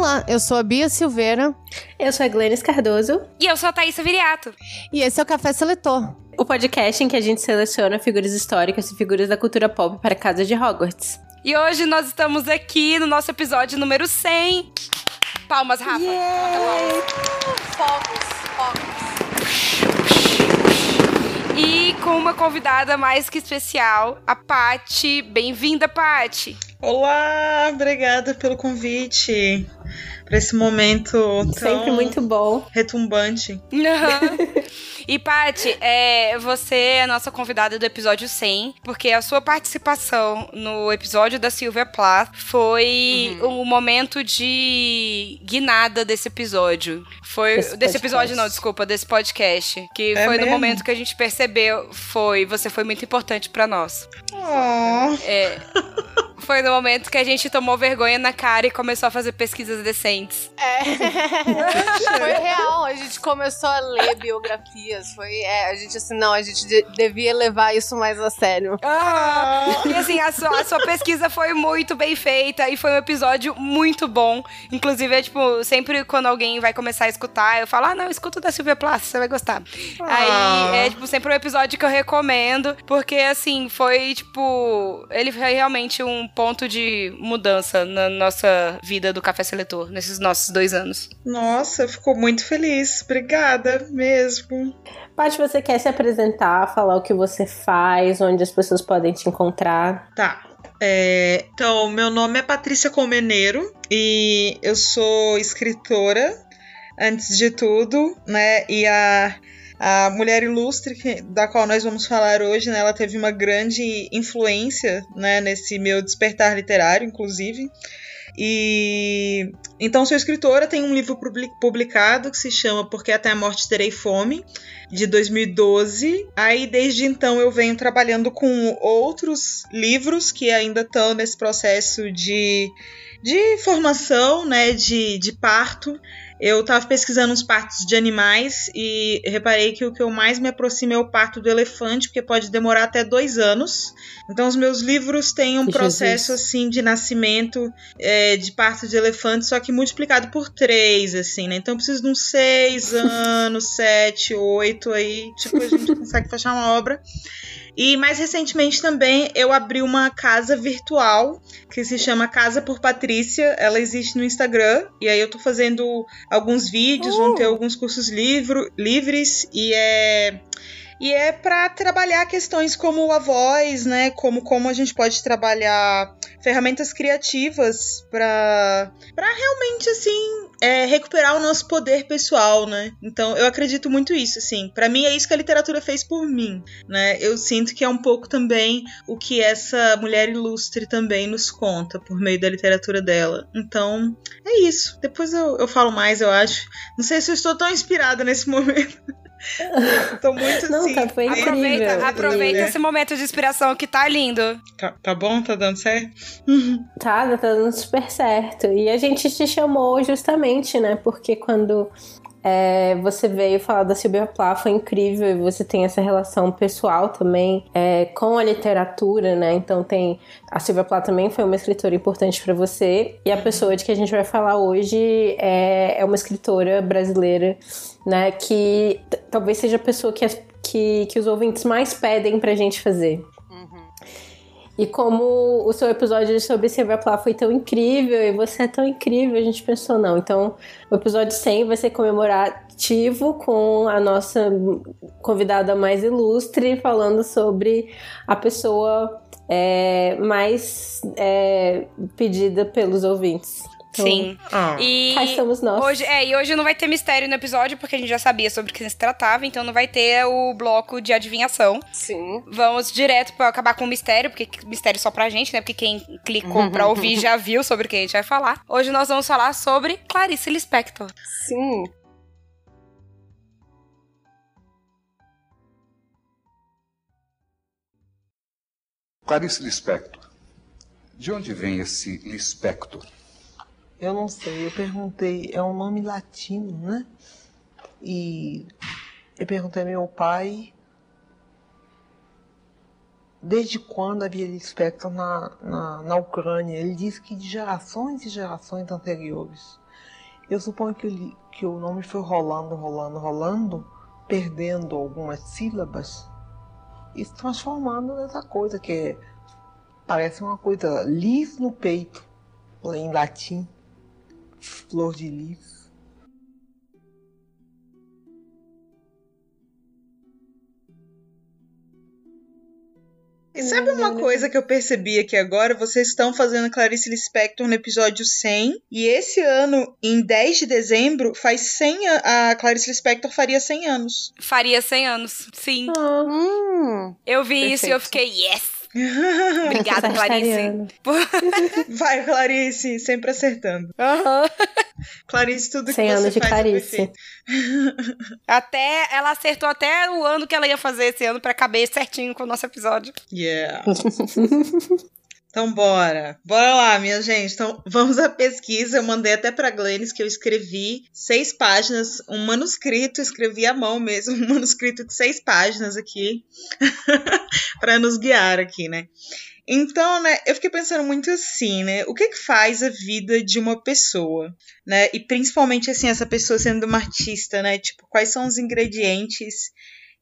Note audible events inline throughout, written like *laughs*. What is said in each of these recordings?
Olá, eu sou a Bia Silveira. Eu sou a Glennis Cardoso. E eu sou a Thaisa Viriato. E esse é o Café Seletor. O podcast em que a gente seleciona figuras históricas e figuras da cultura pop para a Casa de Hogwarts. E hoje nós estamos aqui no nosso episódio número 100. Palmas, Rafa. Fogos, fogos. E com uma convidada mais que especial, a Pati. Bem-vinda, Pati. Olá, obrigada pelo convite para esse momento tão Sempre muito bom. retumbante. e Paty, é, você é a nossa convidada do episódio 100, porque a sua participação no episódio da Silvia Plath foi o Uhum. momento de guinada desse episódio. Foi Desse desse episódio podcast. não, desculpa, desse podcast, que É foi no mesmo? momento que a gente percebeu, foi, você foi muito importante pra nós. Oh, É, *laughs* foi no momento que a gente tomou vergonha na cara e começou a fazer pesquisas decentes. É. *laughs* foi real. A gente começou a ler biografias. Foi, é, a gente assim, não, a gente de- devia levar isso mais a sério. Ah, e assim, a sua, a sua pesquisa foi muito bem feita e foi um episódio muito bom. Inclusive, é tipo, sempre quando alguém vai começar a escutar, eu falo, ah, não, escuta o da Silvia Plath, você vai gostar. Ah. Aí é, tipo, sempre um episódio que eu recomendo, porque assim, foi, tipo, ele foi realmente um ponto de mudança na nossa vida do Café Seletor, nesses nossos dois anos. nossa, ficou muito feliz. Obrigada mesmo. Paty, você quer se apresentar, falar o que você faz, onde as pessoas podem te encontrar? Tá. é, então, meu nome é Patrícia Colmeneiro e eu sou escritora, antes de tudo, né? E a, a mulher ilustre da qual nós vamos falar hoje, né? Ela teve uma grande influência, né? Nesse meu despertar literário, inclusive. E então sou escritora, tenho um livro publi- publicado que se chama Porque até a morte terei fome, de 2012. Aí desde então eu venho trabalhando com outros livros que ainda estão nesse processo de de formação, né, de, de parto. Eu tava pesquisando uns partos de animais e reparei que o que eu mais me aproxima é o parto do elefante, porque pode demorar até dois anos. Então, os meus livros têm um Jesus. processo assim de nascimento é, de parto de elefante, só que multiplicado por três, assim, né? Então, eu preciso de uns seis *laughs* anos, sete, oito, aí, tipo, a gente consegue *laughs* fechar uma obra. E mais recentemente também eu abri uma casa virtual que se chama Casa por Patrícia. Ela existe no Instagram. E aí eu tô fazendo alguns vídeos, vão ter alguns cursos livro, livres e é. E é para trabalhar questões como a voz, né? Como, como a gente pode trabalhar ferramentas criativas para realmente assim é, recuperar o nosso poder pessoal, né? Então eu acredito muito isso, assim. Para mim é isso que a literatura fez por mim, né? Eu sinto que é um pouco também o que essa mulher ilustre também nos conta por meio da literatura dela. Então é isso. Depois eu, eu falo mais, eu acho. Não sei se eu estou tão inspirada nesse *laughs* momento. Tô muito Não, assim. tá, foi incrível. Aproveita, aproveita É. esse momento de inspiração que tá lindo. Tá, tá bom? Tá dando certo? Tá, tá dando super certo. E a gente te chamou justamente, né? Porque quando é, você veio falar da Silvia Plath foi incrível e você tem essa relação pessoal também é, com a literatura, né? Então tem a Silvia Plath também foi uma escritora importante pra você e a pessoa de que a gente vai falar hoje é, é uma escritora brasileira, né? Que talvez seja a pessoa que, as- que, que os ouvintes mais pedem pra gente fazer. E como o seu episódio sobre Silvia Plath foi tão incrível e você é tão incrível, a gente pensou, não. Então, o episódio 100 vai ser comemorativo com a nossa convidada mais ilustre, falando sobre a pessoa é, mais é, pedida pelos ouvintes. Então, Sim. Ah. E Cá estamos nós. hoje, é, e hoje não vai ter mistério no episódio, porque a gente já sabia sobre o que se tratava, então não vai ter o bloco de adivinhação. Sim. Vamos direto pra acabar com o mistério, porque mistério só pra gente, né? Porque quem clicou pra ouvir já viu sobre o que a gente vai falar. Hoje nós vamos falar sobre Clarice Lispector. Sim. Clarice Lispector. De onde vem esse Lispector? Eu não sei, eu perguntei, é um nome latino, né? E eu perguntei ao meu pai desde quando havia Lispector na, na, na Ucrânia. Ele disse que de gerações e gerações anteriores. Eu suponho que que o nome foi rolando, rolando, rolando, perdendo algumas sílabas e se transformando nessa coisa que é, parece uma coisa lis no peito, em latim, flor de lis. E sabe uma coisa que eu percebi aqui agora? Vocês estão fazendo Clarice Lispector no episódio 100. E esse ano, em 10 de dezembro, faz 100 a, a Clarice Lispector faria 100 anos. Faria 100 anos. Sim. Hum. Eu vi isso e eu Perfeito. fiquei, yes! Obrigada, Clarice. Vai, Clarice, sempre acertando. Clarice, tudo que 100 você anos de faz é Clarice. perfeito. Até, ela acertou até o ano que ela ia fazer esse ano pra caber certinho com o nosso episódio. Yeah. *laughs* Então, bora. Bora lá, minha gente. Então, *laughs* vamos à pesquisa. Eu mandei até pra Glennis que eu escrevi seis páginas, um manuscrito, escrevi à mão mesmo, *laughs* um manuscrito de seis páginas aqui, *laughs* pra nos guiar aqui, né? Então, né, eu fiquei pensando muito assim, né? O que que faz a vida de uma pessoa, né? E principalmente, assim, essa pessoa sendo uma artista, né? Tipo, quais são os ingredientes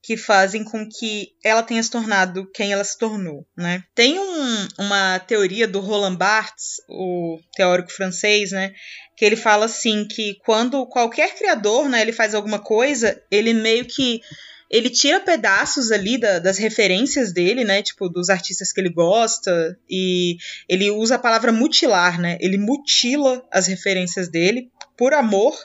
que fazem com que ela tenha se tornado quem ela se tornou, né? Tem um- uma teoria do Roland Barthes, o teórico francês, né? Que ele fala assim que quando qualquer criador, né, ele faz alguma coisa, ele meio que ele tira pedaços ali da- das referências dele, né? Tipo, dos artistas que ele gosta, e ele usa a palavra mutilar, né? Ele mutila as referências dele por amor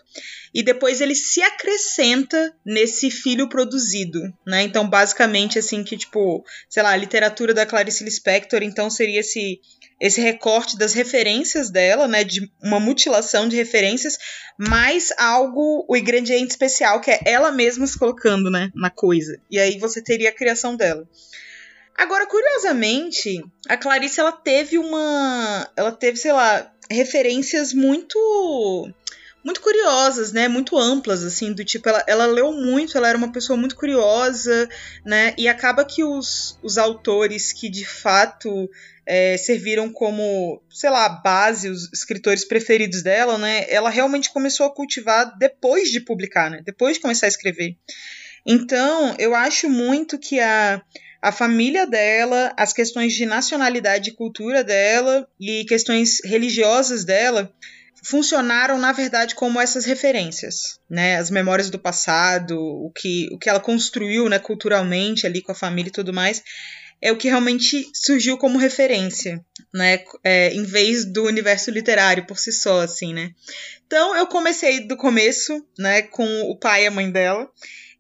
e depois ele se acrescenta nesse filho produzido, né? Então, basicamente, assim, que, tipo, sei lá, a literatura da Clarice Lispector, então, seria esse, esse recorte das referências dela, né? De uma mutilação de referências, mais algo, o ingrediente especial, que é ela mesma se colocando, né? Na coisa. E aí você teria a criação dela. Agora, curiosamente, a Clarice, ela teve uma... Ela teve, sei lá, referências muito muito curiosas, né? Muito amplas, assim, do tipo, ela, ela leu muito, ela era uma pessoa muito curiosa, né? E acaba que os, os autores que de fato é, serviram como, sei lá, base, os escritores preferidos dela, né? Ela realmente começou a cultivar depois de publicar, né? Depois de começar a escrever. Então, eu acho muito que a, a família dela, as questões de nacionalidade e cultura dela e questões religiosas dela funcionaram, na verdade, como essas referências, né? As memórias do passado, o que, o que ela construiu, né, culturalmente ali com a família e tudo mais, é o que realmente surgiu como referência, né? É, em vez do universo literário por si só, assim, né? Então, eu comecei do começo, né, com o pai e a mãe dela.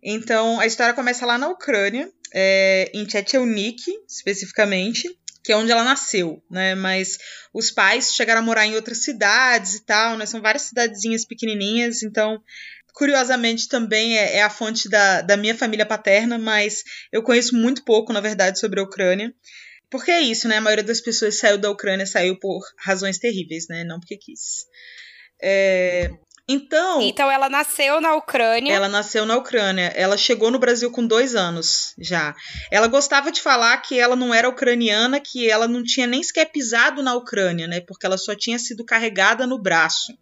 Então, a história começa lá na Ucrânia, é, em Tchetchenik, especificamente, que é onde ela nasceu, né? Mas os pais chegaram a morar em outras cidades e tal, né? São várias cidadezinhas pequenininhas, então, curiosamente, também é, é a fonte da, da minha família paterna, mas eu conheço muito pouco, na verdade, sobre a Ucrânia. Porque é isso, né? A maioria das pessoas saiu da Ucrânia saiu por razões terríveis, né? Não porque quis. É, Então, Então ela nasceu na Ucrânia. ela nasceu na Ucrânia. Ela chegou no Brasil com dois anos já. Ela gostava de falar que ela não era ucraniana, que ela não tinha nem sequer pisado na Ucrânia, né? Porque ela só tinha sido carregada no braço.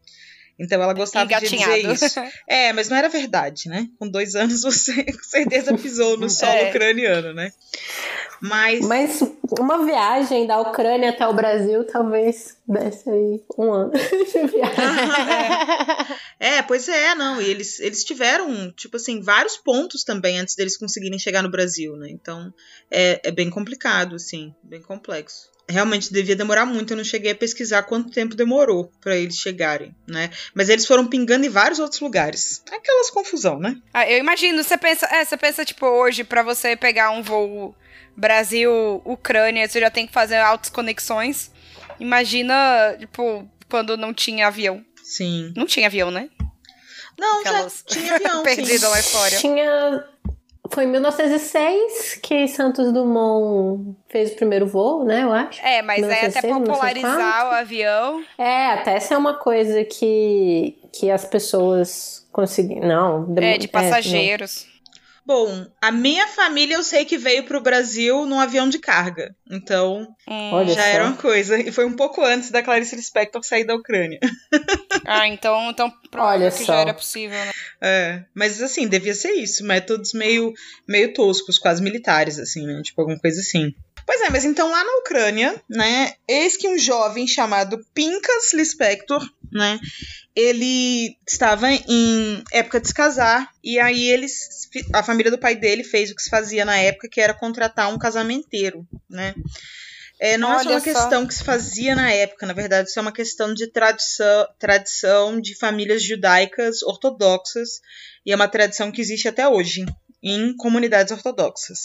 Então ela gostava de dizer isso. É, mas não era verdade, né? Com dois anos *laughs* você com certeza pisou no solo É. ucraniano, né? Mas, Mas uma viagem da Ucrânia até o Brasil talvez desse aí um ano de *laughs* viagem. *laughs* É, pois é, não. E eles, eles tiveram, tipo assim, vários pontos também antes deles conseguirem chegar no Brasil, né? Então é, é bem complicado, assim, bem complexo. Realmente devia demorar muito, eu não cheguei a pesquisar quanto tempo demorou pra eles chegarem, né? Mas eles foram pingando em vários outros lugares. Aquelas confusão, né? Ah, eu imagino, você pensa, é, você pensa, tipo, hoje, pra você pegar um voo Brasil-Ucrânia, você já tem que fazer altas conexões. Imagina, tipo, quando não tinha avião. Sim. Não tinha avião, né? Não, Aquelas- já tinha avião, Perdida *laughs* sim. lá história. Tinha. Foi em 1906 que Santos Dumont fez o primeiro voo, né? Eu acho. É, mas aí até 1906, popularizar 1904. o avião. É, até essa é uma coisa que, que as pessoas conseguiram. Não, É, de não. passageiros. Bom, a minha família eu sei que veio pro Brasil num avião de carga. Então, Hum. Já só. era uma coisa. E foi um pouco antes da Clarice Lispector sair da Ucrânia. *laughs* Ah, então, então Olha que só. já era possível, né? É, mas assim, devia ser isso. Métodos meio, meio toscos, quase militares, assim, né? Tipo, alguma coisa assim. Pois é, mas então lá na Ucrânia, né? Eis que um jovem chamado Pinkas Lispector, né? Ele estava em época de se casar, e aí eles. A família do pai dele fez o que se fazia na época, que era contratar um casamenteiro, né? É, não é só Olha uma só. questão que se fazia na época, na verdade, isso é uma questão de tradição, tradição de famílias judaicas ortodoxas, e é uma tradição que existe até hoje em comunidades ortodoxas,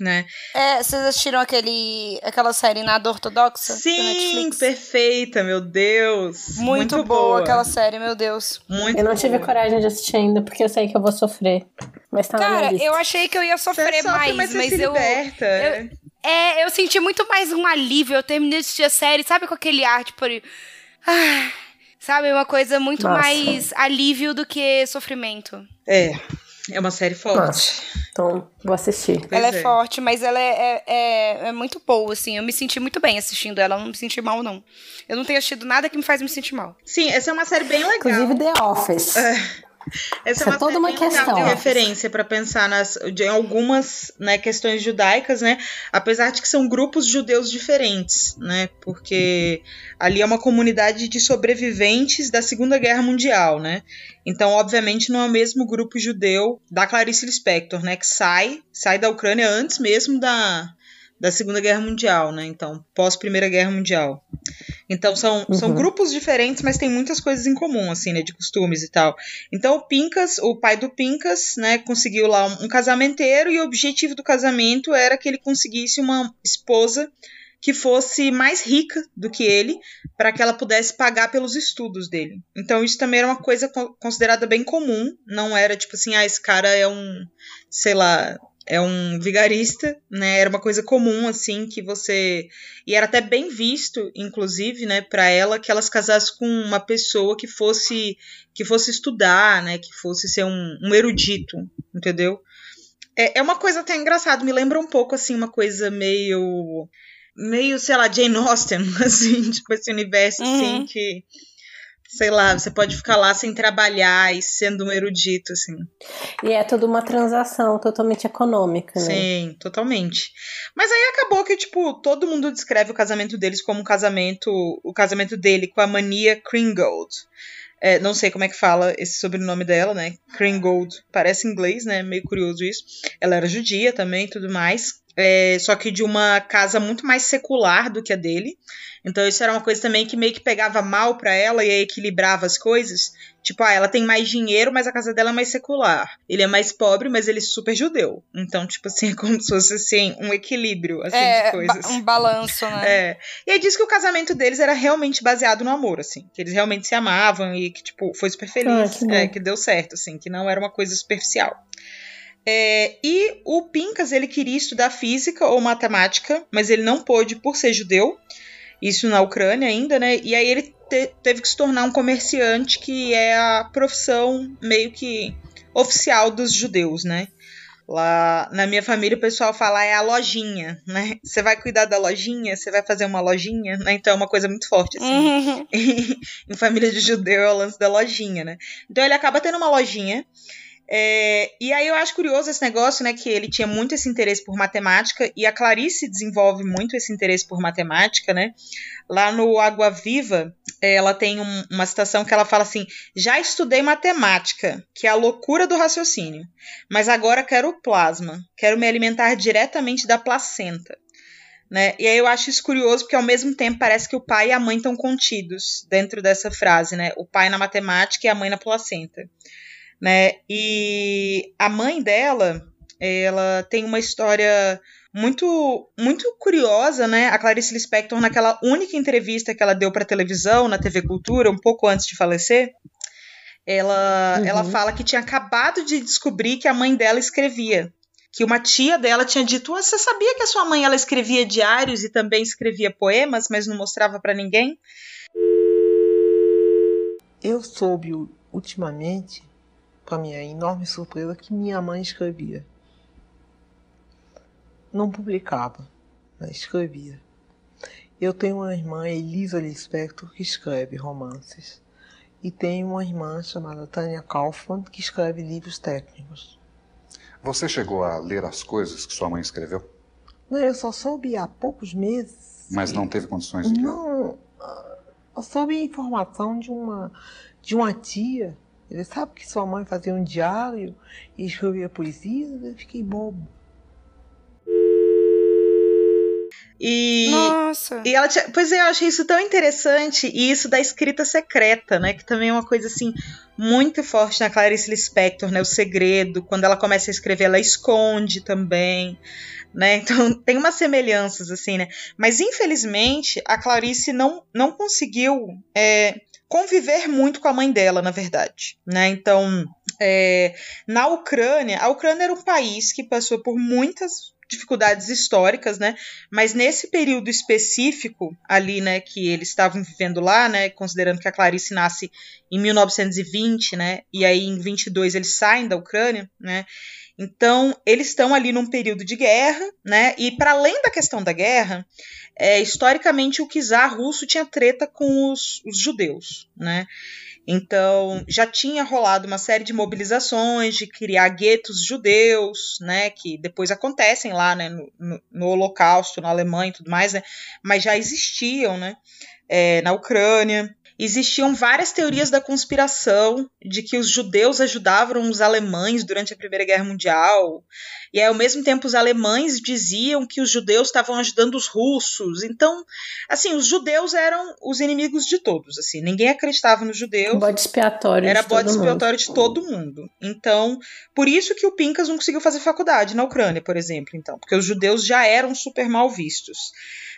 né? É, vocês assistiram aquele, aquela série Nada Ortodoxa? Sim, perfeita, meu Deus. Muito, boa, aquela série, meu Deus. Muito Eu não tive boa. coragem de assistir ainda, porque eu sei que eu vou sofrer. Mas tá na minha Cara, lista. eu achei que eu ia sofrer sofre, mais, mas, mas, você se eu, liberta. eu- É, eu senti muito mais um alívio. Eu terminei de assistir a série, sabe, com aquele ar, tipo. ah, sabe, uma coisa muito Nossa. mais alívio do que sofrimento. É, é uma série forte. Nossa. Então, vou assistir. Pois ela é. forte, mas ela é, é, é, é muito boa, assim. Eu me senti muito bem assistindo ela, eu não me senti mal, não. Eu não tenho assistido nada que me faz me sentir mal. Sim, essa é uma série bem legal. Inclusive The Office. Essa Isso é uma é toda uma questão. de referência para pensar nas de algumas né, questões judaicas, né? Apesar de que são grupos judeus diferentes, né? Porque ali é uma comunidade de sobreviventes da Segunda Guerra Mundial, né? Então, obviamente, não é o mesmo grupo judeu da Clarice Lispector, né? Que sai, sai da Ucrânia antes mesmo da, da Segunda Guerra Mundial, né? Então, pós Primeira Guerra Mundial. Então são, são Uhum. grupos diferentes, mas tem muitas coisas em comum, assim, né? De costumes e tal. Então o Pincas, o pai do Pincas, né, conseguiu lá um, um casamenteiro e o objetivo do casamento era que ele conseguisse uma esposa que fosse mais rica do que ele, para que ela pudesse pagar pelos estudos dele. Então isso também era uma coisa co- considerada bem comum, não era tipo assim, ah, esse cara é um, sei lá, é um vigarista, né? Era uma coisa comum assim que você e era até bem visto, inclusive, né, para ela que ela se casasse com uma pessoa que fosse que fosse estudar, né, que fosse ser um, um erudito, entendeu? É, é uma coisa até engraçada, me lembra um pouco assim uma coisa meio meio, sei lá, Jane Austen, *laughs* assim, tipo esse universo assim Uhum. que sei lá, você pode ficar lá sem trabalhar e sendo um erudito assim. E é toda uma transação totalmente econômica, né? Sim, totalmente. Mas aí acabou que, tipo, todo mundo descreve o casamento deles como um casamento. O casamento dele com a Mania Kringold. É, não sei como é que fala esse sobrenome dela, né? Kringold. Parece inglês, né? Meio curioso isso. Ela era judia também e tudo mais. É, só que de uma casa muito mais secular do que a dele. Então isso era uma coisa também que meio que pegava mal pra ela e aí equilibrava as coisas. Tipo, ah, ela tem mais dinheiro, mas a casa dela é mais secular. Ele é mais pobre, mas ele é super judeu. Então, tipo assim, é como se fosse assim, um equilíbrio assim, de é, coisas. ba- um balanço, né? É. E aí diz que o casamento deles era realmente baseado no amor, assim. Que eles realmente se amavam e que, tipo, foi super feliz. Ah, que é, que deu certo, assim, que não era uma coisa superficial. É, e o Pincas, ele queria estudar física ou matemática, mas ele não pôde por ser judeu. Isso na Ucrânia ainda, né? E aí ele te- teve que se tornar um comerciante, que é a profissão meio que oficial dos judeus, né? Lá na minha família o pessoal fala é a lojinha, né? Você vai cuidar da lojinha, você vai fazer uma lojinha, né? Então é uma coisa muito forte, assim. Uhum. *laughs* em família de judeu é o lance da lojinha, né? Então ele acaba tendo uma lojinha. É, e aí eu acho curioso esse negócio, né? Que ele tinha muito esse interesse por matemática e a Clarice desenvolve muito esse interesse por matemática, né? Lá no Água Viva, é, ela tem um- uma citação que ela fala assim: Já estudei matemática, que é a loucura do raciocínio, mas agora quero o plasma, quero me alimentar diretamente da placenta. Né? E aí eu acho isso curioso porque ao mesmo tempo parece que o pai e a mãe estão contidos dentro dessa frase, né? O pai na matemática e a mãe na placenta, né? E a mãe dela, ela tem uma história muito muito curiosa, né? A Clarice Lispector naquela única entrevista que ela deu para televisão, na TV Cultura, um pouco antes de falecer, ela Uhum. ela fala que tinha acabado de descobrir que a mãe dela escrevia que uma tia dela tinha dito: "Ah, "Você sabia que a sua mãe ela escrevia diários e também escrevia poemas, mas não mostrava para ninguém?" Eu soube ultimamente, para minha enorme surpresa, que minha mãe escrevia. Não publicava, mas escrevia. Eu tenho uma irmã, Elisa Lispector, que escreve romances. E tenho uma irmã chamada Tânia Kaufmann, que escreve livros técnicos. Você chegou a ler as coisas que sua mãe escreveu, Não, eu só soube há poucos meses. mas não teve condições de ler? Não, ah, eu soube informação de uma, de uma tia. Ele sabe que sua mãe fazia um diário e escrevia poesias. Eu fiquei bobo. E Nossa. E ela tinha, pois é, eu achei isso tão interessante e isso da escrita secreta, né, que também é uma coisa assim muito forte na Clarice Lispector, né, o segredo, quando ela começa a escrever ela esconde também, né? *laughs* Então tem umas semelhanças assim, né? Mas infelizmente a Clarice não não conseguiu é, conviver muito com a mãe dela, na verdade, né? Então é, na Ucrânia, a Ucrânia era um país que passou por muitas dificuldades históricas, né? Mas nesse período específico ali, né, que eles estavam vivendo lá, né, considerando que a Clarice nasce em 1920, né, e aí em 22 eles saem da Ucrânia, né? Então, eles estão ali num período de guerra, né? E para além da questão da guerra, é, historicamente o czar russo tinha treta com os, os judeus, né? Então, já tinha rolado uma série de mobilizações de criar guetos judeus, né, que depois acontecem lá, né, no, no, no Holocausto, na Alemanha e tudo mais, né, mas já existiam, né, é, na Ucrânia. Existiam várias teorias da conspiração de que os judeus ajudavam os alemães durante a Primeira Guerra Mundial, e aí, ao mesmo tempo os alemães diziam que os judeus estavam ajudando os russos. Então, assim, os judeus eram os inimigos de todos, assim, ninguém acreditava nos judeus. Bode expiatório. Era de todo bode mundo. expiatório de todo mundo. Então, por isso que o Pincas não conseguiu fazer faculdade na Ucrânia, por exemplo, então, porque os judeus já eram super mal vistos.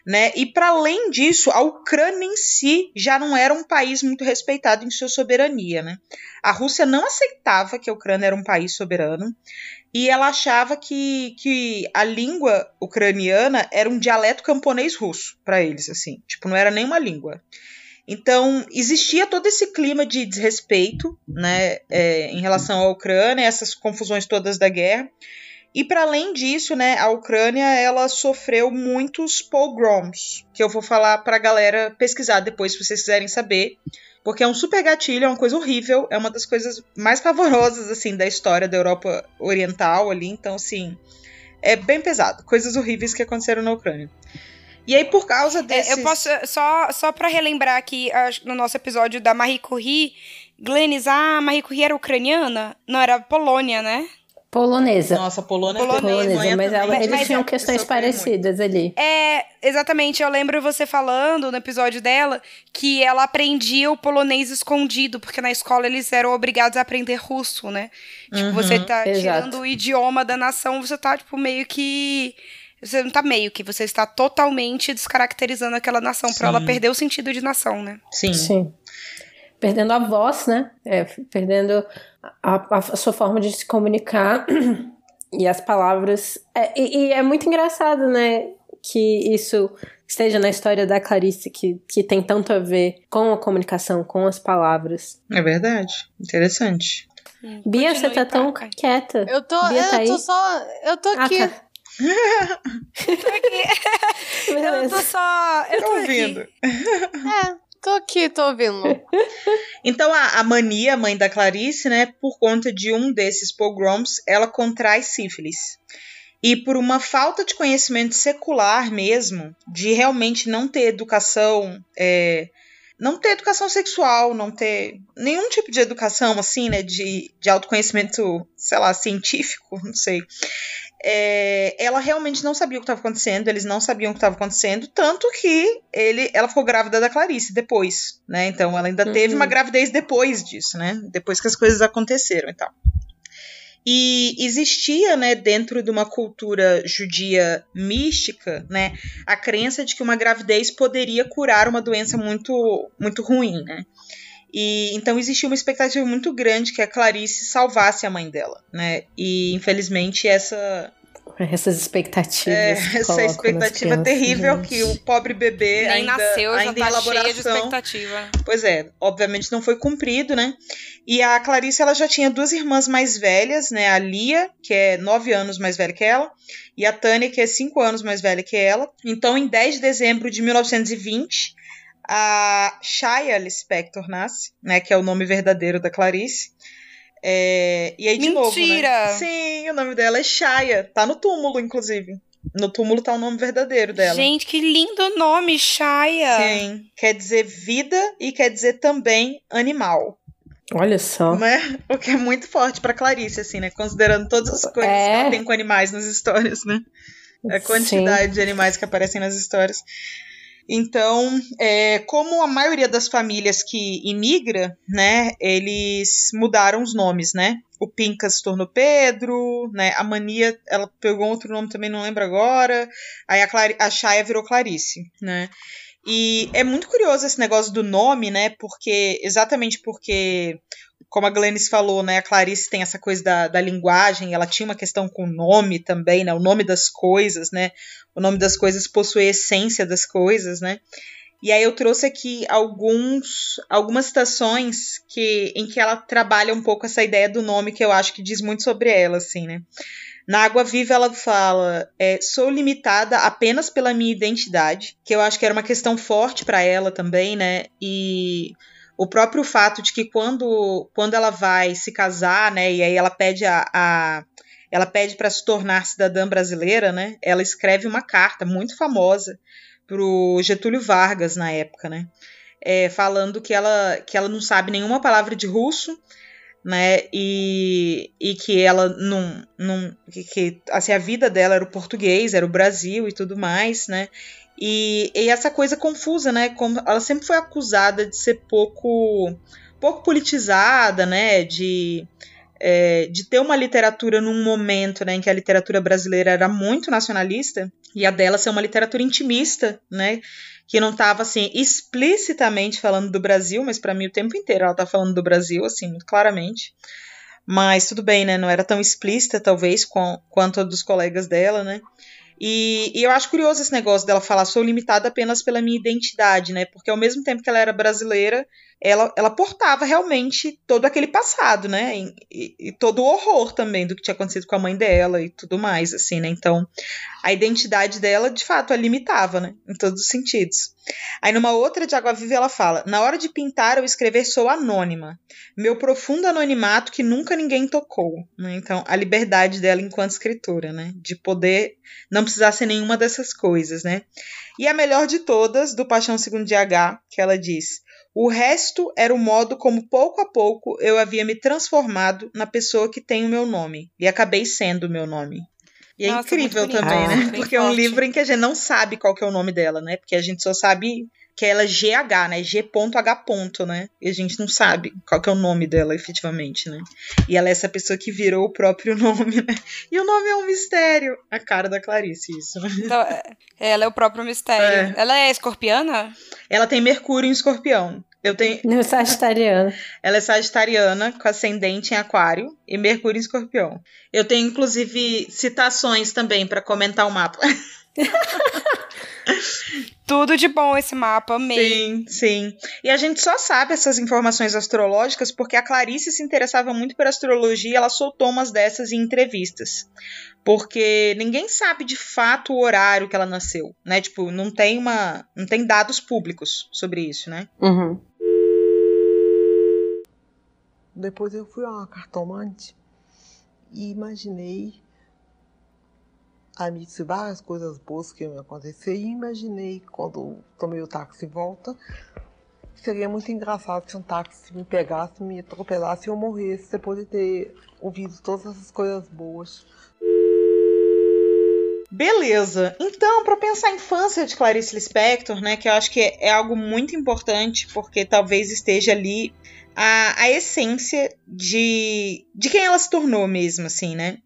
Né? E para além disso, a Ucrânia em si já não era um país muito respeitado em sua soberania. Né? A Rússia não aceitava que a Ucrânia era um país soberano e ela achava que, que a língua ucraniana era um dialeto camponês russo para eles, assim, tipo, não era nenhuma língua. Então, existia todo esse clima de desrespeito né, é, em relação à Ucrânia, essas confusões todas da guerra. E para além disso, né, a Ucrânia ela sofreu muitos pogroms, que eu vou falar para a galera pesquisar depois, se vocês quiserem saber, porque é um super gatilho, é uma coisa horrível, é uma das coisas mais pavorosas assim da história da Europa Oriental ali, então assim, é bem pesado, coisas horríveis que aconteceram na Ucrânia. E aí por causa desses... É, eu posso, só, só pra relembrar aqui, no nosso episódio da Marie Curie, Glennis, ah, Marie Curie era ucraniana? Não, era Polônia, né? Polonesa. Nossa, Polônia, Polonesa, Polonesa, Alemanha mas ela, eles Mas tinham eu- questões sofri muito. parecidas ali. É, exatamente. Eu lembro você falando no episódio dela que ela aprendia o polonês escondido, porque na escola eles eram obrigados a aprender russo, né? Tipo, Uhum, você tá exato. tirando o idioma da nação, você tá, tipo, meio que. Você não tá meio que, você está totalmente descaracterizando aquela nação pra Sim. ela perder o sentido de nação, né? Sim. Sim. Perdendo a voz, né? É, perdendo a, a- sua forma de se comunicar *clears throat* e as palavras. É, e, e é muito engraçado, né? Que isso esteja na história da Clarice, que, que tem tanto a ver com a comunicação, com as palavras. É verdade. Interessante. Bia, você tá tão Paca. quieta. Eu tô, Bia tá eu tô só. Eu tô Ah, aqui. tá. *laughs* *laughs* Eu tô Beleza. só. Eu Tô tô ouvindo. aqui. É, tô aqui, tô ouvindo. *laughs* Então a, a Mania, mãe da Clarice, né, por conta de um desses pogroms, ela contrai sífilis. E por uma falta de conhecimento secular mesmo, de realmente não ter educação, é, não ter educação sexual, não ter nenhum tipo de educação assim, né, de, de autoconhecimento, sei lá, científico, não sei. É, ela realmente não sabia o que estava acontecendo, eles não sabiam o que estava acontecendo, tanto que ele, ela ficou grávida da Clarice depois, né? Então ela ainda teve Uhum. uma gravidez depois disso, né? Depois que as coisas aconteceram e tal. E existia, né, dentro de uma cultura judia mística, né, a crença de que uma gravidez poderia curar uma doença muito, muito ruim, né? E então existia uma expectativa muito grande que a Clarice salvasse a mãe dela, né? E infelizmente essa Essas expectativas. é, essa expectativa terrível gente. que o pobre bebê Nem ainda, nasceu, já ainda em tá cheia de elaboração expectativa. Pois é, obviamente não foi cumprido, né? E a Clarice ela já tinha duas irmãs mais velhas, né? A Lia, que é nove anos mais velha que ela, e a Tânia, que é cinco anos mais velha que ela. Então, em 10 de dezembro de 1920, a Shia Lispector nasce, né? Que é o nome verdadeiro da Clarice. É, e aí, de novo, né? Mentira! Sim, o nome dela é Shia. Tá no túmulo, inclusive. No túmulo tá o nome verdadeiro dela. Gente, que lindo nome, Shaya. Sim, quer dizer vida e quer dizer também animal, Olha só. né? O que é muito forte pra Clarice, assim, né? Considerando todas as coisas É. que ela tem com animais nas histórias, né? A quantidade de animais que aparecem nas histórias. Então, é, como a maioria das famílias que imigra, né, eles mudaram os nomes, né? O Pinca se tornou Pedro, né? A Mania, ela pegou outro nome também, não lembro agora. Aí a, Clari a Shaya virou Clarice, né? E é muito curioso esse negócio do nome, né? Porque, exatamente porque, como a Glennis falou, né? A Clarice tem essa coisa da, da linguagem, ela tinha uma questão com o nome também, né? O nome das coisas, né? O nome das coisas possui a essência das coisas, né? E aí eu trouxe aqui alguns, algumas citações que, em que ela trabalha um pouco essa ideia do nome que eu acho que diz muito sobre ela, assim, né? Na Água Viva ela fala: é, sou limitada apenas pela minha identidade, que eu acho que era uma questão forte para ela também, né? E o próprio fato de que quando, quando ela vai se casar, né? E aí ela pede a, a ela pede para se tornar cidadã brasileira, né? Ela escreve uma carta muito famosa pro Getúlio Vargas na época, né? É, falando que ela, que ela não sabe nenhuma palavra de russo, né? E, e que ela não. não que, que, assim, a vida dela era o português, era o Brasil e tudo mais, né? E, e essa coisa confusa, né? Como ela sempre foi acusada de ser pouco, pouco politizada, né? De, é, de ter uma literatura num momento né, em que a literatura brasileira era muito nacionalista e a dela ser uma literatura intimista, né? Que não estava assim explicitamente falando do Brasil, mas para mim o tempo inteiro ela tá falando do Brasil, assim, muito claramente. Mas tudo bem, né? Não era tão explícita, talvez, com, quanto a dos colegas dela, né? E, e, eu acho curioso esse negócio dela falar, sou limitada apenas pela minha identidade, né? Porque ao mesmo tempo que ela era brasileira, ela, ela portava realmente todo aquele passado, né? E, e, e, todo o horror também do que tinha acontecido com a mãe dela e tudo mais, assim, né? Então, a identidade dela, de fato, a limitava, né? Em todos os sentidos. Aí, numa outra de Água Viva, ela fala: Na hora de pintar ou escrever, sou anônima. Meu profundo anonimato que nunca ninguém tocou. Né? Então, a liberdade dela enquanto escritora, né? De poder não precisar ser nenhuma dessas coisas, né? E a melhor de todas, do Paixão Segundo de H, que ela diz: O resto era o modo como pouco a pouco eu havia me transformado na pessoa que tem o meu nome. E acabei sendo o meu nome. E é Nossa, incrível também, né? Bem Porque é um forte. livro em que a gente não sabe qual que é o nome dela, né? Porque a gente só sabe que ela é GH, né? G.H. né? E a gente não sabe qual que é o nome dela efetivamente, né? E ela é essa pessoa que virou o próprio *laughs* nome, né? E o nome é um mistério. A cara da Clarice, isso? Então, é, ela é o próprio mistério. Ela é escorpiana? Ela tem Mercúrio em escorpião. Eu tenho. Não, sagitariana. *laughs* Ela é sagitariana, com ascendente em aquário e Mercúrio em escorpião. Eu tenho, inclusive, citações também para comentar o mapa. *laughs* *laughs* Tudo de bom esse mapa, amei. Sim, sim. E a gente só sabe essas informações astrológicas porque a Clarice se interessava muito por astrologia e ela soltou umas dessas em entrevistas. Porque ninguém sabe de fato o horário que ela nasceu, né? Tipo, não tem uma, não tem dados públicos sobre isso, né? Uhum. Depois eu fui a uma cartomante e imaginei Disse várias coisas boas que iam acontecer e imaginei quando tomei o táxi de volta seria muito engraçado se um táxi me pegasse, me atropelasse e eu morresse depois de ter ouvido todas essas coisas boas. Beleza. Então, para pensar a infância de Clarice Lispector, né, que eu acho que é, é algo muito importante, porque talvez esteja ali a, a essência de, de quem ela se tornou mesmo, assim, né?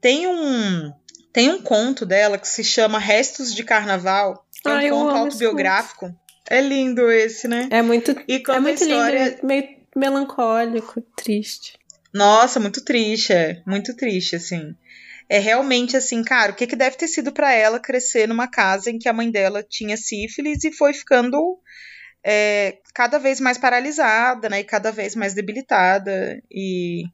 Tem um, tem um conto dela que se chama Restos de Carnaval, que é um Ai, conto autobiográfico. É lindo esse, né? É muito, E é conta muito história. lindo, meio melancólico, triste. Nossa, muito triste, é. Muito triste, assim. É realmente assim, cara, o que, que deve ter sido pra ela crescer numa casa em que a mãe dela tinha sífilis e foi ficando é, cada vez mais paralisada, né? E cada vez mais debilitada. E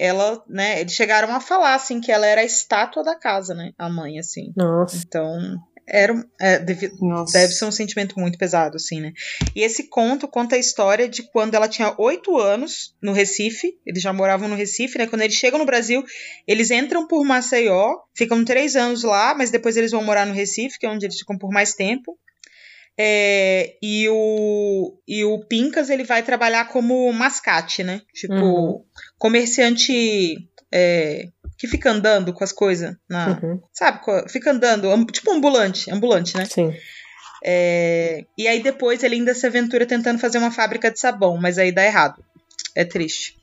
ela, né? Eles chegaram a falar, assim, que ela era a estátua da casa, né? A mãe, assim. Nossa. Então, era, um- é, deve, Nossa. deve ser um sentimento muito pesado, assim, né? E esse conto conta a história de quando ela tinha oito anos no Recife. Eles já moravam no Recife, né? Quando eles chegam no Brasil, eles entram por Maceió, ficam três anos lá, mas depois eles vão morar no Recife, que é onde eles ficam por mais tempo. É, e, o, e o Pincas ele vai trabalhar como mascate, né? Tipo, Uhum. comerciante é, que fica andando com as coisas. na Uhum. Sabe? Fica andando, tipo ambulante, ambulante, né? Sim. É, e aí depois ele ainda se aventura tentando fazer uma fábrica de sabão, mas aí dá errado. É triste.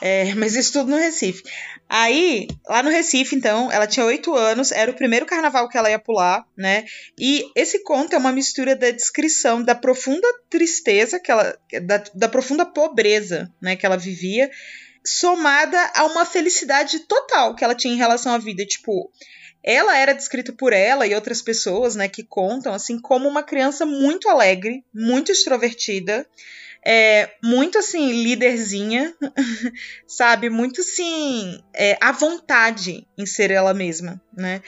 É, mas isso tudo no Recife. Aí, lá no Recife, então, ela tinha oito anos, era o primeiro carnaval que ela ia pular, né? E esse conto é uma mistura da descrição da profunda tristeza que ela. da, da profunda pobreza, né, que ela vivia, somada a uma felicidade total que ela tinha em relação à vida. Tipo, ela era descrita por ela e outras pessoas, né, que contam, assim, como uma criança muito alegre, muito extrovertida, é, muito, assim, líderzinha, *laughs* sabe? Muito, assim, é, à vontade em ser ela mesma, né?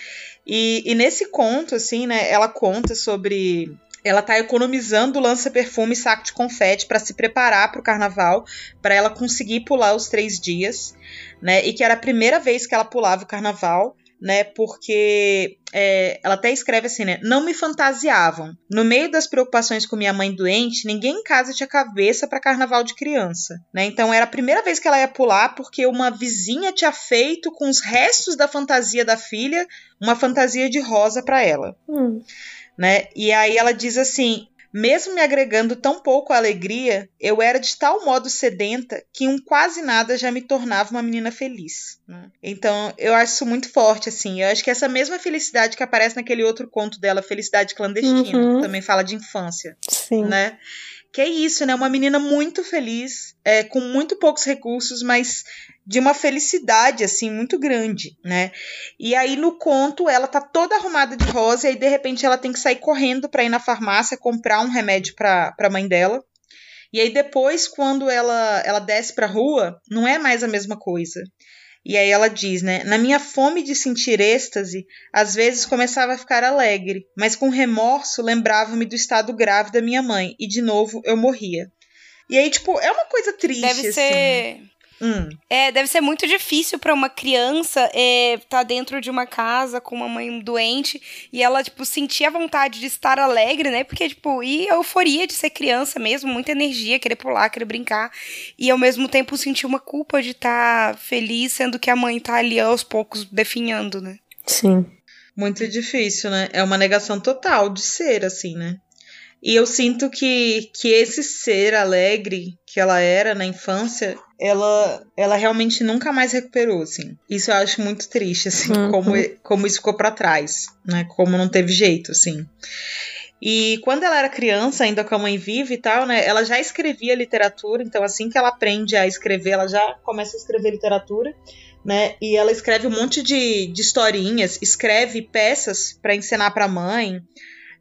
E, e nesse conto, assim, né, ela conta sobre... Ela tá economizando lança-perfume e saco de confete para se preparar para o carnaval, para ela conseguir pular os três dias, né? E que era a primeira vez que ela pulava o carnaval, né? Porque é, ela até escreve assim, né? Não me fantasiavam. No meio das preocupações com minha mãe doente, ninguém em casa tinha cabeça para carnaval de criança, né? Então era a primeira vez que ela ia pular porque uma vizinha tinha feito com os restos da fantasia da filha uma fantasia de rosa para ela, Hum. né? E aí ela diz assim: mesmo me agregando tão pouco alegria, eu era de tal modo sedenta que um quase nada já me tornava uma menina feliz. né? Então, eu acho isso muito forte, assim. Eu acho que essa mesma felicidade que aparece naquele outro conto dela, Felicidade Clandestina, Uhum. que também fala de infância, Sim. né? Que é isso, né? Uma menina muito feliz, é, com muito poucos recursos, mas de uma felicidade, assim, muito grande, né? E aí no conto ela tá toda arrumada de rosa e aí de repente ela tem que sair correndo pra ir na farmácia comprar um remédio pra, pra mãe dela. E aí depois, quando ela, ela desce pra rua, não é mais a mesma coisa. E aí ela diz, né? Na minha fome de sentir êxtase, às vezes começava a ficar alegre, mas com remorso lembrava-me do estado grave da minha mãe e de novo eu morria. E aí, tipo, é uma coisa triste, Deve assim. ser. Hum. É, deve ser muito difícil pra uma criança é, tá dentro de uma casa com uma mãe doente e ela, tipo, sentir a vontade de estar alegre, né? Porque, tipo, e a euforia de ser criança mesmo, muita energia, querer pular, querer brincar. E ao mesmo tempo sentir uma culpa de estar feliz, sendo que a mãe tá ali aos poucos definhando, né? Sim. Muito difícil, né? É uma negação total de ser, assim, né? E eu sinto que, que esse ser alegre que ela era na infância, ela, ela realmente nunca mais recuperou, assim. Isso eu acho muito triste, assim, Uhum. como, como isso ficou pra trás, né? Como não teve jeito, assim. E quando ela era criança, ainda com a mãe viva e tal, né? Ela já escrevia literatura, então assim que ela aprende a escrever, ela já começa a escrever literatura. né? E ela escreve um monte de, de historinhas, escreve peças para ensinar para a mãe,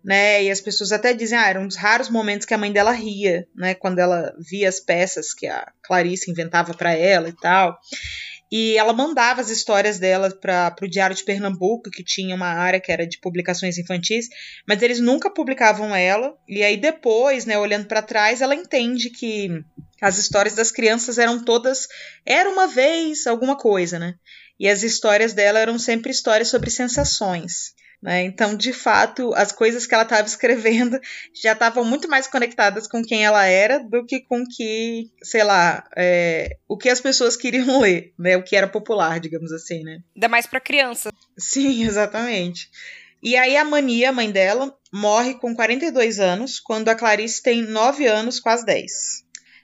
né? E as pessoas até dizem, ah, era um dos raros momentos que a mãe dela ria, né? Quando ela via as peças que a Clarice inventava para ela e tal. E ela mandava as histórias dela para o Diário de Pernambuco, que tinha uma área que era de publicações infantis, mas eles nunca publicavam ela. E aí depois, né, olhando para trás, ela entende que as histórias das crianças eram todas era uma vez alguma coisa, né? E as histórias dela eram sempre histórias sobre sensações. Né? Então, de fato, as coisas que ela estava escrevendo *laughs* já estavam muito mais conectadas com quem ela era do que com que, sei lá, é, o que as pessoas queriam *laughs* ler, né? O que era popular, digamos assim, né? Ainda mais para criança. Sim, *laughs* exatamente. E aí a Mania, a mãe dela, morre com 42 anos, quando a Clarice tem 9 anos, quase 10.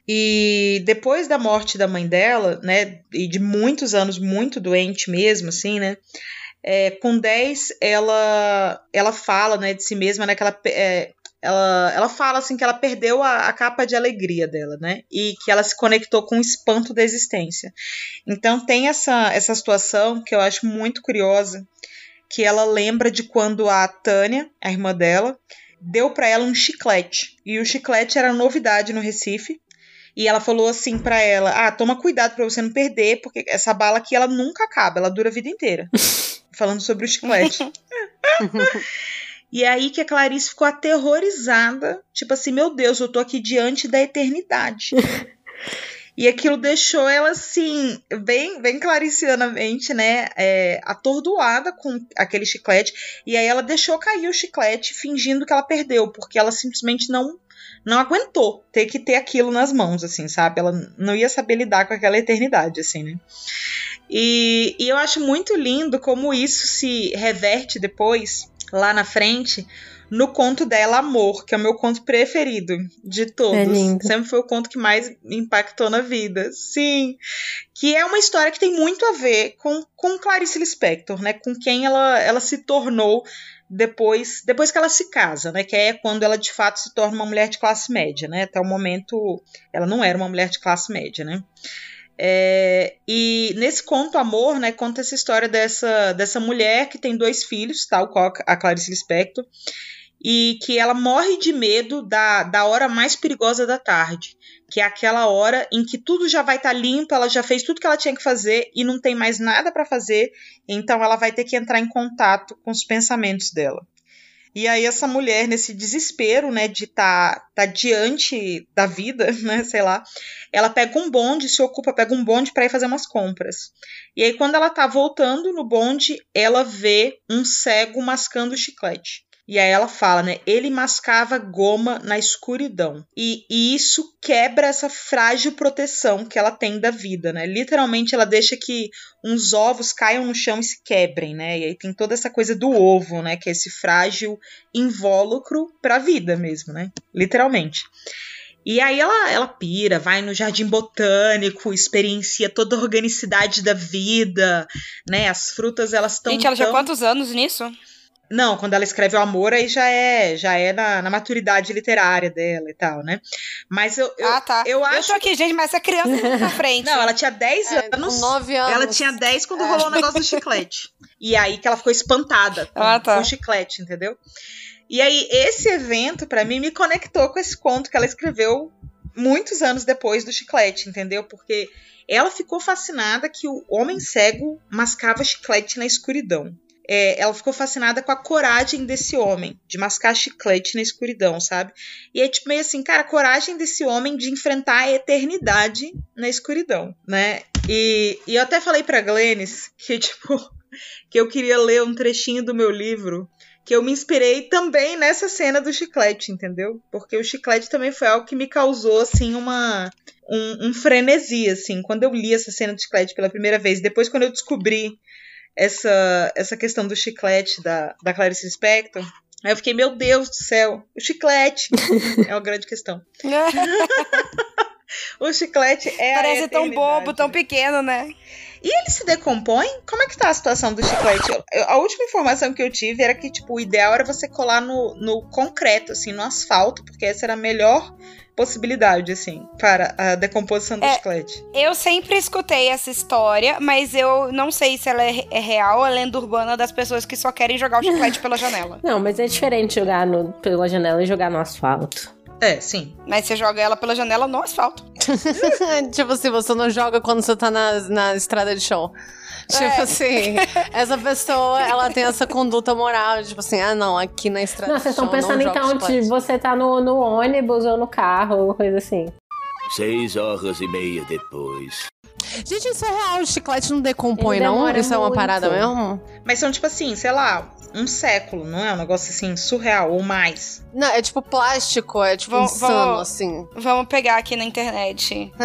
E depois da morte da mãe dela, né, e de muitos anos muito doente mesmo, assim, né, é, com 10, ela, ela fala né, de si mesma, né, que ela, é, ela, ela fala assim que ela perdeu a, a, capa de alegria dela, né? E que ela se conectou com o espanto da existência. Então tem essa, essa situação que eu acho muito curiosa, que ela lembra de quando a Tânia, a irmã dela, deu para ela um chiclete. E o chiclete era novidade no Recife. E ela falou assim para ela: "Ah, toma cuidado para você não perder, porque essa bala aqui ela nunca acaba, ela dura a vida inteira". *laughs* falando sobre o chiclete. *laughs* e é aí que a Clarice ficou aterrorizada, tipo assim, meu Deus, eu tô aqui diante da eternidade. E aquilo deixou ela assim, bem, bem claricianamente, né? É, atordoada com aquele chiclete. E aí ela deixou cair o chiclete, fingindo que ela perdeu, porque ela simplesmente não não aguentou ter que ter aquilo nas mãos, assim, sabe? Ela não ia saber lidar com aquela eternidade, assim, né? E, e eu acho muito lindo como isso se reverte depois, lá na frente, no conto dela, Amor, que é o meu conto preferido de todos. É Sempre foi o conto que mais me impactou na vida. Sim. Que é uma história que tem muito a ver com, com Clarice Lispector, né? Com quem ela, ela se tornou depois, depois que ela se casa, né? Que é quando ela de fato se torna uma mulher de classe média, né? Até o momento ela não era uma mulher de classe média, né? É, e nesse conto Amor, né, conta essa história dessa, dessa mulher que tem dois filhos, tal qual a Clarice Lispector, e que ela morre de medo da, da hora mais perigosa da tarde, que é aquela hora em que tudo já vai estar tá limpo, ela já fez tudo que ela tinha que fazer e não tem mais nada para fazer, então ela vai ter que entrar em contato com os pensamentos dela. E aí essa mulher, nesse desespero, né, de estar tá, tá diante da vida, *laughs* né, sei lá, ela pega um bonde, se ocupa, pega um bonde para ir fazer umas compras. E aí quando ela tá voltando no bonde, ela vê um cego mascando chiclete. E aí ela fala, né? Ele mascava goma na escuridão. E, e, isso quebra essa frágil proteção que ela tem da vida, né? Literalmente ela deixa que uns ovos caiam no chão e se quebrem, né? E aí tem toda essa coisa do ovo, né? Que é esse frágil invólucro pra vida mesmo, né? Literalmente. E aí ela, ela pira, vai no jardim botânico, experiencia toda a organicidade da vida, né? As frutas elas estão. Gente, ela tão... já quantos anos nisso? Não, quando ela escreve o amor, aí já é, já é na, na maturidade literária dela e tal, né? Mas eu, eu, ah, tá. eu acho. Eu tô aqui, gente, mas essa criança tá na *laughs* frente. Não, ela tinha 10 é, anos. 9 anos. Ela tinha 10 quando é. rolou o negócio do chiclete. E aí que ela ficou espantada com, ah, tá. com o chiclete, entendeu? E aí, esse evento, para mim, me conectou com esse conto que ela escreveu muitos anos depois do chiclete, entendeu? Porque ela ficou fascinada que o homem cego mascava chiclete na escuridão é, ela ficou fascinada com a coragem desse homem de mascar chiclete na escuridão, sabe? E é tipo meio assim, cara, a coragem desse homem de enfrentar a eternidade na escuridão, né? E, e eu até falei pra Glennis que, *laughs* tipo, que eu queria ler um trechinho do meu livro que eu me inspirei também nessa cena do chiclete, entendeu? Porque o chiclete também foi algo que me causou, assim, uma. Um, um frenesi, assim, quando eu li essa cena do chiclete pela primeira vez. Depois, quando eu descobri essa, essa questão do chiclete da, da Clarice Spector. Aí eu fiquei, meu Deus do céu, o chiclete *laughs* é uma grande questão. *laughs* O chiclete é Parece tão bobo, tão pequeno, né? E ele se decompõe? Como é que tá a situação do chiclete? Eu- a última informação que eu tive era que, tipo, o ideal era você colar no, no concreto, assim, no asfalto, porque essa era a melhor possibilidade, assim, para a decomposição do É. chiclete. Eu sempre escutei essa história, mas eu não sei se ela é, é real ou é lenda urbana das pessoas que só querem jogar o chiclete pela janela. *laughs* Não, mas é diferente jogar no, pela janela e jogar no asfalto. É, sim. Mas você joga ela pela janela no asfalto. *laughs* tipo assim, você não joga quando você tá na, na estrada de chão. Tipo É. assim, essa pessoa, ela tem essa conduta moral, tipo assim, ah não, aqui na estrada Não, de vocês chão estão pensando então de você tá no, no ônibus ou no carro, ou coisa assim. Seis horas e meia depois. Gente, isso é real, o chiclete não decompõe, não? Isso é uma muito. parada mesmo? Mas são, tipo assim, sei lá, um século, não é? Um negócio assim, surreal, ou mais. Não, é tipo plástico, é tipo Vou- insano, vou- assim. Vamos pegar aqui na internet. *laughs*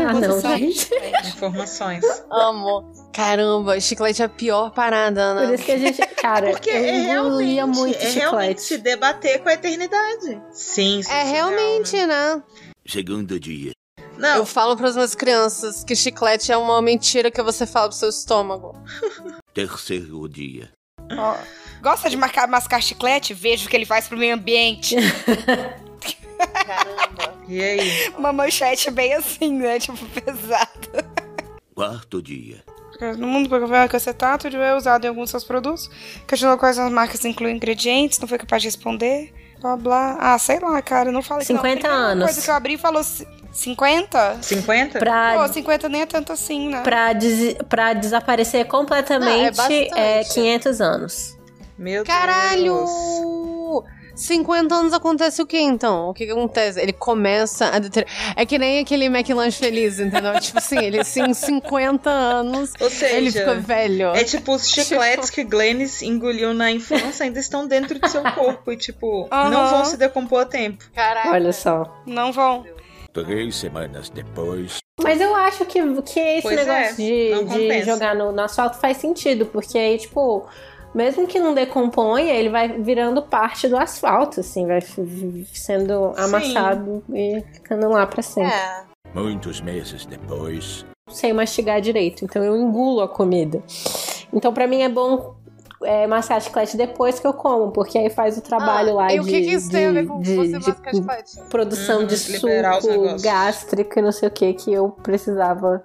Ah, não, gente. Informações. Amo. Caramba, chiclete é a pior parada, né? Por isso que a gente. Cara, *laughs* Porque eu é engolia realmente, muito é realmente se debater com a eternidade. Sim, isso É surreal, realmente, né? né? Segundo dia. Não, Eu falo pras minhas crianças que chiclete é uma mentira que você fala pro seu estômago. *laughs* Terceiro dia. Ó, Gosta de marcar, mascar chiclete? Veja o que ele faz pro meio ambiente. Caramba. *laughs* e aí? Uma manchete bem assim, né? Tipo, pesada. Quarto dia. No mundo do papel acetato é usado em alguns dos seus produtos. Questionou quais as marcas incluem ingredientes, não foi capaz de responder. Blá blá. Ah, sei lá, cara, não fala 50 anos. coisa que eu abri falou ci- 50? 50? Pra, Pô, 50 nem é tanto assim, né? pra, des- pra desaparecer completamente Não, é é, bastante. 500 anos. Meu Caralho! Deus. 50 anos acontece o que então? O que, que acontece? Ele começa a deter... É que nem aquele McLanche feliz, entendeu? tipo assim, ele assim, em 50 anos, Ou seja, ele ficou velho. é tipo os chicletes que Glennis engoliu na infância ainda estão dentro do seu corpo e, tipo, não Aham. vão se decompor a tempo. Caraca. Olha só. Não vão. Três semanas depois. Mas eu acho que, que esse Pois é, negócio de, não de compensa. jogar no, no asfalto faz sentido, porque aí, tipo, mesmo que não decomponha, ele vai virando parte do asfalto, assim, vai sendo amassado e ficando lá pra sempre. É. Muitos meses depois. Sem mastigar direito, então eu engulo a comida. Então, pra mim é bom é, mascar chiclete depois que eu como, porque aí faz o trabalho Ah, lá e de, o que, que isso de, tem a ver com de- você de mascar chiclete? produção Uhum, de suco gástrico e não sei o que, que eu precisava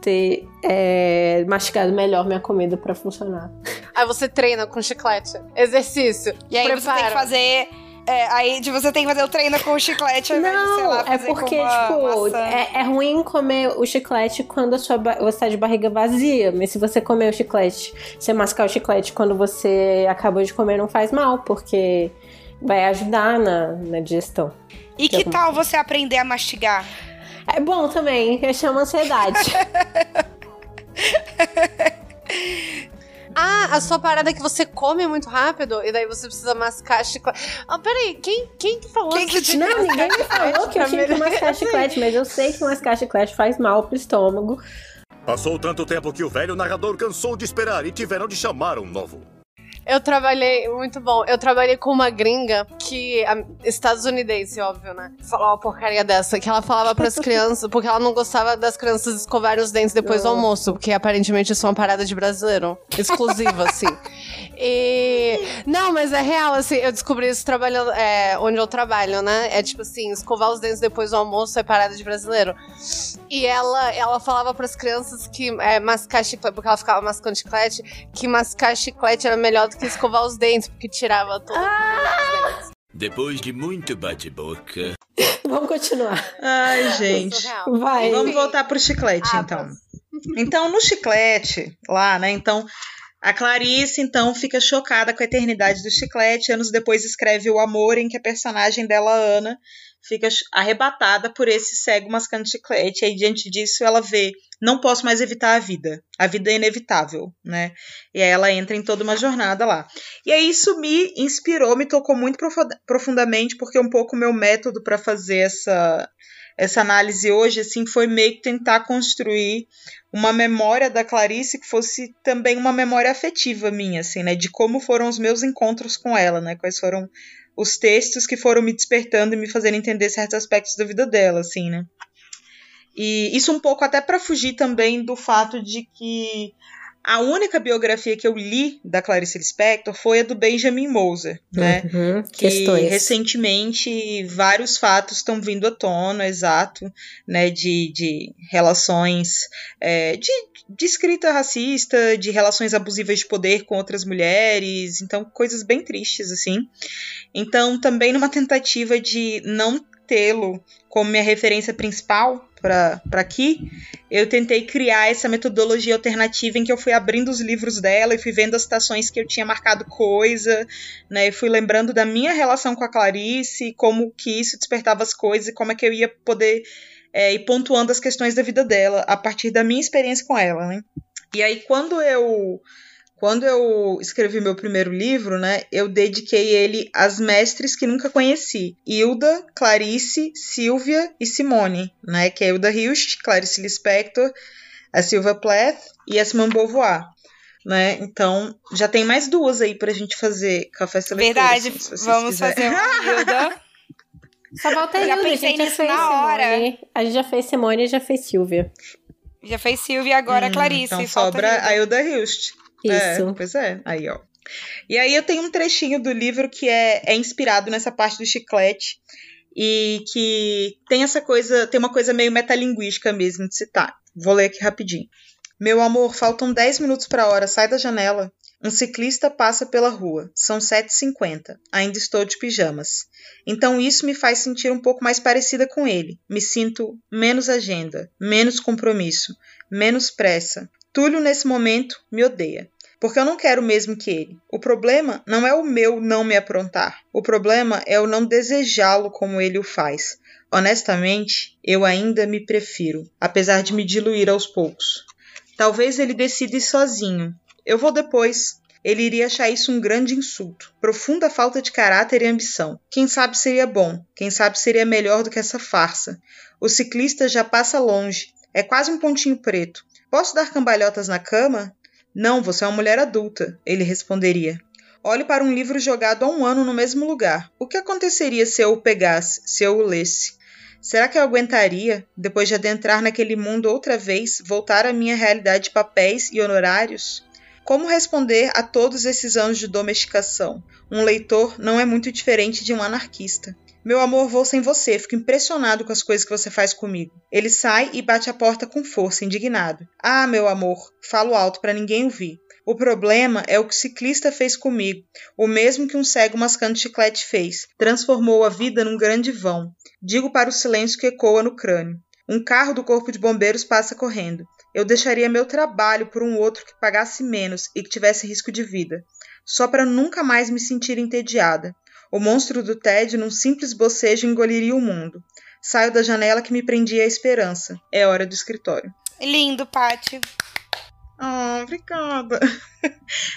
ter é, mastigado melhor minha comida pra funcionar. Aí você treina com chiclete. Exercício. E aí você tem Prepara. que fazer. É, aí de você tem que fazer o treino com o chiclete ao invés de, sei Não, lá, é fazer porque, com uma tipo, é, é ruim comer o chiclete quando a sua você tá de barriga vazia. Mas se você comer o chiclete, você mascar o chiclete quando você acabou de comer, não faz mal, porque vai ajudar na, na digestão. E que tal você aprender a mastigar? É bom também, eu chamo ansiedade. *laughs* Ah, a sua parada é que você come muito rápido e daí você precisa mascar chiclete. Ah, peraí, quem, quem que falou Quem isso? que te- não, ninguém me falou que eu tinha que mascar chiclete, mas eu sei que mascar chiclete faz mal pro estômago. Passou tanto tempo que o velho narrador cansou de esperar e tiveram de chamar um novo. Eu trabalhei, muito bom, eu trabalhei com uma gringa que, estadunidense, óbvio, né? Falou uma porcaria dessa, que ela falava pras *laughs* crianças, porque ela não gostava das crianças escovarem os dentes depois do almoço, porque aparentemente isso é uma parada de brasileiro, exclusiva, assim. E. Não, mas é real, assim, eu descobri isso trabalhando, é, onde eu trabalho, né? É tipo assim, escovar os dentes depois do almoço é parada de brasileiro. E ela, ela falava pras crianças que é, mascar chiclete, porque ela ficava mascando chiclete, que mascar chiclete era melhor do que escovar os dentes, porque tirava todo os dentes. Depois de muito bate-boca. *coughs* Vamos continuar. Ai, gente. Surreal. Vai. Vamos voltar pro chiclete, Ah, então. *laughs* Então, no chiclete, lá, né? Então, a Clarice, então, fica chocada com a eternidade do chiclete. Anos depois escreve O Amor, em que a personagem dela, Ana, fica arrebatada por esse cego mascando chiclete. E aí, diante disso, ela vê: não posso mais evitar a vida. A vida é inevitável, né? E aí ela entra em toda uma jornada lá. E aí isso me inspirou, me tocou muito profu- profundamente, porque um pouco o meu método para fazer essa essa análise hoje assim foi meio que tentar construir uma memória da Clarice que fosse também uma memória afetiva minha assim né de como foram os meus encontros com ela né quais foram os textos que foram me despertando e me fazendo entender certos aspectos da vida dela assim né? E isso um pouco até para fugir também do fato de que a única biografia que eu li da Clarice Lispector foi a do Benjamin Moser, né? Uhum, que questões. recentemente vários fatos estão vindo à tona, exato, né? De, de relações é, de, de escrita racista, de relações abusivas de poder com outras mulheres, então coisas bem tristes assim. Então também numa tentativa de não tê-lo como minha referência principal para aqui, eu tentei criar essa metodologia alternativa em que eu fui abrindo os livros dela e fui vendo as citações que eu tinha marcado coisa, né? E fui lembrando da minha relação com a Clarice, como que isso despertava as coisas e como é que eu ia poder é, ir pontuando as questões da vida dela a partir da minha experiência com ela, né? E aí quando eu quando eu escrevi meu primeiro livro, né, eu dediquei ele às mestres que nunca conheci: Hilda, Clarice, Silvia e Simone, né, que é Hilda Hilst, Clarice Lispector, a Silvia Plath e a Simone Beauvoir. Né? Então, já tem mais duas aí pra gente fazer café seletor. Verdade, assim, se vocês vamos quiserem. fazer um Hilda. *laughs* Só falta Já Hilda, a pensei gente já nisso fez na hora. Simone. A gente já fez Simone e já fez Silvia. Já fez Silvia, agora Hum, Clarice. Então sobra Hilda. a Hilda Hilst. Isso. É, pois é, aí ó. E aí eu tenho um trechinho do livro que é, é inspirado nessa parte do chiclete e que tem essa coisa, tem uma coisa meio metalinguística mesmo de citar. Vou ler aqui rapidinho. Meu amor, faltam 10 minutos para a hora, sai da janela. Um ciclista passa pela rua. São 7h50. Ainda estou de pijamas. Então isso me faz sentir um pouco mais parecida com ele. Me sinto menos agenda, menos compromisso, menos pressa. Túlio, nesse momento, me odeia. Porque eu não quero o mesmo que ele. O problema não é o meu não me aprontar. O problema é o não desejá-lo como ele o faz. Honestamente, eu ainda me prefiro, apesar de me diluir aos poucos. Talvez ele decida ir sozinho. Eu vou depois. Ele iria achar isso um grande insulto. Profunda falta de caráter e ambição. Quem sabe seria bom. Quem sabe seria melhor do que essa farsa. O ciclista já passa longe. É quase um pontinho preto. Posso dar cambalhotas na cama? Não, você é uma mulher adulta, ele responderia. Olhe para um livro jogado há um ano no mesmo lugar. O que aconteceria se eu o pegasse, se eu o lesse? Será que eu aguentaria, depois de adentrar naquele mundo outra vez, voltar à minha realidade de papéis e honorários? Como responder a todos esses anos de domesticação? Um leitor não é muito diferente de um anarquista. Meu amor, vou sem você, fico impressionado com as coisas que você faz comigo. Ele sai e bate a porta com força, indignado. Ah, meu amor, falo alto para ninguém ouvir. O problema é o que o ciclista fez comigo, o mesmo que um cego mascando chiclete fez. Transformou a vida num grande vão. Digo para o silêncio que ecoa no crânio. Um carro do corpo de bombeiros passa correndo. Eu deixaria meu trabalho por um outro que pagasse menos e que tivesse risco de vida, só para nunca mais me sentir entediada. O monstro do tédio, num simples bocejo, engoliria o mundo. Saio da janela que me prendia à esperança. É hora do escritório. Lindo, Paty. Ah, obrigada. *laughs*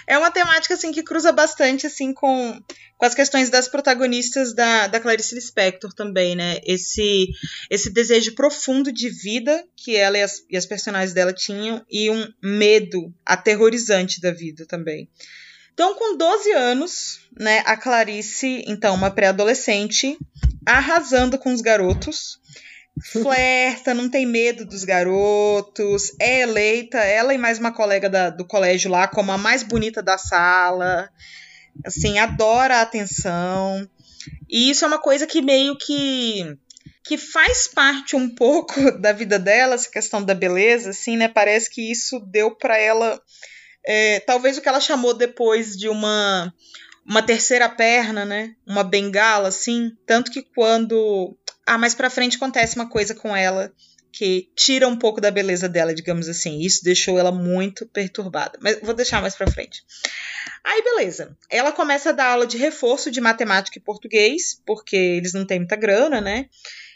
É uma temática assim que cruza bastante assim com, com as questões das protagonistas da, da Clarice Lispector também, né? Esse esse desejo profundo de vida que ela e as, e as personagens dela tinham e um medo aterrorizante da vida também. Então, com 12 anos, né, a Clarice, então uma pré-adolescente, arrasando com os garotos, flerta, não tem medo dos garotos, é eleita, ela e mais uma colega da- do colégio lá, como a mais bonita da sala, assim, adora a atenção. E isso é uma coisa que meio que que faz parte um pouco *laughs* da vida dela, essa questão da beleza, assim, né? Parece que isso deu pra ela é, talvez o que ela chamou depois de uma uma terceira perna, né? Uma bengala, assim. Tanto que quando. Ah, mais pra frente acontece uma coisa com ela que tira um pouco da beleza dela, digamos assim. Isso deixou ela muito perturbada. Mas vou deixar mais pra frente. Aí, beleza. Ela começa a dar aula de reforço de matemática e português, porque eles não têm muita grana, né?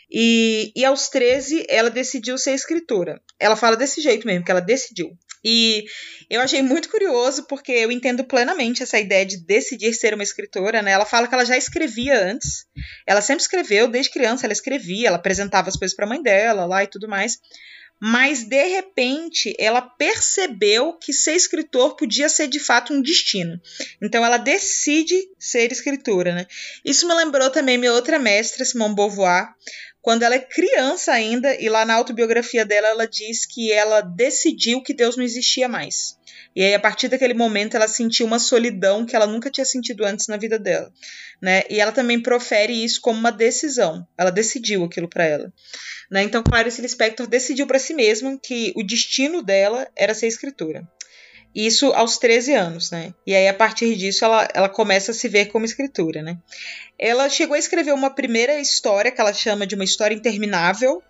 E, e aos 13, ela decidiu ser escritora. Ela fala desse jeito mesmo, que ela decidiu. E eu achei muito curioso, porque eu entendo plenamente essa ideia de decidir ser uma escritora, né? Ela fala que ela já escrevia antes. Ela sempre escreveu, desde criança ela escrevia, ela apresentava as coisas para a mãe dela lá e tudo mais. Mas de repente ela percebeu que ser escritor podia ser de fato um destino. Então ela decide ser escritora, né? Isso me lembrou também minha outra mestra, Simone Beauvoir, quando ela é criança ainda, e lá na autobiografia dela ela diz que ela decidiu que Deus não existia mais. E aí, a partir daquele momento, ela sentiu uma solidão que ela nunca tinha sentido antes na vida dela. Né? E ela também profere isso como uma decisão. Ela decidiu aquilo para ela. Né? Então, Clarice Lispector decidiu para si mesma que o destino dela era ser escritora. Isso aos 13 anos, né? E aí, a partir disso, ela, ela começa a se ver como escritora, né? Ela chegou a escrever uma primeira história que ela chama de uma história interminável,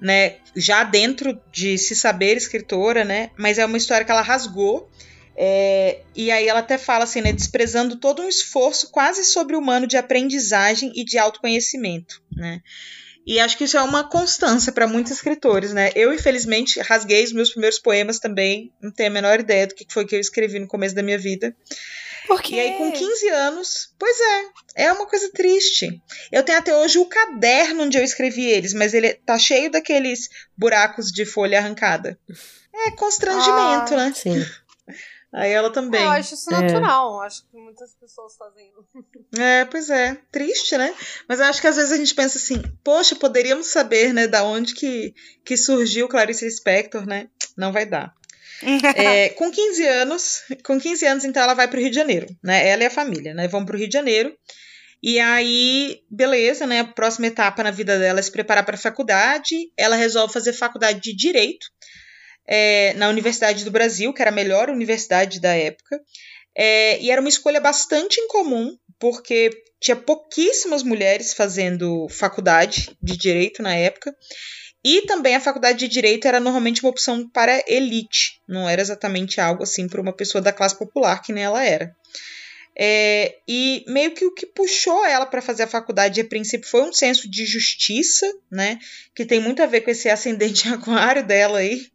né? Já dentro de se saber escritora, né? Mas é uma história que ela rasgou. É, e aí ela até fala assim, né? Desprezando todo um esforço quase sobre-humano de aprendizagem e de autoconhecimento, né? E acho que isso é uma constância para muitos escritores, né? Eu, infelizmente, rasguei os meus primeiros poemas também, não tenho a menor ideia do que foi que eu escrevi no começo da minha vida. Por quê? E aí, com 15 anos, pois é, é uma coisa triste. Eu tenho até hoje o caderno onde eu escrevi eles, mas ele tá cheio daqueles buracos de folha arrancada. É constrangimento, Ah, né? Sim. Aí ela também. Eu acho isso É. natural. Acho que muitas pessoas fazem isso. É, pois é. Triste, né? Mas eu acho que às vezes a gente pensa assim, poxa, poderíamos saber, né, da onde que, que surgiu Clarice Lispector, né? Não vai dar. *laughs* É, com 15 anos, com 15 anos, então, ela vai para o Rio de Janeiro, né? Ela e a família, né? Vão para o Rio de Janeiro. E aí, beleza, né? A próxima etapa na vida dela é se preparar para a faculdade. Ela resolve fazer faculdade de Direito é, na Universidade do Brasil, que era a melhor universidade da época. É, e era uma escolha bastante incomum, porque tinha pouquíssimas mulheres fazendo faculdade de direito na época. E também a faculdade de direito era normalmente uma opção para elite, não era exatamente algo assim para uma pessoa da classe popular, que nem ela era. É, e meio que o que puxou ela para fazer a faculdade a princípio foi um senso de justiça, né? Que tem muito a ver com esse ascendente aquário dela aí,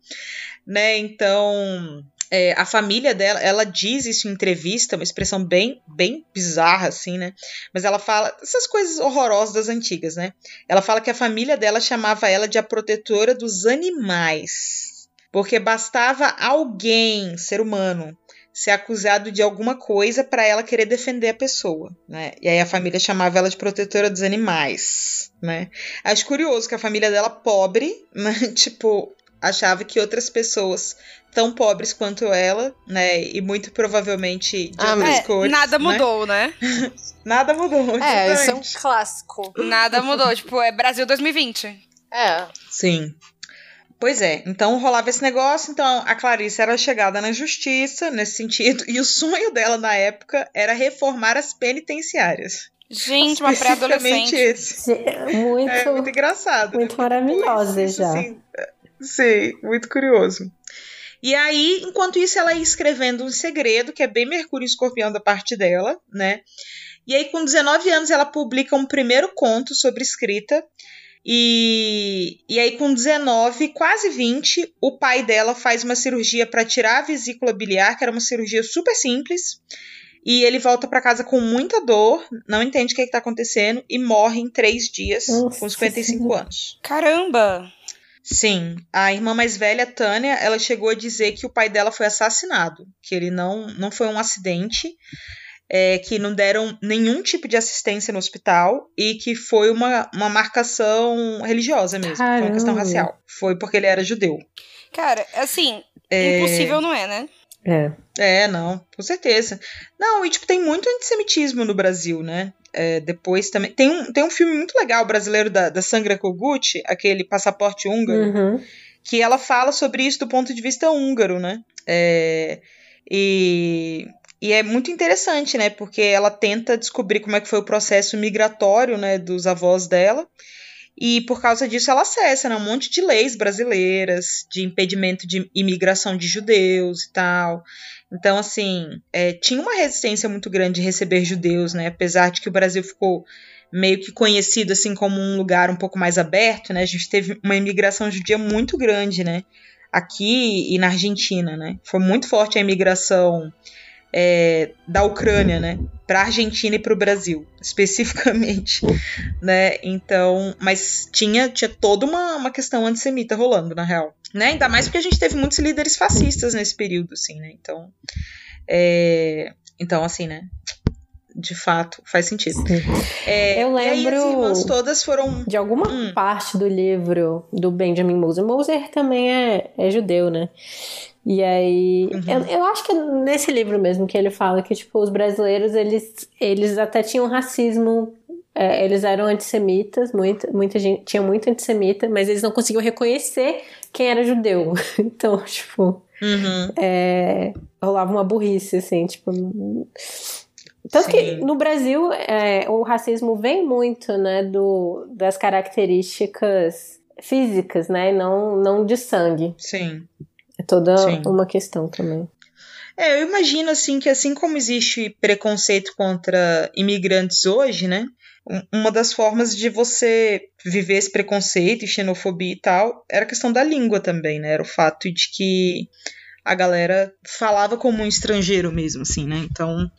né? Então, é, a família dela, ela diz isso em entrevista, uma expressão bem, bem bizarra, assim, né? Mas ela fala essas coisas horrorosas das antigas, né? Ela fala que a família dela chamava ela de a protetora dos animais. Porque bastava alguém, ser humano, ser acusado de alguma coisa para ela querer defender a pessoa, né? E aí a família chamava ela de protetora dos animais, né? Acho curioso que a família dela pobre, *laughs* né? tipo, achava que outras pessoas tão pobres quanto ela, né? E muito provavelmente de Ah, outras É, cores. nada né? mudou, né? *laughs* Nada mudou. É, isso é um clássico. Nada mudou. tipo, é Brasil 2020. É. Sim. Pois é, então rolava esse negócio, então a Clarice era chegada na justiça nesse sentido, e o sonho dela na época era reformar as penitenciárias. Gente, uma Especificamente pré-adolescente. esse. Muito, É muito engraçado. muito maravilhosa Isso, já. Sim, sim, muito curioso. E aí, enquanto isso, ela ia escrevendo um segredo, que é bem Mercúrio e Escorpião da parte dela, né? E aí, com 19 anos, ela publica um primeiro conto sobre escrita. E, e aí, com 19, quase 20, o pai dela faz uma cirurgia para tirar a vesícula biliar, que era uma cirurgia super simples. E ele volta para casa com muita dor, não entende o que está acontecendo e morre em três dias, Nossa com 55 Senhora. anos. Caramba! Sim, a irmã mais velha, Tânia, ela chegou a dizer que o pai dela foi assassinado, que ele não, não foi um acidente, é, que não deram nenhum tipo de assistência no hospital e que foi uma, uma marcação religiosa mesmo, foi uma questão Caramba. racial. Foi porque ele era judeu. Cara, assim, É, impossível não é, né? É. É, não, com certeza. Não, e tipo, tem muito antissemitismo no Brasil, né? É, depois também. Tem um, tem um filme muito legal brasileiro da, da Sangra Kogut, aquele Passaporte Húngaro, Uhum. que ela fala sobre isso do ponto de vista húngaro, né? É, e, e é muito interessante, né? Porque ela tenta descobrir como é que foi o processo migratório, né, dos avós dela. E por causa disso ela acessa né, um monte de leis brasileiras de impedimento de imigração de judeus e tal. Então, assim, é, tinha uma resistência muito grande de receber judeus, né? Apesar de que o Brasil ficou meio que conhecido assim como um lugar um pouco mais aberto, né? A gente teve uma imigração judia muito grande, né? Aqui e na Argentina, né? Foi muito forte a imigração é, da Ucrânia, né? Para a Argentina e para o Brasil, *laughs* especificamente, né? Então, mas tinha, tinha toda uma, uma questão antissemita rolando, na real, né? Ainda mais porque a gente teve muitos líderes fascistas nesse período, assim, né? Então, é, então assim, né? de fato, faz sentido. É, Eu e aí lembro as irmãs todas foram. de alguma parte do livro do Benjamin Moser. Moser também é, é judeu, né? E aí, eu, eu acho que é nesse livro mesmo que ele fala que, tipo, os brasileiros, eles, eles até tinham racismo, é, eles eram antissemitas, muita, muita gente, tinha muito antissemita, mas eles não conseguiam reconhecer quem era judeu. *laughs* Então, tipo, é, rolava uma burrice, assim, tipo... Tanto que no Brasil, é, o racismo vem muito, né, do, das características físicas, né, não, não de sangue. Sim. É toda Sim. uma questão também. É, eu imagino assim que assim como existe preconceito contra imigrantes hoje, né? um- Uma das formas de você viver esse preconceito e xenofobia e tal era a questão da língua também, né? Era o fato de que a galera falava como um estrangeiro mesmo, assim, né? Então,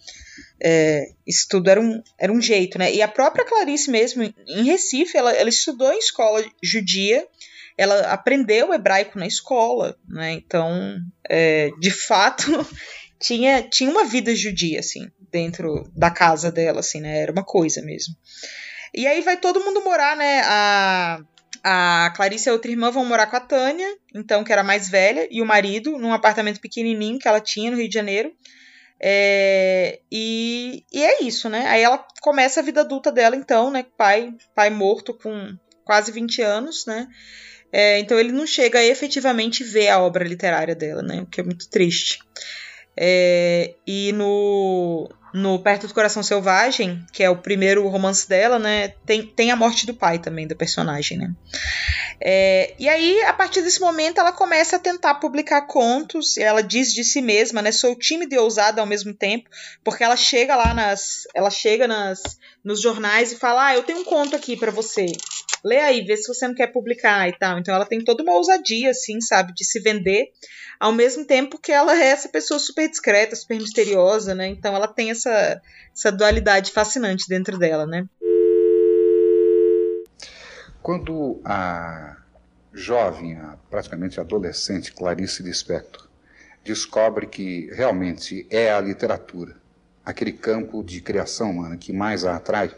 é, isso tudo era um, era um jeito, né? E a própria Clarice mesmo, em Recife, ela, ela estudou em escola judia, ela aprendeu hebraico na escola, né? Então, é, de fato, *laughs* tinha, tinha uma vida judia, assim, dentro da casa dela, assim, né? Era uma coisa mesmo. E aí vai todo mundo morar, né? A, a Clarice e a outra irmã vão morar com a Tânia, então, que era mais velha, e o marido, num apartamento pequenininho que ela tinha no Rio de Janeiro. É, e, e é isso, né? Aí ela começa a vida adulta dela, então, né? Pai, pai morto com quase 20 anos, né? É, então ele não chega a efetivamente ver a obra literária dela, né? O que é muito triste. É, e no, no Perto do Coração Selvagem, que é o primeiro romance dela, né? Tem, tem a morte do pai também, da personagem, né? É, e aí, a partir desse momento, ela começa a tentar publicar contos. Ela diz de si mesma, né? Sou tímida e ousada ao mesmo tempo, porque ela chega lá nas, ela chega nas, nos jornais e fala: "Ah, eu tenho um conto aqui pra você. Lê aí, vê se você não quer publicar e tal". Então, ela tem toda uma ousadia, assim, sabe, de se vender, ao mesmo tempo que ela é essa pessoa super discreta, super misteriosa, né? Então, ela tem essa, essa dualidade fascinante dentro dela, né? Quando a jovem, a praticamente adolescente Clarice Lispector descobre que realmente é a literatura, aquele campo de criação humana que mais a atrai,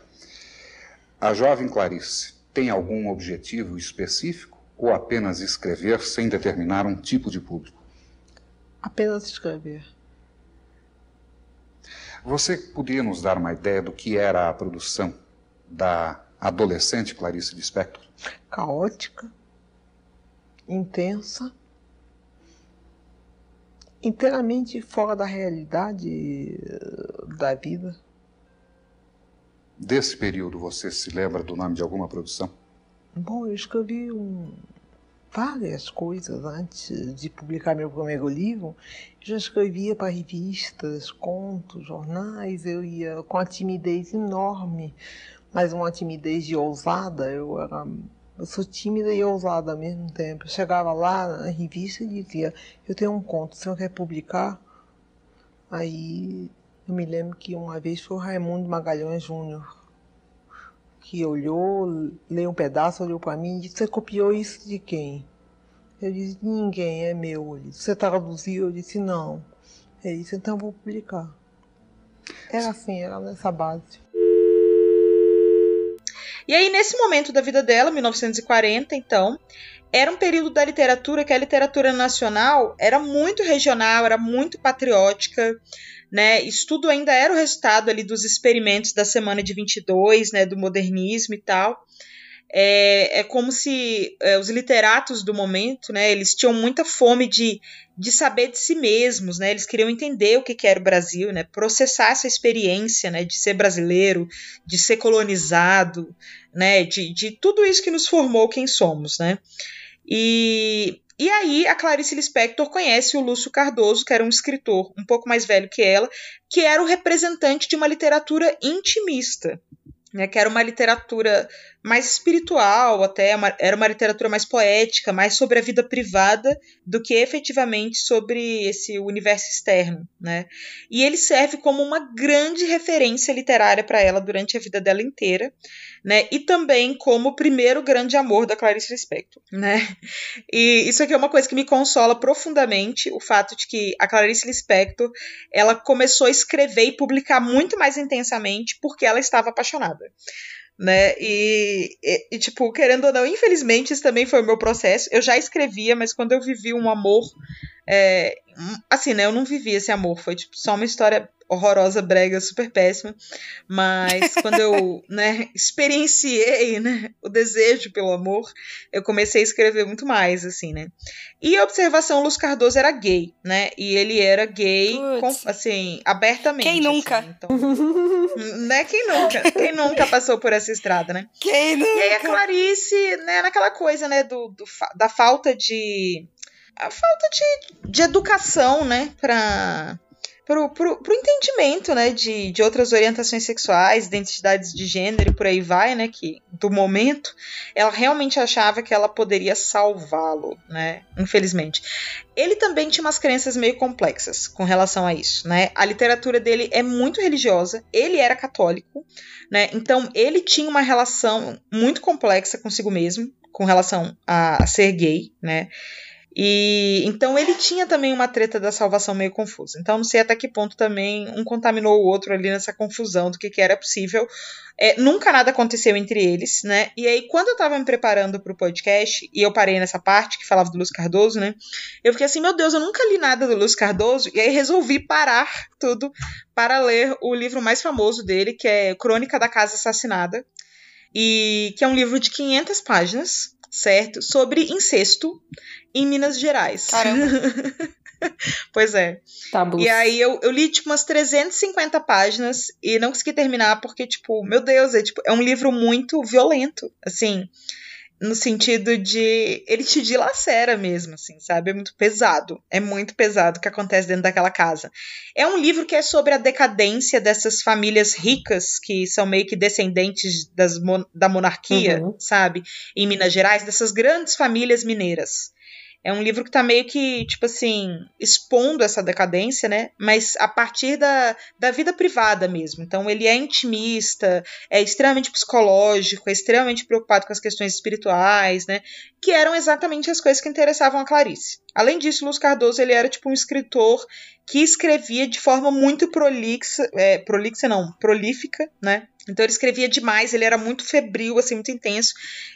a jovem Clarice tem algum objetivo específico ou apenas escrever sem determinar um tipo de público? Apenas escrever. Você poderia nos dar uma ideia do que era a produção da adolescente Clarice Lispector? Caótica, intensa, inteiramente fora da realidade eh, da vida. Desse período, você se lembra do nome de alguma produção? Bom, eu escrevi um- várias coisas antes de publicar meu primeiro livro. Já escrevia para revistas, contos, jornais. Eu ia com a timidez enorme, mas uma timidez de ousada. Eu era, eu sou tímida e ousada ao mesmo tempo. Eu chegava lá na revista e dizia: Eu tenho um conto, você não quer publicar? Aí eu me lembro que uma vez foi o Raimundo Magalhães Júnior que olhou, leu um pedaço, olhou para mim e disse: Você copiou isso de quem? Eu disse: Ninguém, é meu. Ele disse: Você traduziu? Eu disse: Não. Ele disse: Então eu vou publicar. Era assim, era nessa base. E aí, nesse momento da vida dela, 1940, então, era um período da literatura que a literatura nacional era muito regional, era muito patriótica, né? Isso tudo ainda era o resultado ali dos experimentos da Semana de 22, né? Do modernismo e tal. É, é como se é, os literatos do momento, né? Eles tinham muita fome de, de saber de si mesmos, né? Eles queriam entender o que, que era o Brasil, né? Processar essa experiência, né? De ser brasileiro, de ser colonizado, né? De, de tudo isso que nos formou quem somos, né? E, e aí a Clarice Lispector conhece o Lúcio Cardoso, que era um escritor um pouco mais velho que ela, que era o representante de uma literatura intimista, né, que era uma literatura mais espiritual, até era uma literatura mais poética, mais sobre a vida privada do que efetivamente sobre esse universo externo, né? E ele serve como uma grande referência literária para ela durante a vida dela inteira, né? E também como o primeiro grande amor da Clarice Lispector, né? E isso aqui é uma coisa que me consola profundamente, o fato de que a Clarice Lispector, ela começou a escrever e publicar muito mais intensamente porque ela estava apaixonada né? E, e, e, tipo, querendo ou não, infelizmente, isso também foi o meu processo. Eu já escrevia, mas quando eu vivi um amor. É, assim, né? Eu não vivi esse amor, foi tipo, só uma história horrorosa, brega, super péssima. Mas *laughs* quando eu, né, experienciei, né, o desejo pelo amor, eu comecei a escrever muito mais, assim, né. E a observação, Luz Cardoso era gay, né, e ele era gay, com, assim, abertamente. Quem nunca? Assim, então, né, quem nunca? Quem nunca passou por essa estrada, né? Quem nunca? E aí a Clarice, né, naquela coisa, né, do, do da falta de a falta de, de educação, né, para pro, pro, pro entendimento, né, de, de outras orientações sexuais, identidades de gênero e por aí vai, né, que do momento, ela realmente achava que ela poderia salvá-lo, né, infelizmente. Ele também tinha umas crenças meio complexas com relação a isso, né, a literatura dele é muito religiosa, ele era católico, né, então ele tinha uma relação muito complexa consigo mesmo, com relação a, ser gay, né, e então ele tinha também uma treta da salvação meio confusa. Então não sei até que ponto também um contaminou o outro ali nessa confusão do que, que era possível. É, nunca nada aconteceu entre eles, né? E aí, quando eu tava me preparando pro podcast, e eu parei nessa parte que falava do Luz Cardoso, né? Eu fiquei assim, meu Deus, eu nunca li nada do Luz Cardoso, e aí resolvi parar tudo para ler o livro mais famoso dele, que é Crônica da Casa Assassinada, e que é um livro de 500 páginas, certo? Sobre incesto em Minas Gerais. Caramba. *laughs* pois é. Tabus. E aí eu, eu li, tipo, umas 350 páginas e não consegui terminar porque, tipo, meu Deus, é, tipo, é um livro muito violento, assim no sentido de ele te dilacera mesmo, assim, sabe? É muito pesado. É muito pesado o que acontece dentro daquela casa. É um livro que é sobre a decadência dessas famílias ricas que são meio que descendentes das, da monarquia, uhum. sabe? Em Minas Gerais, dessas grandes famílias mineiras. É um livro que tá meio que, tipo assim, expondo essa decadência, né? Mas a partir da, da vida privada mesmo. Então ele é intimista, é extremamente psicológico, é extremamente preocupado com as questões espirituais, né? Que eram exatamente as coisas que interessavam a Clarice. Além disso, Luz Cardoso ele era tipo um escritor que escrevia de forma muito prolixa, é, prolixa não, prolífica, né? Então ele escrevia demais, ele era muito febril, assim, muito intenso,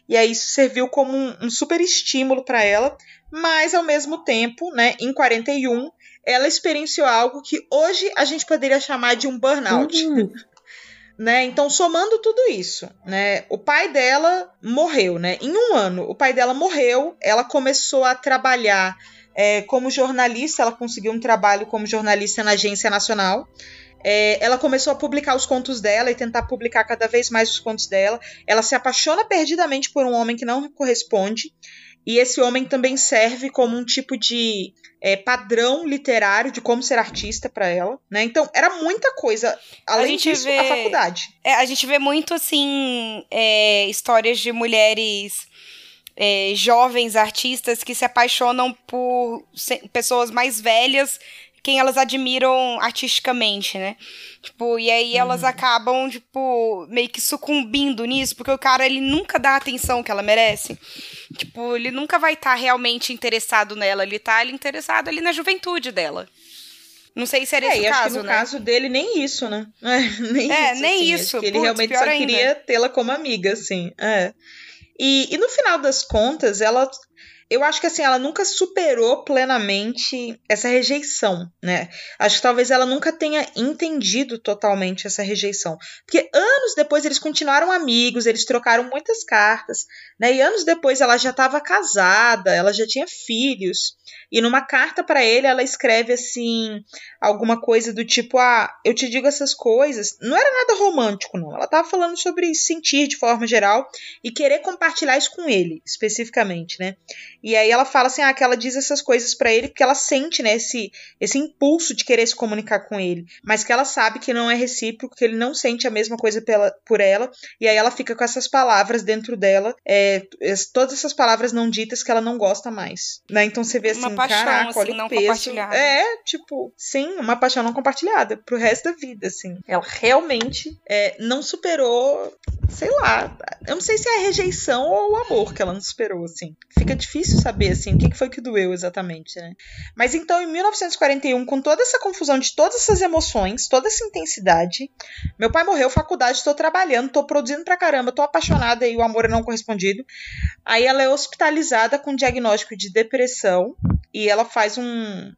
e aí isso serviu como um, um super estímulo para ela, mas ao mesmo tempo, né, em 41, ela experienciou algo que hoje a gente poderia chamar de um burnout. Uhum. *laughs* Né? Então, somando tudo isso, né? O pai dela morreu, né? Em um ano, o pai dela morreu, ela começou a trabalhar é, como jornalista, ela conseguiu um trabalho como jornalista na Agência Nacional. É, ela começou a publicar os contos dela e tentar publicar cada vez mais os contos dela. Ela se apaixona perdidamente por um homem que não corresponde. E esse homem também serve como um tipo de é, padrão literário de como ser artista para ela, né? Então era muita coisa. Além disso, vê, a faculdade. É, a gente vê muito assim é, histórias de mulheres é, jovens artistas que se apaixonam por pessoas mais velhas quem elas admiram artisticamente, né? Tipo, e aí elas uhum. acabam, tipo, meio que sucumbindo nisso, porque o cara, ele nunca dá a atenção que ela merece. Tipo, ele nunca vai estar tá realmente interessado nela, ele tá ele interessado ali na juventude dela. Não sei se era é, esse o caso, no né? caso dele, nem isso, né? *laughs* É, nem é, isso. Nem assim, isso. ele Putz, realmente só ainda. queria tê-la como amiga, assim. É. E, e no final das contas, ela eu acho que assim, ela nunca superou plenamente essa rejeição, né? Acho que talvez ela nunca tenha entendido totalmente essa rejeição. Porque anos depois eles continuaram amigos, eles trocaram muitas cartas, né? E anos depois ela já estava casada, ela já tinha filhos. E numa carta para ele, ela escreve assim, alguma coisa do tipo: "Ah, eu te digo essas coisas". Não era nada romântico, não. Ela estava falando sobre sentir de forma geral e querer compartilhar isso com ele, especificamente, né? E aí ela fala assim, ah, que ela diz essas coisas para ele porque ela sente, né, esse, esse impulso de querer se comunicar com ele, mas que ela sabe que não é recíproco, que ele não sente a mesma coisa pela, por ela, e aí ela fica com essas palavras dentro dela, é, todas essas palavras não ditas que ela não gosta mais, né? Então você vê assim, paixão, caraca, assim, não peso. compartilhada. É, tipo, sim, uma paixão não compartilhada pro resto da vida, assim. Ela realmente é, não superou, sei lá, eu não sei se é a rejeição ou o amor que ela não superou, assim. Fica difícil saber, assim, o que foi que doeu exatamente, né? Mas então, em 1941, com toda essa confusão de todas essas emoções, toda essa intensidade, meu pai morreu, faculdade, tô trabalhando, tô produzindo pra caramba, tô apaixonada e o amor é não correspondido. Aí ela é hospitalizada com diagnóstico de depressão e ela faz um,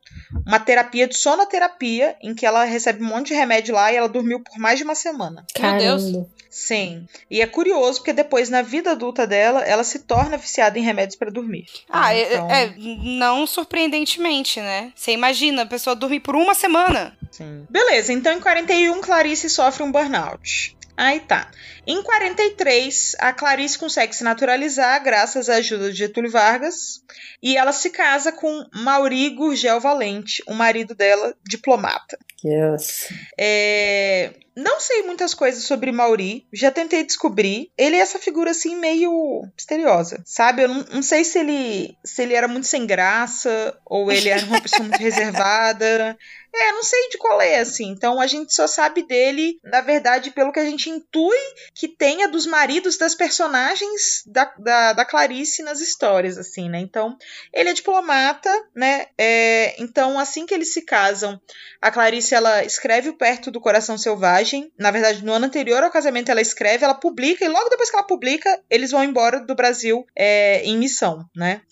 uma terapia de sonoterapia, em que ela recebe um monte de remédio lá e ela dormiu por mais de uma semana. Meu Deus. Sim. E é curioso porque depois, na vida adulta dela, ela se torna viciada em remédios para dormir. Ah, é- Então- é, não surpreendentemente, né? Você imagina a pessoa dormir por uma semana. Sim. Beleza, então em 41 Clarice sofre um burnout. Aí tá. Em 43, a Clarice consegue se naturalizar graças à ajuda de Getúlio Vargas e ela se casa com Mauri Gurgel Valente, o marido dela, diplomata. Yes. É, Não sei muitas coisas sobre Mauri, já tentei descobrir. Ele é essa figura assim meio misteriosa, sabe? Eu não, não sei se ele se ele era muito sem graça ou ele era uma pessoa muito *laughs* reservada. É, não sei de qual é, assim. Então a gente só sabe dele, na verdade, pelo que a gente intui que tenha dos maridos das personagens da, da, da Clarice nas histórias, assim, né? Então, ele é diplomata, né? É, então, assim que eles se casam, a Clarice ela escreve o Perto do Coração Selvagem. Na verdade, no ano anterior ao casamento, ela escreve, ela publica, e logo depois que ela publica, eles vão embora do Brasil é, em missão, né?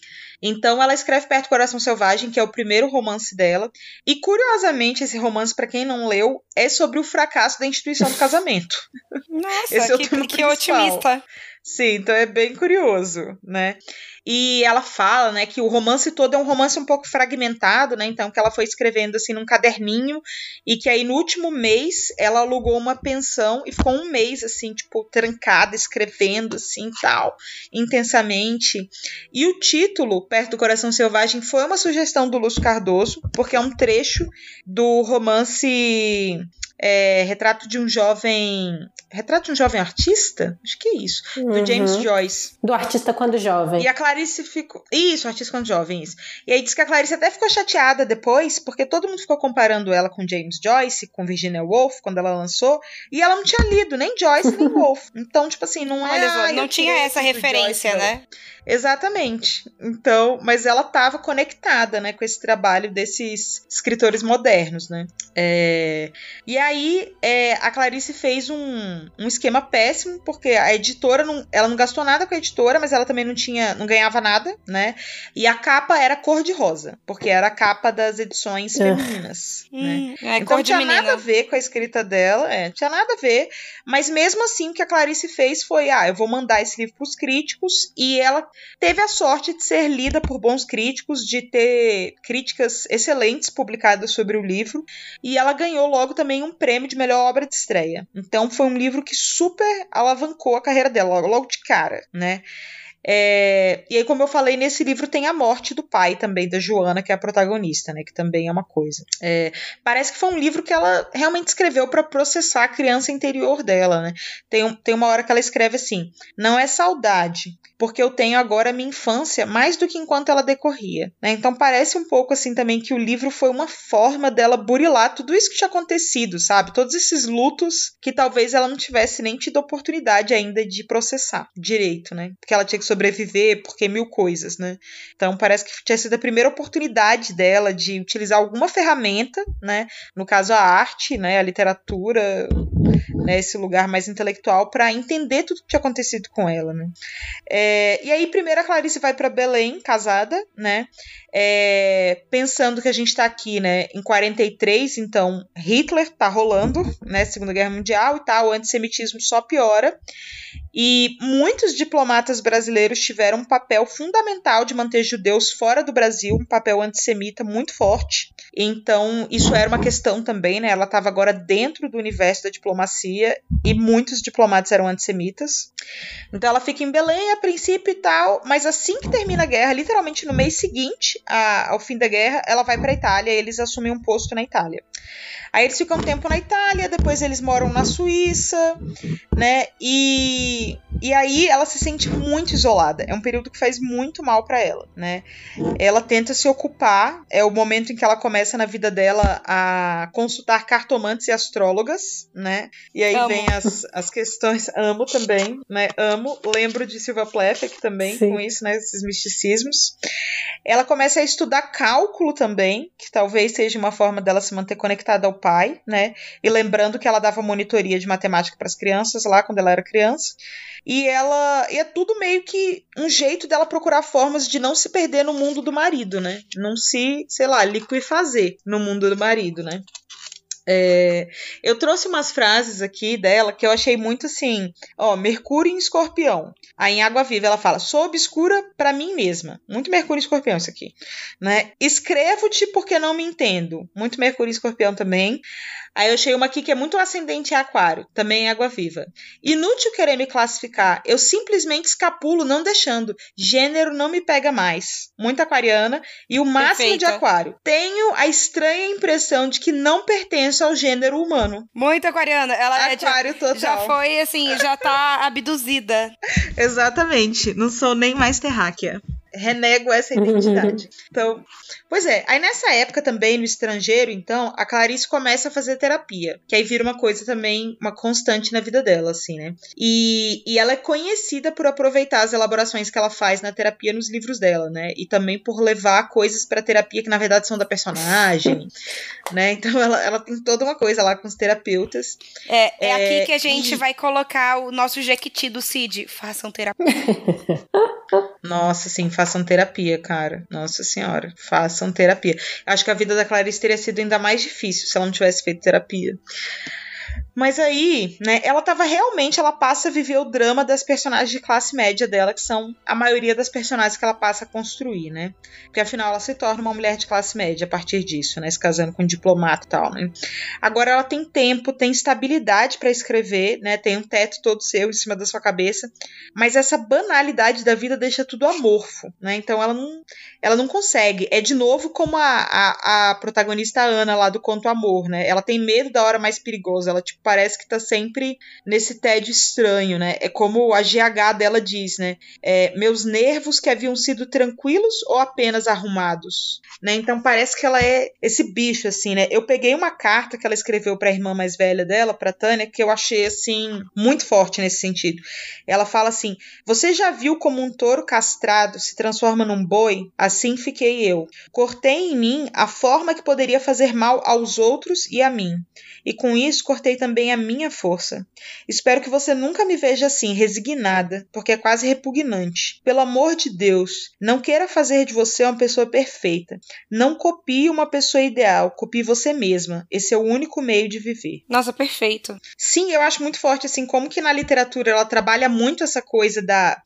Então ela escreve Perto do Coração Selvagem, que é o primeiro romance dela. E curiosamente, esse romance, para quem não leu, é sobre o fracasso da instituição do casamento. *laughs* Nossa, Esse é que, que otimista. Sim, então é bem curioso, né? E ela fala, né, que o romance todo é um romance um pouco fragmentado, né? Então que ela foi escrevendo assim num caderninho e que aí no último mês ela alugou uma pensão e ficou um mês assim, tipo, trancada escrevendo assim, tal, intensamente. E o título, Perto do Coração Selvagem, foi uma sugestão do Lúcio Cardoso, porque é um trecho do romance é, Retrato de um Jovem. Retrato de um Jovem Artista? Acho que é isso. Do James Uhum. Joyce. Do artista quando jovem. E a Clarice ficou. Isso, artista quando jovem, isso. E aí diz que a Clarice até ficou chateada depois, porque todo mundo ficou comparando ela com James Joyce, com Virginia Woolf, quando ela lançou, e ela não tinha lido nem Joyce nem *laughs* Woolf. Então, tipo assim, não é. Olha "Ai, não tinha essa referência, Joyce", não. né? Exatamente. Então, mas ela estava conectada, né, com esse trabalho desses escritores modernos, né? É, E aí, é, a Clarice fez um, um esquema péssimo, porque a editora não, ela não gastou nada com a editora, mas ela também não tinha, não ganhava nada, né? E a capa era cor de rosa, porque era a capa das edições Ah. femininas, né? Hum, é então cor de tinha menina. nada a ver com a escrita dela, é, tinha nada a ver, mas mesmo assim o que a Clarice fez foi, ah, eu vou mandar esse livro para os críticos e ela teve a sorte de ser lida por bons críticos, de ter críticas excelentes publicadas sobre o livro e ela ganhou logo também um prêmio de melhor obra de estreia. Então foi um livro que super alavancou a carreira dela logo, logo de cara, né? É, e aí, como eu falei, nesse livro tem a morte do pai também, da Joana, que é a protagonista, né? Que também é uma coisa. É, parece que foi um livro que ela realmente escreveu para processar a criança interior dela, né? Tem, um- tem uma hora que ela escreve assim: Não é saudade, porque eu tenho agora a minha infância mais do que enquanto ela decorria. né? Então parece um pouco assim também que o livro foi uma forma dela burilar tudo isso que tinha acontecido, sabe? Todos esses lutos que talvez ela não tivesse nem tido oportunidade ainda de processar direito, né? Porque ela tinha que sobreviver, porque mil coisas, né? Então parece que tinha sido a primeira oportunidade dela de utilizar alguma ferramenta, né? No caso a arte, né? A literatura, né? Esse lugar mais intelectual para entender tudo que tinha acontecido com ela, né? É, e aí primeiro a Clarice vai para Belém, casada, né? É, pensando que a gente está aqui, né? Em 43, então Hitler tá rolando, né? Segunda Guerra Mundial e tal, o antissemitismo só piora. E muitos diplomatas brasileiros tiveram um papel fundamental de manter judeus fora do Brasil, um papel antissemita muito forte. Então, isso era uma questão também, né? Ela estava agora dentro do universo da diplomacia e muitos diplomatas eram antissemitas. Então ela fica em Belém a princípio e tal, mas assim que termina a guerra, literalmente no mês seguinte a, ao fim da guerra, ela vai para Itália e eles assumem um posto na Itália. Aí eles ficam um tempo na Itália, depois eles moram na Suíça, né? E, e aí ela se sente muito isolada. É um período que faz muito mal para ela, né? Ela tenta se ocupar, é o momento em que ela começa na vida dela a consultar cartomantes e astrólogas, né? E aí Amo. vem as, as questões. Amo também, né? Amo. Lembro de Silva Plath também, Sim. com isso, né? Esses misticismos. Ela começa a estudar cálculo também, que talvez seja uma forma dela se manter conectada ao pai, né? E lembrando que ela dava monitoria de matemática para as crianças lá quando ela era criança. E ela. E é tudo meio que um jeito dela procurar formas de não se perder no mundo do marido, né? Não se, sei lá, liquifazer no mundo do marido, né? É, eu trouxe umas frases aqui dela que eu achei muito assim, ó, Mercúrio em Escorpião. Aí em Água Viva ela fala: "Sou obscura para mim mesma". Muito Mercúrio em Escorpião isso aqui, né? Escrevo-te porque não me entendo. Muito Mercúrio em Escorpião também. Aí eu achei uma aqui que é muito ascendente em Aquário, também em Água Viva. Inútil querer me classificar, eu simplesmente escapulo não deixando. Gênero não me pega mais. Muito aquariana e o máximo de aquário. Tenho a estranha impressão de que não pertenço ao gênero humano. Muito aquariana. Ela é, Aquário já, total. já foi, assim, já tá abduzida. *laughs* Exatamente. Não sou nem mais terráquea. Renego essa identidade. *laughs* Então, pois é. Aí nessa época também, no estrangeiro, então, a Clarice começa a fazer terapia. Que aí vira uma coisa também, uma constante na vida dela, assim, né? E, e ela é conhecida por aproveitar as elaborações que ela faz na terapia nos livros dela, né? E também por levar coisas pra terapia que na verdade são da personagem, *laughs* né? Então ela, ela tem toda uma coisa lá com os terapeutas. É, é, É, aqui que a gente e- vai colocar o nosso jequiti do Cid. Façam terapia. *laughs* Nossa, sim, façam terapia, cara. Nossa senhora, façam terapia. Acho que a vida da Clarice teria sido ainda mais difícil se ela não tivesse feito terapia. Mas aí, né, ela tava realmente, ela passa a viver o drama das personagens de classe média dela, que são a maioria das personagens que ela passa a construir, né? Porque afinal ela se torna uma mulher de classe média a partir disso, né? Se casando com um diplomata e tal, né? Agora ela tem tempo, tem estabilidade pra escrever, né? Tem um teto todo seu em cima da sua cabeça, mas essa banalidade da vida deixa tudo amorfo, né? Então ela não, ela não consegue. É de novo como a, a, a protagonista Ana lá do Conto Amor, né? Ela tem medo da hora mais perigosa, ela tipo parece que tá sempre nesse tédio estranho, né? É como a GH dela diz, né? É, meus nervos que haviam sido tranquilos ou apenas arrumados, né? Então parece que ela é esse bicho assim, né? Eu peguei uma carta que ela escreveu para a irmã mais velha dela, para Tânia, que eu achei assim muito forte nesse sentido. Ela fala assim: "Você já viu como um touro castrado se transforma num boi? Assim fiquei eu. Cortei em mim a forma que poderia fazer mal aos outros e a mim. E com isso cortei também a minha força. Espero que você nunca me veja assim, resignada, porque é quase repugnante. Pelo amor de Deus, não queira fazer de você uma pessoa perfeita. Não copie uma pessoa ideal, copie você mesma. Esse é o único meio de viver. Nossa, perfeito. Sim, eu acho muito forte assim como que na literatura ela trabalha muito essa coisa da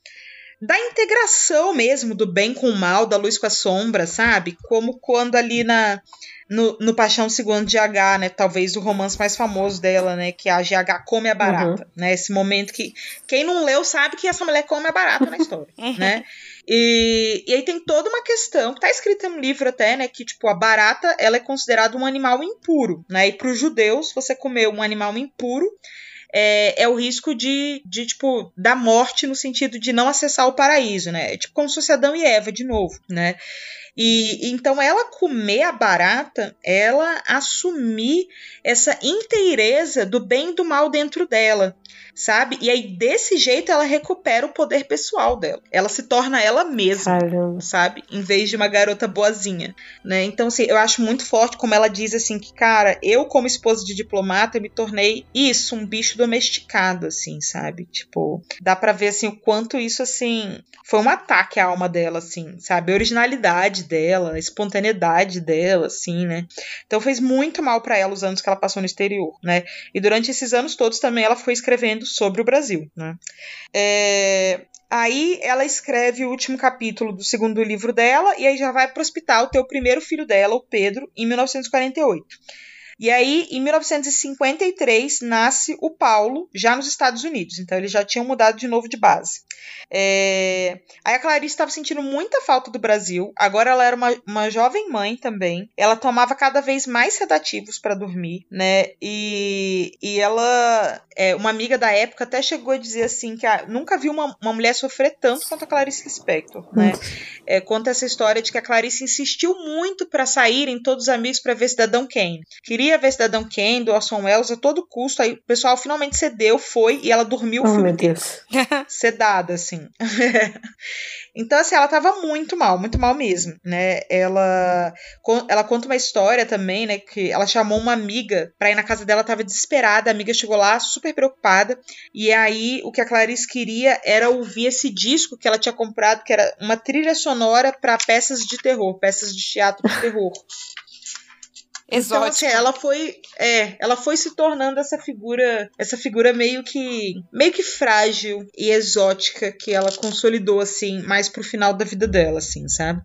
da integração mesmo do bem com o mal, da luz com a sombra, sabe? Como quando ali na no, no Paixão Segundo de H, né? Talvez o romance mais famoso dela, né? Que a GH come a barata, né? Esse momento que quem não leu sabe que essa mulher come a barata na história, *laughs* né? E, e aí tem toda uma questão que tá escrita no livro até, né? Que, tipo, a barata, ela é considerada um animal impuro, né? E pros judeus, você comer um animal impuro é, é o risco de, de, tipo, da morte no sentido de não acessar o paraíso, né? É tipo como se e Eva de novo, né? E então ela comer a barata, ela assumir essa inteireza do bem e do mal dentro dela, sabe? E aí desse jeito ela recupera o poder pessoal dela. Ela se torna ela mesma, Caramba. sabe? Em vez de uma garota boazinha, né? Então assim, eu acho muito forte como ela diz assim que, cara, eu como esposa de diplomata me tornei isso, um bicho domesticado assim, sabe? Tipo, dá para ver assim o quanto isso assim foi um ataque à alma dela assim, sabe? A originalidade dela, a espontaneidade dela assim, né? Então fez muito mal para ela os anos que ela passou no exterior, né? E durante esses anos todos também ela foi escrevendo sobre o Brasil, né? É... Aí ela escreve o último capítulo do segundo livro dela e aí já vai pro hospital ter o primeiro filho dela, o Pedro, em 1948. E aí, em 1953, nasce o Paulo, já nos Estados Unidos. Então, eles já tinham mudado de novo de base. É... Aí a Clarice estava sentindo muita falta do Brasil. Agora ela era uma, uma jovem mãe também. Ela tomava cada vez mais sedativos para dormir, né? E, e ela, é, uma amiga da época, até chegou a dizer assim que a, nunca viu uma, uma mulher sofrer tanto quanto a Clarice Lispector, né? É, conta essa história de que a Clarice insistiu muito para saírem todos os amigos para ver Cidadão Kane. Queria ver Cidadão Kane do Orson Welles a todo custo. Aí o pessoal finalmente cedeu, foi e ela dormiu o Oh, filme meu inteiro. Deus. *laughs* *laughs* Sedada, assim. *laughs* Então, assim, ela tava muito mal, muito mal mesmo, né? Ela, ela conta uma história também, né? Que ela chamou uma amiga pra ir na casa dela, tava desesperada. A amiga chegou lá, super preocupada. E aí, o que a Clarice queria era ouvir esse disco que ela tinha comprado, que era uma trilha sonora pra peças de terror, peças de teatro de terror. Então, assim, ela foi, é, ela foi se tornando essa figura, essa figura meio que, meio que frágil e exótica que ela consolidou assim, mais pro final da vida dela, assim, sabe?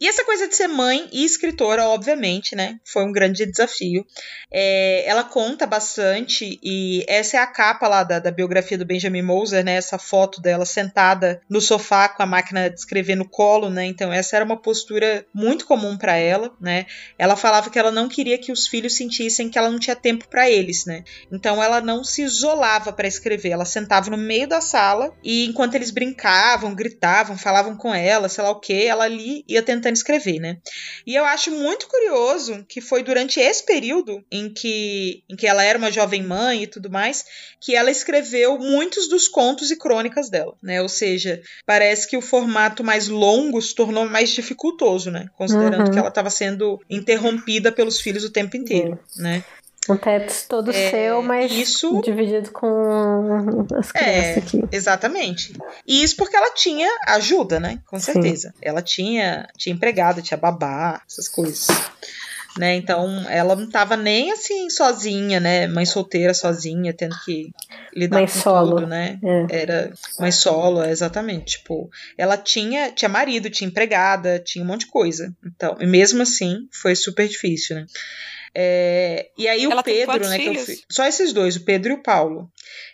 E essa coisa de ser mãe e escritora, obviamente, né, foi um grande desafio. É, ela conta bastante e essa é a capa lá da, da biografia do Benjamin Moser, né? Essa foto dela sentada no sofá com a máquina de escrever no colo, né? Então essa era uma postura muito comum para ela, né? Ela falava que ela não queria que os filhos sentissem que ela não tinha tempo para eles, né? Então ela não se isolava para escrever, ela sentava no meio da sala e enquanto eles brincavam, gritavam, falavam com ela, sei lá o que, ela ali ia tentando escrever, né? E eu acho muito curioso que foi durante esse período em que, em que ela era uma jovem mãe e tudo mais, que ela escreveu muitos dos contos e crônicas dela, né? Ou seja, parece que o formato mais longo se tornou mais dificultoso, né? Considerando Uhum. que ela estava sendo interrompida pelos filhos o tempo inteiro, né? Um teto todo É, seu, mas isso- dividido com as É, crianças aqui. exatamente. E isso porque ela tinha ajuda, né? Com Sim. certeza. Ela tinha, tinha empregada, tinha babá, essas coisas. Né? Então, ela não tava nem assim sozinha, né? Mãe solteira sozinha, tendo que lidar Mãe com solo. tudo, né? É. Era mãe solo, é, exatamente. Tipo, ela tinha, tinha marido, tinha empregada, tinha um monte de coisa. Então, e mesmo assim, foi super difícil, né? É, e aí o Ela tem Pedro, né? o só esses dois, o Pedro e o Paulo.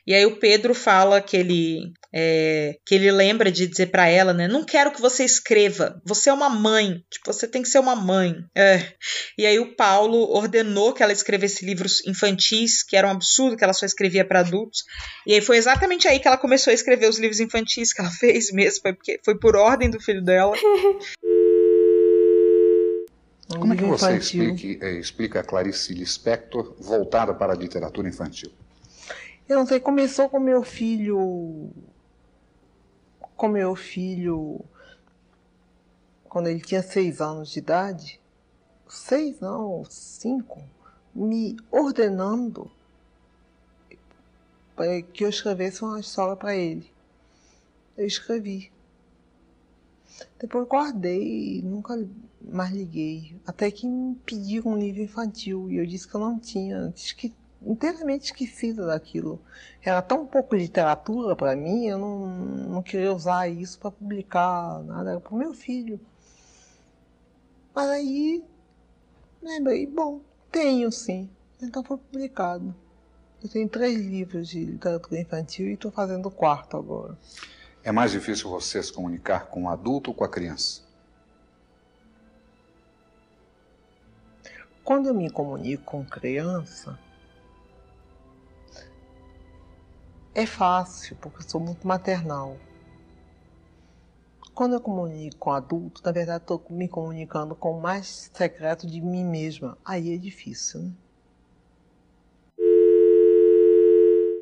E aí o Pedro fala que ele é, que ele lembra de dizer pra ela, né? Não quero que você escreva. Você é uma mãe. Tipo, você tem que ser uma mãe. É. E aí o Paulo ordenou que ela escrevesse livros infantis, que era um absurdo que ela só escrevia pra adultos. E aí foi exatamente aí que ela começou a escrever os livros infantis que ela *laughs* fez mesmo, foi porque foi por ordem do filho dela. *laughs* Como é que você explique- eh, explica a Clarice Lispector voltada para a literatura infantil? Eu não sei, começou com meu filho. Com meu filho. Quando ele tinha seis anos de idade. Seis, não, cinco. Me ordenando que eu escrevesse uma história para ele. Eu escrevi. Depois guardei e nunca mais liguei. Até que me pediram um livro infantil e eu disse que eu não tinha. Esque- inteiramente esquecida daquilo. Era tão pouco literatura para mim, eu não, não queria usar isso para publicar nada. Era para o meu filho. Mas aí lembrei, bom, tenho sim. Então foi publicado. Eu tenho três livros de literatura infantil e estou fazendo o quarto agora. É mais difícil você se comunicar com o adulto ou com a criança? Quando eu me comunico com criança, é fácil, porque eu sou muito maternal. Quando eu comunico com adulto, na verdade estou me comunicando com o mais secreto de mim mesma. Aí é difícil, né?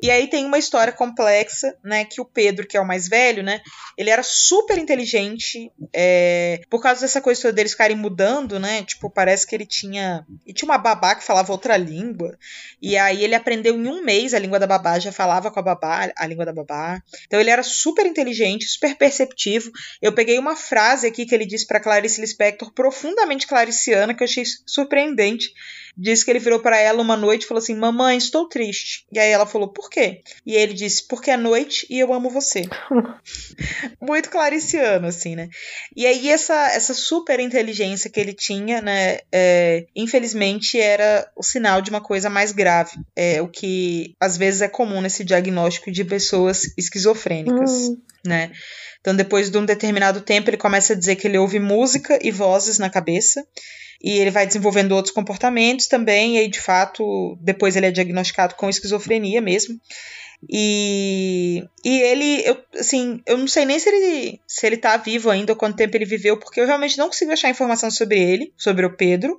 E aí tem uma história complexa, né? Que o Pedro, que é o mais velho, né? Ele era super inteligente. é, por causa dessa coisa deles ficarem mudando, né? Tipo, parece que ele tinha. E tinha uma babá que falava outra língua. E aí ele aprendeu em um mês a língua da babá, já falava com a babá, a língua da babá. Então ele era super inteligente, super perceptivo. Eu peguei uma frase aqui que ele disse pra Clarice Lispector, profundamente clariciana, que eu achei surpreendente. Diz que ele virou para ela uma noite e falou assim: Mamãe, estou triste. E aí ela falou: Por quê? E ele disse: Porque é noite e eu amo você. *laughs* Muito clariciano, assim, né? E aí essa, essa super inteligência que ele tinha, né? É, infelizmente era o sinal de uma coisa mais grave. É o que às vezes é comum nesse diagnóstico de pessoas esquizofrênicas, Hum. né? Então, depois de um determinado tempo, ele começa a dizer que ele ouve música e vozes na cabeça. E ele vai desenvolvendo outros comportamentos também. E aí, de fato, depois ele é diagnosticado com esquizofrenia mesmo. E, e ele, eu, assim, eu não sei nem se ele, se ele tá vivo ainda, ou quanto tempo ele viveu, porque eu realmente não consigo achar informação sobre ele, sobre o Pedro.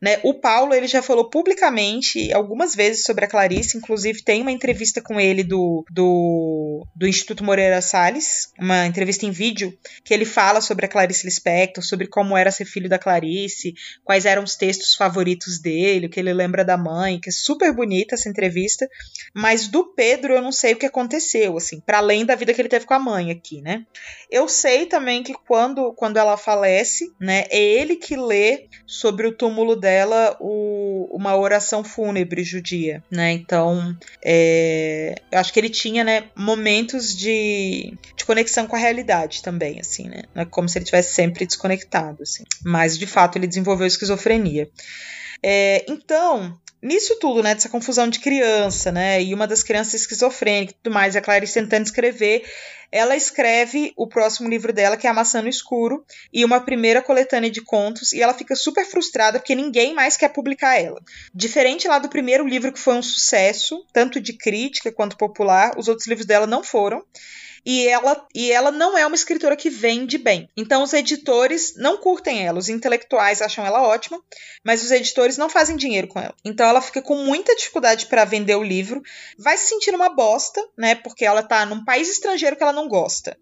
Né? O Paulo, ele já falou publicamente algumas vezes sobre a Clarice, inclusive tem uma entrevista com ele do, do, do Instituto Moreira Salles, uma entrevista em vídeo, que ele fala sobre a Clarice Lispector, sobre como era ser filho da Clarice, quais eram os textos favoritos dele, o que ele lembra da mãe, que é super bonita essa entrevista. Mas do Pedro eu não sei o que aconteceu, assim, para além da vida que ele teve com a mãe aqui, né? Eu sei também que quando, quando ela falece, né, é ele que lê sobre o túmulo dela o, uma oração fúnebre judia, né? Então, é, eu acho que ele tinha, né, momentos de, de conexão com a realidade também, assim, né? Não é como se ele tivesse sempre desconectado, assim. Mas, de fato, ele desenvolveu esquizofrenia. É, então, nisso tudo, né, dessa confusão de criança, né, e uma das crianças esquizofrênica e tudo mais, a Clarice tentando escrever, ela escreve o próximo livro dela, que é A Maçã no Escuro, e uma primeira coletânea de contos, e ela fica super frustrada porque ninguém mais quer publicar ela. Diferente lá do primeiro livro, que foi um sucesso, tanto de crítica quanto popular, os outros livros dela não foram. E ela, e ela não é uma escritora que vende bem. Então, os editores não curtem ela. Os intelectuais acham ela ótima, mas os editores não fazem dinheiro com ela. Então, ela fica com muita dificuldade para vender o livro. Vai se sentindo uma bosta, né? Porque ela tá num país estrangeiro que ela não gosta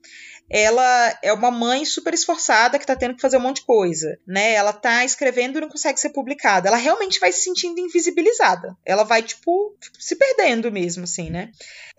ela é uma mãe super esforçada que tá tendo que fazer um monte de coisa, né? Ela tá escrevendo e não consegue ser publicada. Ela realmente vai se sentindo invisibilizada. Ela vai, tipo, se perdendo mesmo, assim, né?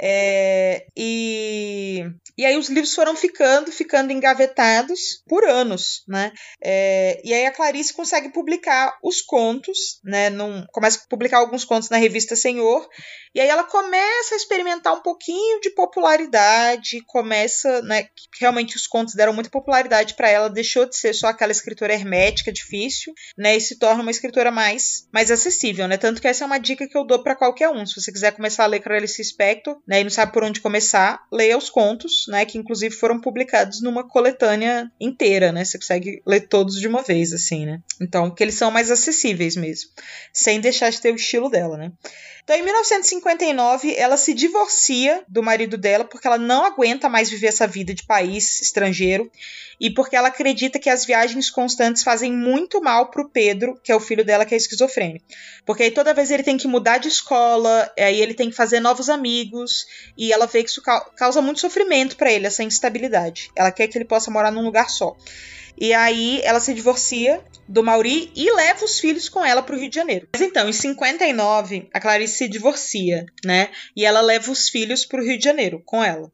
É, e, e aí os livros foram ficando, ficando engavetados por anos, né? É, e aí a Clarice consegue publicar os contos, né? Num, começa a publicar alguns contos na revista Senhor, e aí ela começa a experimentar um pouquinho de popularidade, começa, né? Realmente os contos deram muita popularidade para ela, deixou de ser só aquela escritora hermética, difícil, né? E se torna uma escritora mais, mais acessível, né? Tanto que essa é uma dica que eu dou para qualquer um. Se você quiser começar a ler Clarice Spector, né? E não sabe por onde começar, leia os contos, né? Que inclusive foram publicados numa coletânea inteira, né? Você consegue ler todos de uma vez, assim, né? Então, que eles são mais acessíveis mesmo, sem deixar de ter o estilo dela, né? Então, em 1959, ela se divorcia do marido dela porque ela não aguenta mais viver essa vida de país estrangeiro e porque ela acredita que as viagens constantes fazem muito mal pro Pedro, que é o filho dela que é esquizofrênico. Porque aí toda vez ele tem que mudar de escola, aí ele tem que fazer novos amigos, e ela vê que isso causa muito sofrimento para ele, essa instabilidade. Ela quer que ele possa morar num lugar só. E aí ela se divorcia do Mauri e leva os filhos com ela para o Rio de Janeiro. Mas então, em 59, a Clarice se divorcia, né? E ela leva os filhos para o Rio de Janeiro com ela.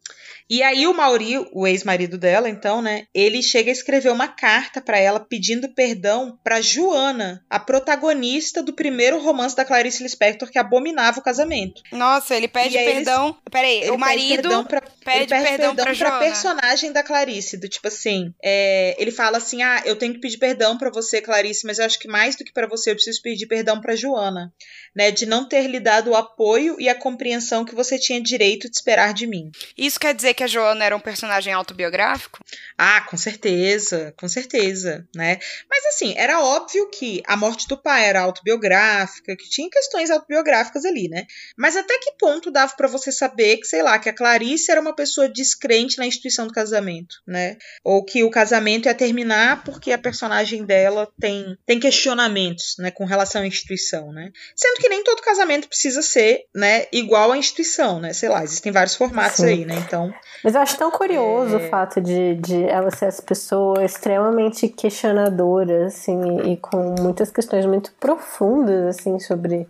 E aí o Mauri, o ex-marido dela, então, né, ele chega a escrever uma carta para ela pedindo perdão para Joana, a protagonista do primeiro romance da Clarice Lispector que abominava o casamento. Nossa, ele pede perdão. Eles, Peraí, o marido pede perdão pra, pede, perdão, perdão pra, personagem da Clarice, do tipo assim, é, ele fala assim: "Ah, eu tenho que pedir perdão para você, Clarice, mas eu acho que mais do que para você eu preciso pedir perdão para Joana, né, de não ter lhe dado o apoio e a compreensão que você tinha direito de esperar de mim." Isso quer dizer que a Joana era um personagem autobiográfico? Ah, com certeza, com certeza, né? Mas assim, era óbvio que a morte do pai era autobiográfica, que tinha questões autobiográficas ali, né? Mas até que ponto dava para você saber que, sei lá, que a Clarice era uma pessoa descrente na instituição do casamento, né? Ou que o casamento ia terminar porque a personagem dela tem, tem questionamentos, né, com relação à instituição, né? Sendo que nem todo casamento precisa ser, né, igual à instituição, né? Sei lá, existem vários formatos Sim. aí, né? Então, Mas eu acho tão curioso É. o fato de, de ela ser essa pessoa extremamente questionadora, assim, e com muitas questões muito profundas, assim, sobre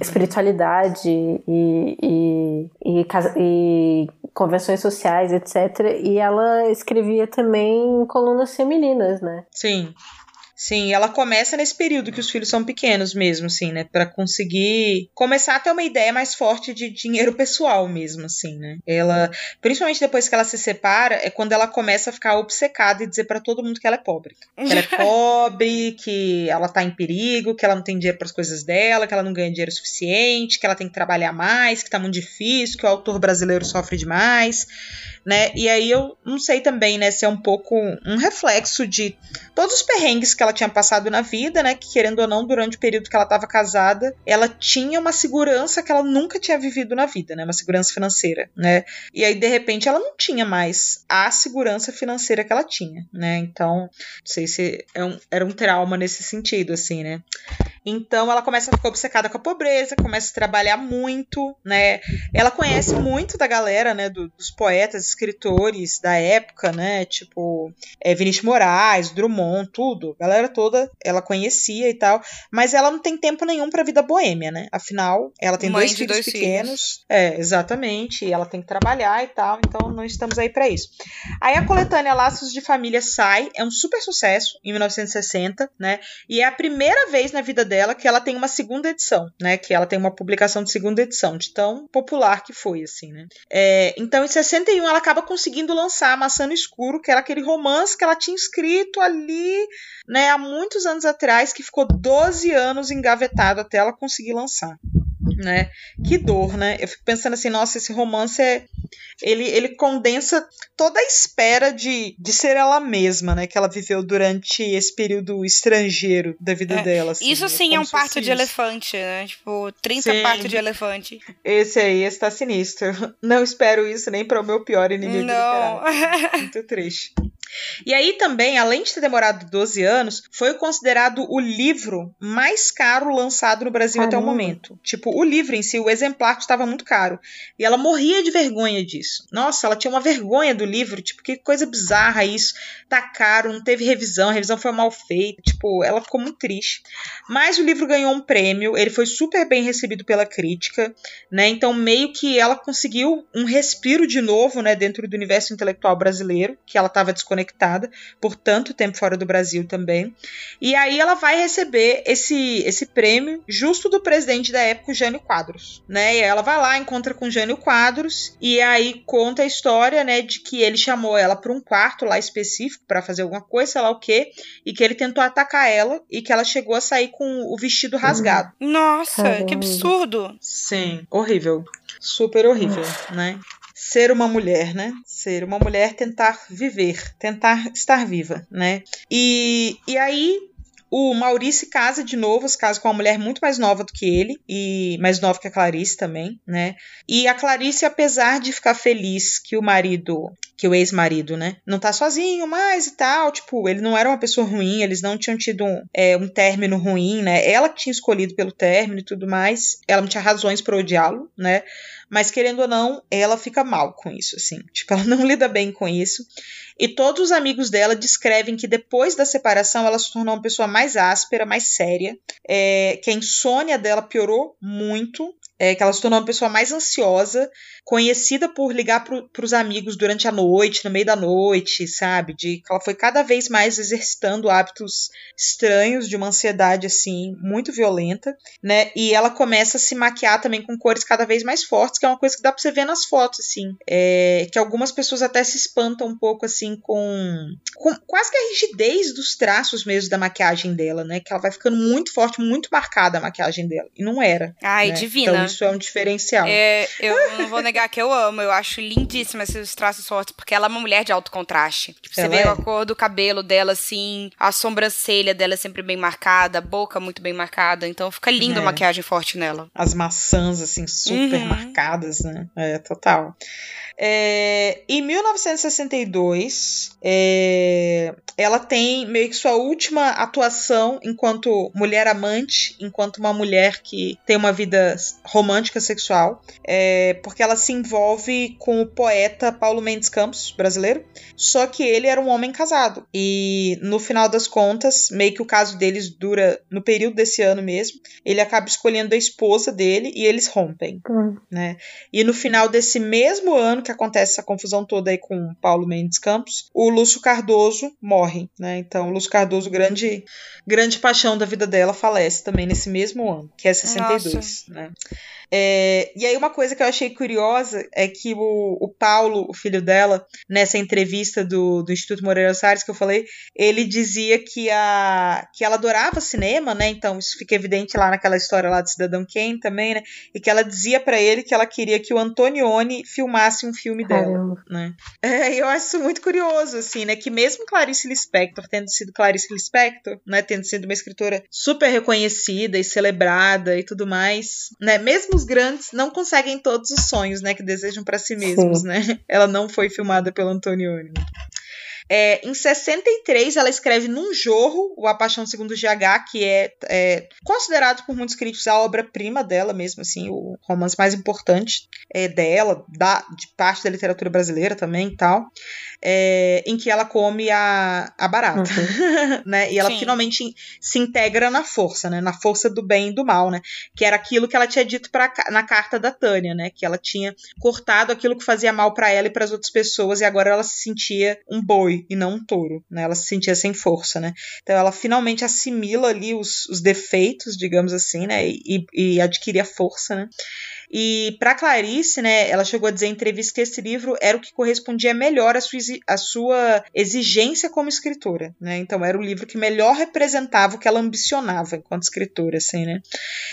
espiritualidade e, e, e, e convenções sociais, etc. E ela escrevia também em colunas femininas, né? Sim. Sim, ela começa nesse período que os filhos são pequenos mesmo, assim, né? Pra conseguir começar a ter uma ideia mais forte de dinheiro *laughs* pessoal mesmo, assim, né? Ela, principalmente depois que ela se separa, é quando ela começa a ficar obcecada e dizer pra todo mundo que ela é pobre. Que ela é *laughs* pobre, que ela tá em perigo, que ela não tem dinheiro pras coisas dela, que ela não ganha dinheiro suficiente, que ela tem que trabalhar mais, que tá muito difícil, que o autor brasileiro sofre demais né? E aí eu não sei também, né, se é um pouco um reflexo de todos os perrengues que ela tinha passado na vida, né? Que querendo ou não, durante o período que ela estava casada, ela tinha uma segurança que ela nunca tinha vivido na vida, né? Uma segurança financeira, né? E aí, de repente, ela não tinha mais a segurança financeira que ela tinha, né? Então, não sei se é um, era um trauma nesse sentido, assim, né? Então ela começa a ficar obcecada com a pobreza, começa a trabalhar muito, né? Ela conhece muito da galera, né? Do, dos poetas, escritores da época, né? Tipo, é, Vinícius Moraes, Drummond, tudo. A galera toda ela conhecia e tal. Mas ela não tem tempo nenhum pra vida boêmia, né? Afinal, ela tem Mãe dois filhos dois pequenos. filhos. É, exatamente. E ela tem que trabalhar e tal. Então não estamos aí pra isso. Aí a coletânea Laços de Família sai, é um super sucesso em 1960, né? E é a primeira vez na vida dela que ela tem uma segunda edição, né? Que ela tem uma publicação de segunda edição, de tão popular que foi, assim, né? É, então, em 61, ela acaba conseguindo lançar Maçã no Escuro, que era aquele romance que ela tinha escrito ali, né, há muitos anos atrás, que ficou 12 anos engavetado até ela conseguir lançar. Né? Que dor, né? Eu fico pensando assim, nossa, esse romance é. Ele, ele condensa toda a espera de, de ser ela mesma, né? Que ela viveu durante esse período estrangeiro da vida É, dela. assim, isso né? sim é Como um parto de elefante, né? Tipo, 30 Sim. partos de elefante. Esse aí, esse tá sinistro. *laughs* Não espero isso nem para o meu pior inimigo Não. *laughs* Muito triste. E aí também, além de ter demorado 12 anos, foi considerado o livro mais caro lançado no Brasil até o Caramba. momento. Tipo, o livro em si, o exemplar custava muito caro. E ela morria de vergonha disso. Nossa, ela tinha uma vergonha do livro, tipo, que coisa bizarra isso. Tá caro, não teve revisão, a revisão foi mal feita. Tipo, ela ficou muito triste. Mas o livro ganhou um prêmio, ele foi super bem recebido pela crítica, né? Então, meio que ela conseguiu um respiro de novo, né, dentro do universo intelectual brasileiro, que ela estava desconectada por tanto tempo fora do Brasil também. E aí ela vai receber esse, esse prêmio justo do presidente da época, o Jânio Quadros, né? E aí ela vai lá, encontra com o Jânio Quadros e aí conta a história, né, de que ele chamou ela para um quarto lá específico para fazer alguma coisa, sei lá o quê, e que ele tentou atacar ela e que ela chegou a sair com o vestido rasgado. Nossa, Caramba. que absurdo. Sim, horrível. Super horrível, né? Ser uma mulher, né? Ser uma mulher, tentar viver, tentar estar viva, né? E, e aí o Maurício casa de novo, se casa com uma mulher muito mais nova do que ele, e mais nova que a Clarice também, né? E a Clarice, apesar de ficar feliz que o marido, que o ex-marido, né, não tá sozinho mais e tal, tipo, ele não era uma pessoa ruim, eles não tinham tido um, é, um término ruim, né? Ela que tinha escolhido pelo término e tudo mais, ela não tinha razões para odiá-lo, né? Mas querendo ou não, ela fica mal com isso, assim. *laughs* Tipo, ela não lida bem com isso. E todos os amigos dela descrevem que depois da separação ela se tornou uma pessoa mais áspera, mais séria, é, que a insônia dela piorou muito, é, que ela se tornou uma pessoa mais ansiosa, conhecida por ligar para os amigos durante a noite, no meio da noite, sabe? De que ela foi cada vez mais exercitando hábitos estranhos de uma ansiedade assim muito violenta, né? E ela começa a se maquiar também com cores cada vez mais fortes, que é uma coisa que dá para você ver nas fotos, assim, é, que algumas pessoas até se espantam um pouco assim com, com quase que a rigidez dos traços mesmo da maquiagem dela, né? Que ela vai ficando muito forte, muito marcada a maquiagem dela. E não era. Ai, né? divina. Então isso é um diferencial. É, eu não vou negar que eu amo, eu acho lindíssima esses traços fortes, porque ela é uma mulher de alto contraste. Tipo, você vê é. a cor do cabelo dela, assim, a sobrancelha dela é sempre bem marcada, a boca muito bem marcada, então fica linda a É. maquiagem forte nela. as maçãs assim super Uhum. marcadas, né? É, total. É, em 1962, é, ela tem meio que sua última atuação enquanto mulher amante, enquanto uma mulher que tem uma vida romântica sexual, é, porque ela se envolve com o poeta Paulo Mendes Campos, brasileiro. Só que ele era um homem casado. E no final das contas, meio que o caso deles dura no período desse ano mesmo. Ele acaba escolhendo a esposa dele e eles rompem, Hum. né? E no final desse mesmo ano que acontece essa confusão toda aí com o Paulo Mendes Campos, o Lúcio Cardoso morre, né? Então, o Lúcio Cardoso, grande grande paixão da vida dela, falece também nesse mesmo ano, que é 62, né? É, e aí uma coisa que eu achei curiosa é que o, o Paulo, o filho dela, nessa entrevista do, do Instituto Moreira Salles que eu falei, ele dizia que, a, que ela adorava cinema, né? Então isso fica evidente lá naquela história lá do Cidadão Kane também, né? E que ela dizia pra ele que ela queria que o Antonioni filmasse um filme dela, Caramba. né? É, eu acho isso muito curioso, assim, né? Que mesmo Clarice Lispector, tendo sido Clarice Lispector, né? Tendo sido uma escritora super reconhecida e celebrada e tudo mais, né? Mesmo os grandes não conseguem todos os sonhos, né? Que desejam pra si mesmos, Sim. né? Ela não foi filmada pelo Antonioni. É, em 63, ela escreve num jorro o A Paixão Segundo GH, que é, é considerado por muitos críticos a obra-prima dela mesmo, assim, o romance mais importante é, dela, da, de parte da literatura brasileira também e tal, é, em que ela come a, a barata, *laughs* né? E ela Sim. finalmente se integra na força, né? Na força do bem e do mal, né? Que era aquilo que ela tinha dito pra, na carta da Tânia, né? Que ela tinha cortado aquilo que fazia mal pra ela e para as outras pessoas e agora ela se sentia um boi e não um touro, né? Ela se sentia sem força, né? Então ela finalmente assimila ali os, os defeitos, digamos assim, né? E, e adquire a força, né? E para Clarice, né, ela chegou a dizer em entrevista que esse livro era o que correspondia melhor à sua, à sua exigência como escritora, né? Então era o livro que melhor representava o que ela ambicionava enquanto escritora, assim, né?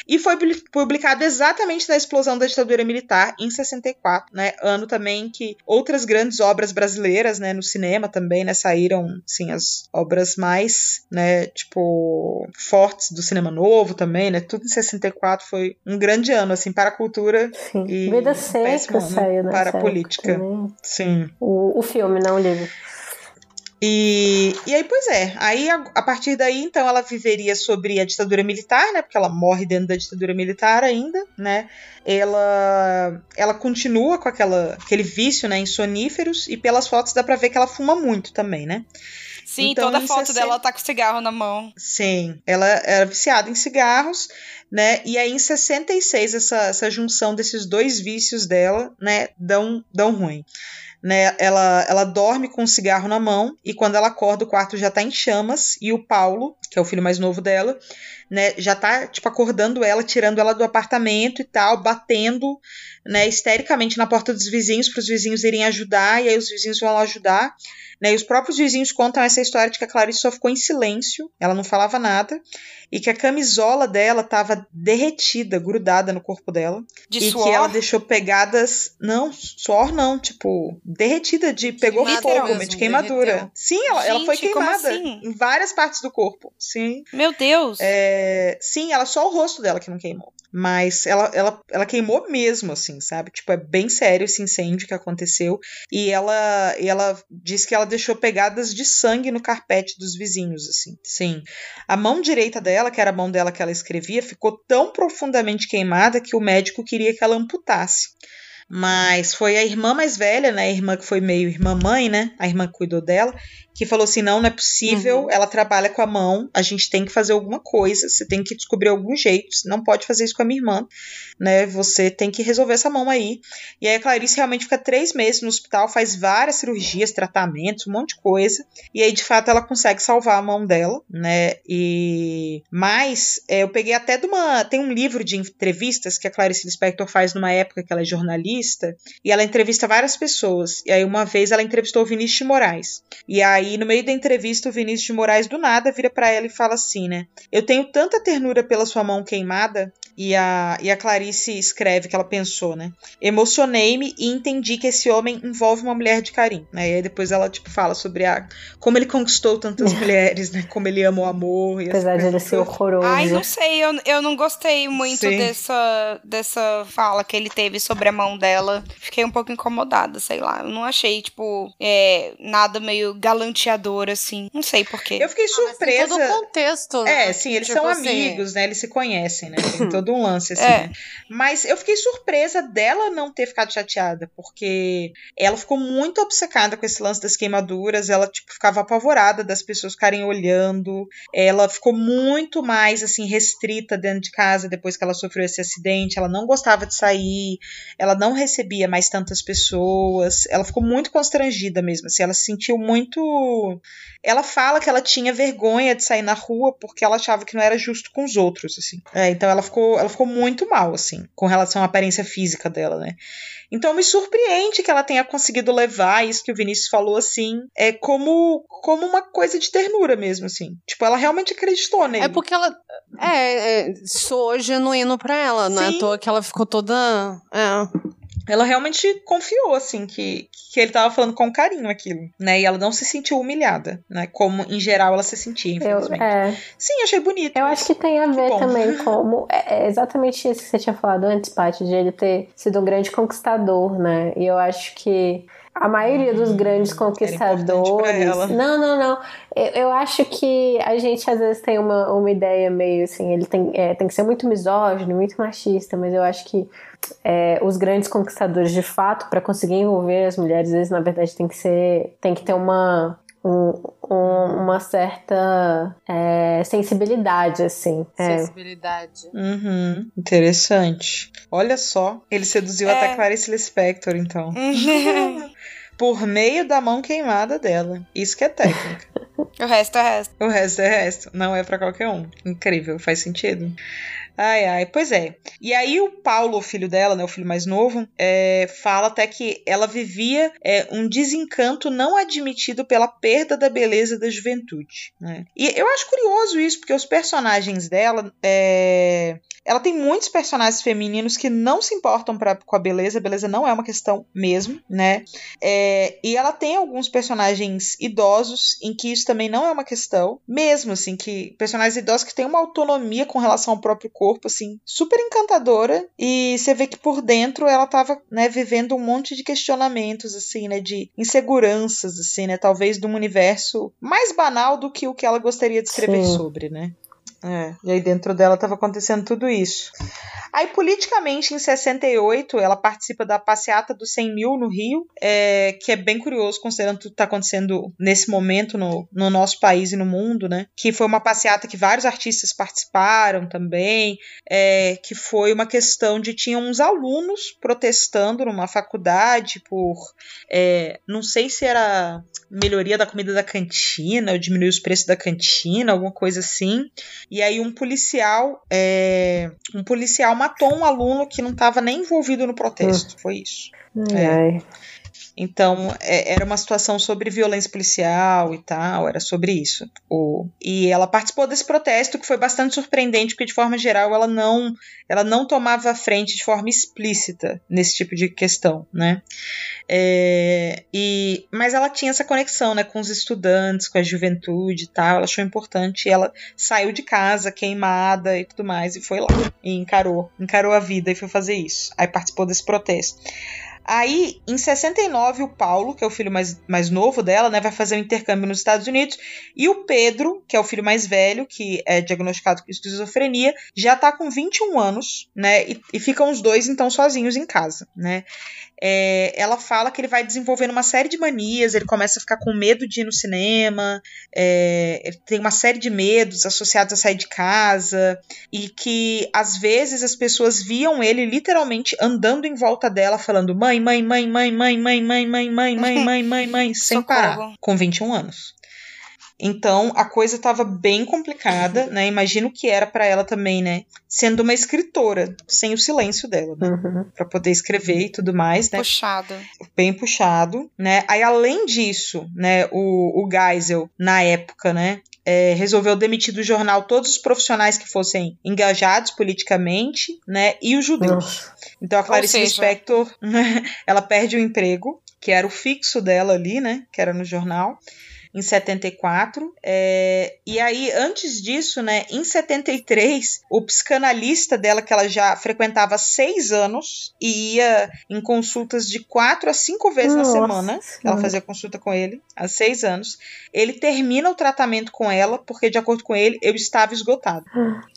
E foi publi- publicado exatamente na explosão da ditadura militar em 64, né? Ano também que outras grandes obras brasileiras, né, no cinema também, né, saíram, assim, as obras mais, né, tipo, fortes do cinema novo também, né? Tudo em 64 foi um grande ano assim para a cultura Sim. e Vida Seca saiu para a política. também. Sim. O, o filme, não o livro. E, e aí, pois é, aí a, a partir daí, então, ela viveria sobre a ditadura militar, né? Porque ela morre dentro da ditadura militar ainda, né? Ela, ela continua com aquela, aquele vício, né? Em soníferos, e pelas fotos dá pra ver que ela fuma muito também, né? Sim, Então, toda em foto 60 dela tá com cigarro na mão. Sim, ela era viciada em cigarros, né? E aí em 66 essa, essa junção desses dois vícios dela, né, dão, dão ruim. Né, ela, ela dorme com um cigarro na mão e quando ela acorda o quarto já tá em chamas e o Paulo, que é o filho mais novo dela, né, já tá tipo acordando ela, tirando ela do apartamento e tal, batendo, né, histericamente na porta dos vizinhos para os vizinhos irem ajudar e aí os vizinhos vão lá ajudar. Né, e os próprios vizinhos contam essa história de que a Clarice só ficou em silêncio, ela não falava nada, e que a camisola dela estava derretida, grudada no corpo dela. De e suor? que ela deixou pegadas. Não, suor não, tipo, derretida de. pegou fogo, mesmo, de queimadura. derreteu. Sim, ela, ela foi Gente, queimada assim? em várias partes do corpo. Sim. Meu Deus. É, sim, ela só o rosto dela que não queimou. Mas ela, ela, ela queimou mesmo, assim, sabe? Tipo, é bem sério esse incêndio que aconteceu. E ela, e ela disse que ela deixou pegadas de sangue no carpete dos vizinhos, assim. Sim. A mão direita dela, que era a mão dela que ela escrevia, ficou tão profundamente queimada que o médico queria que ela amputasse. Mas foi a irmã mais velha, né? A irmã que foi meio irmã-mãe, né? A irmã que cuidou dela, que falou assim: não, não é possível, ela trabalha com a mão, a gente tem que fazer alguma coisa, você tem que descobrir algum jeito, você não pode fazer isso com a minha irmã, né? Você tem que resolver essa mão aí. E aí a Clarice realmente fica três meses no hospital, faz várias cirurgias, tratamentos, um monte de coisa, e aí de fato ela consegue salvar a mão dela, né? E. Mas é, eu peguei até de uma. Tem um livro de entrevistas que a Clarice Lispector faz numa época que ela é jornalista, e ela entrevista várias pessoas. E aí uma vez ela entrevistou o Vinícius de Moraes. E aí no meio da entrevista o Vinícius de Moraes do nada vira para ela e fala assim, né? Eu tenho tanta ternura pela sua mão queimada. E a, e a Clarice escreve que ela pensou, né? Emocionei-me e entendi que esse homem envolve uma mulher de carinho, né? E aí depois ela, tipo, fala sobre a, como ele conquistou tantas *laughs* mulheres, né? Como ele ama o amor. E Apesar de ele ser horroroso. Ai, não sei, eu, eu não gostei muito Sim. dessa, dessa fala que ele teve sobre a mão dela. Fiquei um pouco incomodada, sei lá. Eu não achei, tipo, é, nada meio galanteador, assim. Não sei porquê. Eu fiquei Tem surpresa. todo o contexto. né? É, sim, eles Tipo são assim, amigos, né? Eles se conhecem, né? Tem todo *laughs* todo um lance, assim, É. né? Mas eu fiquei surpresa dela não ter ficado chateada, porque ela ficou muito obcecada com esse lance das queimaduras, ela, tipo, ficava apavorada das pessoas ficarem olhando, ela ficou muito mais, assim, restrita dentro de casa depois que ela sofreu esse acidente, ela não gostava de sair, ela não recebia mais tantas pessoas, ela ficou muito constrangida mesmo, assim, ela se sentiu muito... Ela fala que ela tinha vergonha de sair na rua porque ela achava que não era justo com os outros, assim. É, então ela ficou, ela ficou muito mal, assim, com relação à aparência física dela, né? Então me surpreende que ela tenha conseguido levar isso que o Vinícius falou, assim, é como, como uma coisa de ternura mesmo, assim. Tipo, ela realmente acreditou nele. É porque ela. É, é soou genuíno pra ela, não é à toa que ela ficou toda. É. Ela realmente confiou, assim, que, que ele tava falando com carinho aquilo, né? E ela não se sentiu humilhada, né? Como, em geral, ela se sentia, Eu, infelizmente. é, Sim, achei bonito. eu acho que tem a ver também *laughs* como. É, é exatamente isso que você tinha falado antes, Paty, de ele ter sido um grande conquistador, né? E eu acho que. A maioria dos grandes conquistadores. Não, não, não. Eu, eu acho que a gente às vezes tem uma, uma ideia meio assim, ele tem, é, tem que ser muito misógino, muito machista, mas eu acho que é, os grandes conquistadores de fato, para conseguir envolver as mulheres, às vezes, na verdade, tem que ser. tem que ter uma. Um- um- uma certa é, sensibilidade, assim. É. Sensibilidade. Uhum, interessante. Olha só, ele seduziu É. até Clarice Lispector, então. *laughs* Por meio da mão queimada dela. Isso que é técnica. *laughs* o resto é resto. O resto é resto. Não é pra qualquer um. Incrível, faz sentido. Ai, ai, pois é. E aí o Paulo, o filho dela, né, o filho mais novo, é, fala até que ela vivia é, um desencanto não admitido pela perda da beleza da juventude. Né? E eu acho curioso isso, porque os personagens dela, é, ela tem muitos personagens femininos que não se importam pra, com a beleza, a beleza não é uma questão mesmo, né? É, e ela tem alguns personagens idosos em que isso também não é uma questão, mesmo assim, que personagens idosos que têm uma autonomia com relação ao próprio corpo, assim, super encantadora. E você vê que por dentro ela tava, né, vivendo um monte de questionamentos, assim, né, de inseguranças, assim, né, talvez de um universo mais banal do que o que ela gostaria de escrever Sim. sobre, né? É, e aí dentro dela estava acontecendo tudo isso. Aí, politicamente, em 68, ela participa da passeata dos 100 mil no Rio, é, que é bem curioso, considerando tudo que está acontecendo nesse momento no, no nosso país e no mundo, né? Que foi uma passeata que vários artistas participaram também, é, que foi uma questão de tinham uns alunos protestando numa faculdade por, é, não sei se era melhoria da comida da cantina, ou diminuir os preços da cantina, alguma coisa assim. E aí um policial, é, um policial matou um aluno que não estava nem envolvido no protesto. Foi isso. Ai. Então, é- era uma situação sobre violência policial e tal, era sobre isso. O, e ela participou desse protesto, que foi bastante surpreendente, porque, de forma geral, ela não, ela não tomava frente de forma explícita nesse tipo de questão, né? É, e, mas ela tinha essa conexão, né, com os estudantes, com a juventude e tal, ela achou importante, ela saiu de casa queimada e tudo mais, e foi lá, e encarou, encarou a vida e foi fazer isso. Aí participou desse protesto. Aí, em 69, o Paulo, que é o filho mais, mais novo dela, né, vai fazer um intercâmbio nos Estados Unidos, e o Pedro, que é o filho mais velho, que é diagnosticado com esquizofrenia, já tá com 21 anos, né, e, e ficam os dois, então, sozinhos em casa, né. É, ela fala que ele vai desenvolvendo uma série de manias, ele começa a ficar com medo de ir no cinema, é, ele tem uma série de medos associados a sair de casa, e que às vezes as pessoas viam ele literalmente andando em volta dela, falando mãe, mãe, mãe, mãe, mãe, mãe, mãe, mãe, mãe, mãe, mãe, mãe, mãe, sem parar, com 21 anos. Então a coisa estava bem complicada, né? Imagino que era para ela também, né? Sendo uma escritora, sem o silêncio dela, né? Uhum. Para poder escrever e tudo mais, né? Puxado. bem puxado, né? Aí, além disso, né, o, o Geisel, na época, né, é, resolveu demitir do jornal todos os profissionais que fossem engajados politicamente, né, e os judeus. Nossa. Então, a Clarice seja- Lispector, *laughs* ela perde o emprego, que era o fixo dela ali, né, que era no jornal, em 74. É, e aí, antes disso, né, em 73, o psicanalista dela, que ela já frequentava há seis anos, e ia em consultas de quatro a cinco vezes Nossa na semana. Ela fazia consulta com ele há seis anos. Ele termina o tratamento com ela, porque, de acordo com ele, eu estava esgotado.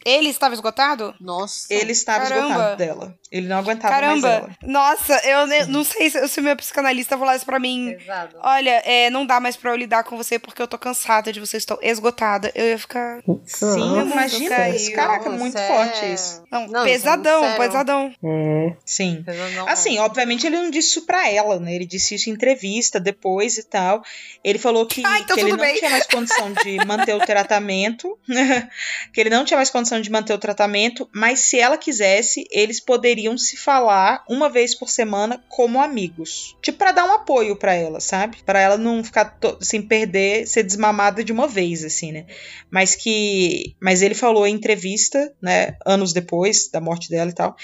Ele estava esgotado? Nossa. Ele estava Caramba. esgotado dela. Ele não aguentava mais Caramba, ela. nossa, eu não sei se, se o meu psicanalista falasse pra mim. Olha, é, não dá mais pra eu lidar com você porque eu tô cansada de você, estou esgotada. Eu ia ficar. Sim, Nossa, imagina. isso. Caraca, Nossa, muito é- forte isso. Não, Não, pesadão, sério. pesadão. É. Sim. Não, Assim, obviamente ele não disse isso pra ela, né? Ele disse isso em entrevista depois e tal. Ele falou que, Ah, então que ele não bem. tinha mais condição de *laughs* manter o tratamento. *laughs* que ele não tinha mais condição de manter o tratamento, mas se ela quisesse, eles poderiam se falar uma vez por semana como amigos. Tipo, pra dar um apoio pra ela, sabe? Pra ela não ficar to- sem perder, ser desmamada de uma vez, assim, né? Mas que. Mas ele falou em entrevista, né? Anos depois da morte dela e tal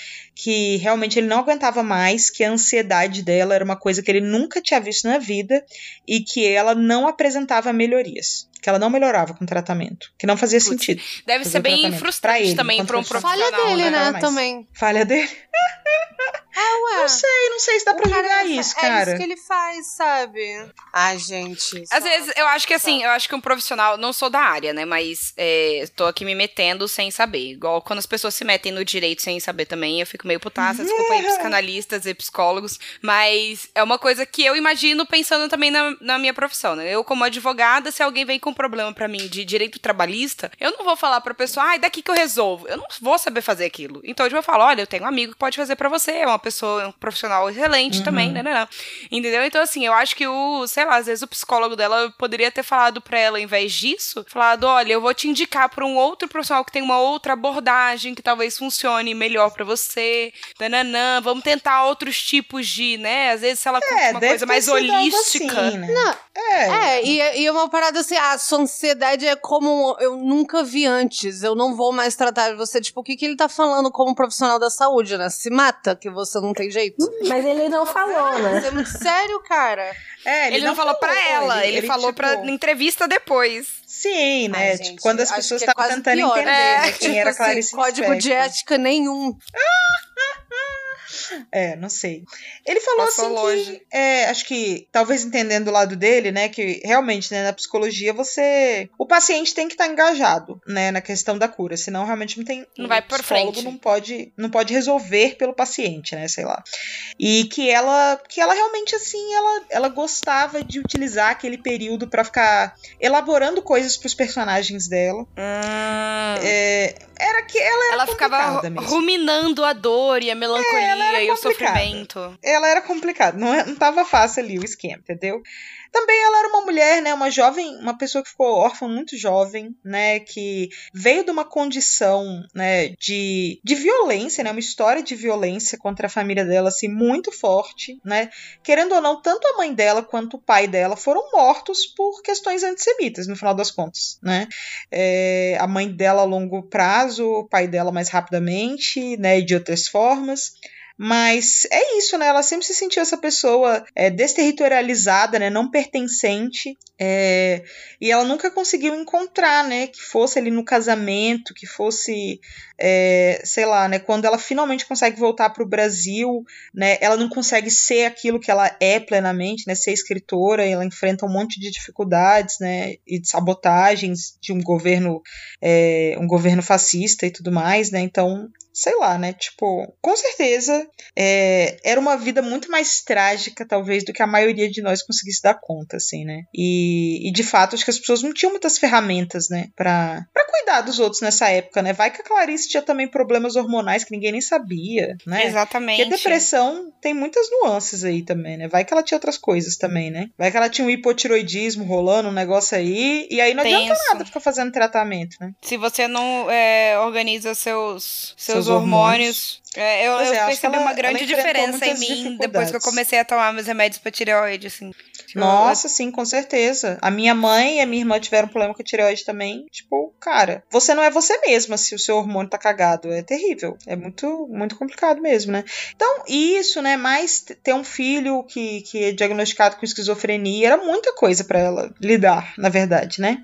que realmente ele não aguentava mais, que a ansiedade dela era uma coisa que ele nunca tinha visto na vida e que ela não apresentava melhorias, que ela não melhorava com o tratamento, que não fazia sentido. Deve ser bem. Pra frustrante ele, também pra um profissional. Falha dele, não né? mais. Também. Falha dele? É, ué. Não sei, não sei se dá pra cara julgar é- isso, É cara. isso que ele faz, sabe? Ai, gente. Às vezes, eu acho que assim, eu acho que um profissional, não sou da área, né? Mas é, tô aqui me metendo sem saber. Igual quando as pessoas se metem no direito sem saber também, eu fico meio putaça, desculpa aí, *laughs* psicanalistas e psicólogos. Mas é uma coisa que eu imagino pensando também na, na minha profissão, né? Eu, como advogada, se alguém vem com um problema pra mim de direito trabalhista, eu não vou falar pra pessoa, ai, daqui que eu resolvo. Eu não vou saber fazer aquilo. Então eu vou falar, olha, eu tenho um amigo que pode fazer pra você, é uma pessoa, um profissional excelente Uhum. também, né, né, né? Entendeu? Então, assim, eu acho que o, sei lá, às vezes o psicólogo dela poderia ter falado pra ela, ao invés disso, falado: olha, eu vou te indicar pra um outro profissional que tem uma outra abordagem que talvez funcione melhor pra você. Nananã, vamos tentar outros tipos de, né? Às vezes, se ela É, uma coisa mais holística. assim, né? Não, É, É, e, e uma parada assim, a sua ansiedade é como eu nunca vi antes, eu não vou mais tratar de você. Tipo, o que, que ele tá falando como profissional da saúde, né? Se mata, que você não tem jeito. Mas ele não falou, né? é muito sério, cara. é, Ele, não falou pra ela, ele, falou pra tipo, na entrevista depois. Sim, né? Ai, tipo, gente, quando as pessoas é estavam quase tentando pior. entender É, né, quem tipo era assim, Clarice Código de ética nenhum. *laughs* É, não sei. Ele falou Passou assim longe. que, é, acho que, talvez entendendo o lado dele, né, que realmente, né, na psicologia você, o paciente tem que estar engajado, né, na questão da cura, senão realmente não tem, Não vai por psicólogo frente. não pode, não pode resolver pelo paciente, né, sei lá. E que ela, que ela realmente assim, ela, ela gostava de utilizar aquele período pra ficar elaborando coisas pros personagens dela. É, era que ela era Ela ficava mesmo. ruminando a dor e a melancolia ela era e o sofrimento. ela era complicada, não, é- não tava fácil ali o esquema, entendeu? Também ela era uma mulher, né, uma jovem, uma pessoa que ficou órfã muito jovem, né, que veio de uma condição, né, de, de violência, né, uma história de violência contra a família dela, assim, muito forte, né, querendo ou não, tanto a mãe dela quanto o pai dela foram mortos por questões antissemitas, no final das contas, né, É, a mãe dela a longo prazo, o pai dela mais rapidamente, né, de outras formas, mas é isso, né? Ela sempre se sentiu essa pessoa é, desterritorializada, né? Não pertencente. é, e ela nunca conseguiu encontrar, né? Que fosse ali no casamento, que fosse, é, sei lá, né? Quando ela finalmente consegue voltar para o Brasil, né? Ela não consegue ser aquilo que ela é plenamente, né? Ser escritora, ela enfrenta um monte de dificuldades, né? E de sabotagens de um governo, é, um governo fascista e tudo mais, né? Então sei lá, né? Tipo, com certeza é, era uma vida muito mais trágica, talvez, do que a maioria de nós conseguisse dar conta, assim, né? E, e de fato, acho que as pessoas não tinham muitas ferramentas, né? Pra, pra cuidar dos outros nessa época, né? Vai que a Clarice tinha também problemas hormonais que ninguém nem sabia, né? Exatamente. Porque depressão tem muitas nuances aí também, né? Vai que ela tinha outras coisas também, né? Vai que ela tinha um hipotiroidismo rolando, um negócio aí, e aí não adianta Tenso. nada ficar fazendo tratamento, né? Se você não é, organiza seus, seus, Seus hormônios. É, eu, eu é, percebi ela- uma grande diferença em mim depois que eu comecei a tomar meus remédios pra tireoide, assim. Tipo, Nossa, sim, com certeza. A minha mãe e a minha irmã tiveram problema com a tireoide também. Tipo, cara, você não é você mesma se o seu hormônio tá cagado. É terrível. É muito, muito complicado mesmo, né? Então, isso, né? Mais ter um filho que, que é diagnosticado com esquizofrenia era muita coisa pra ela lidar, na verdade, né?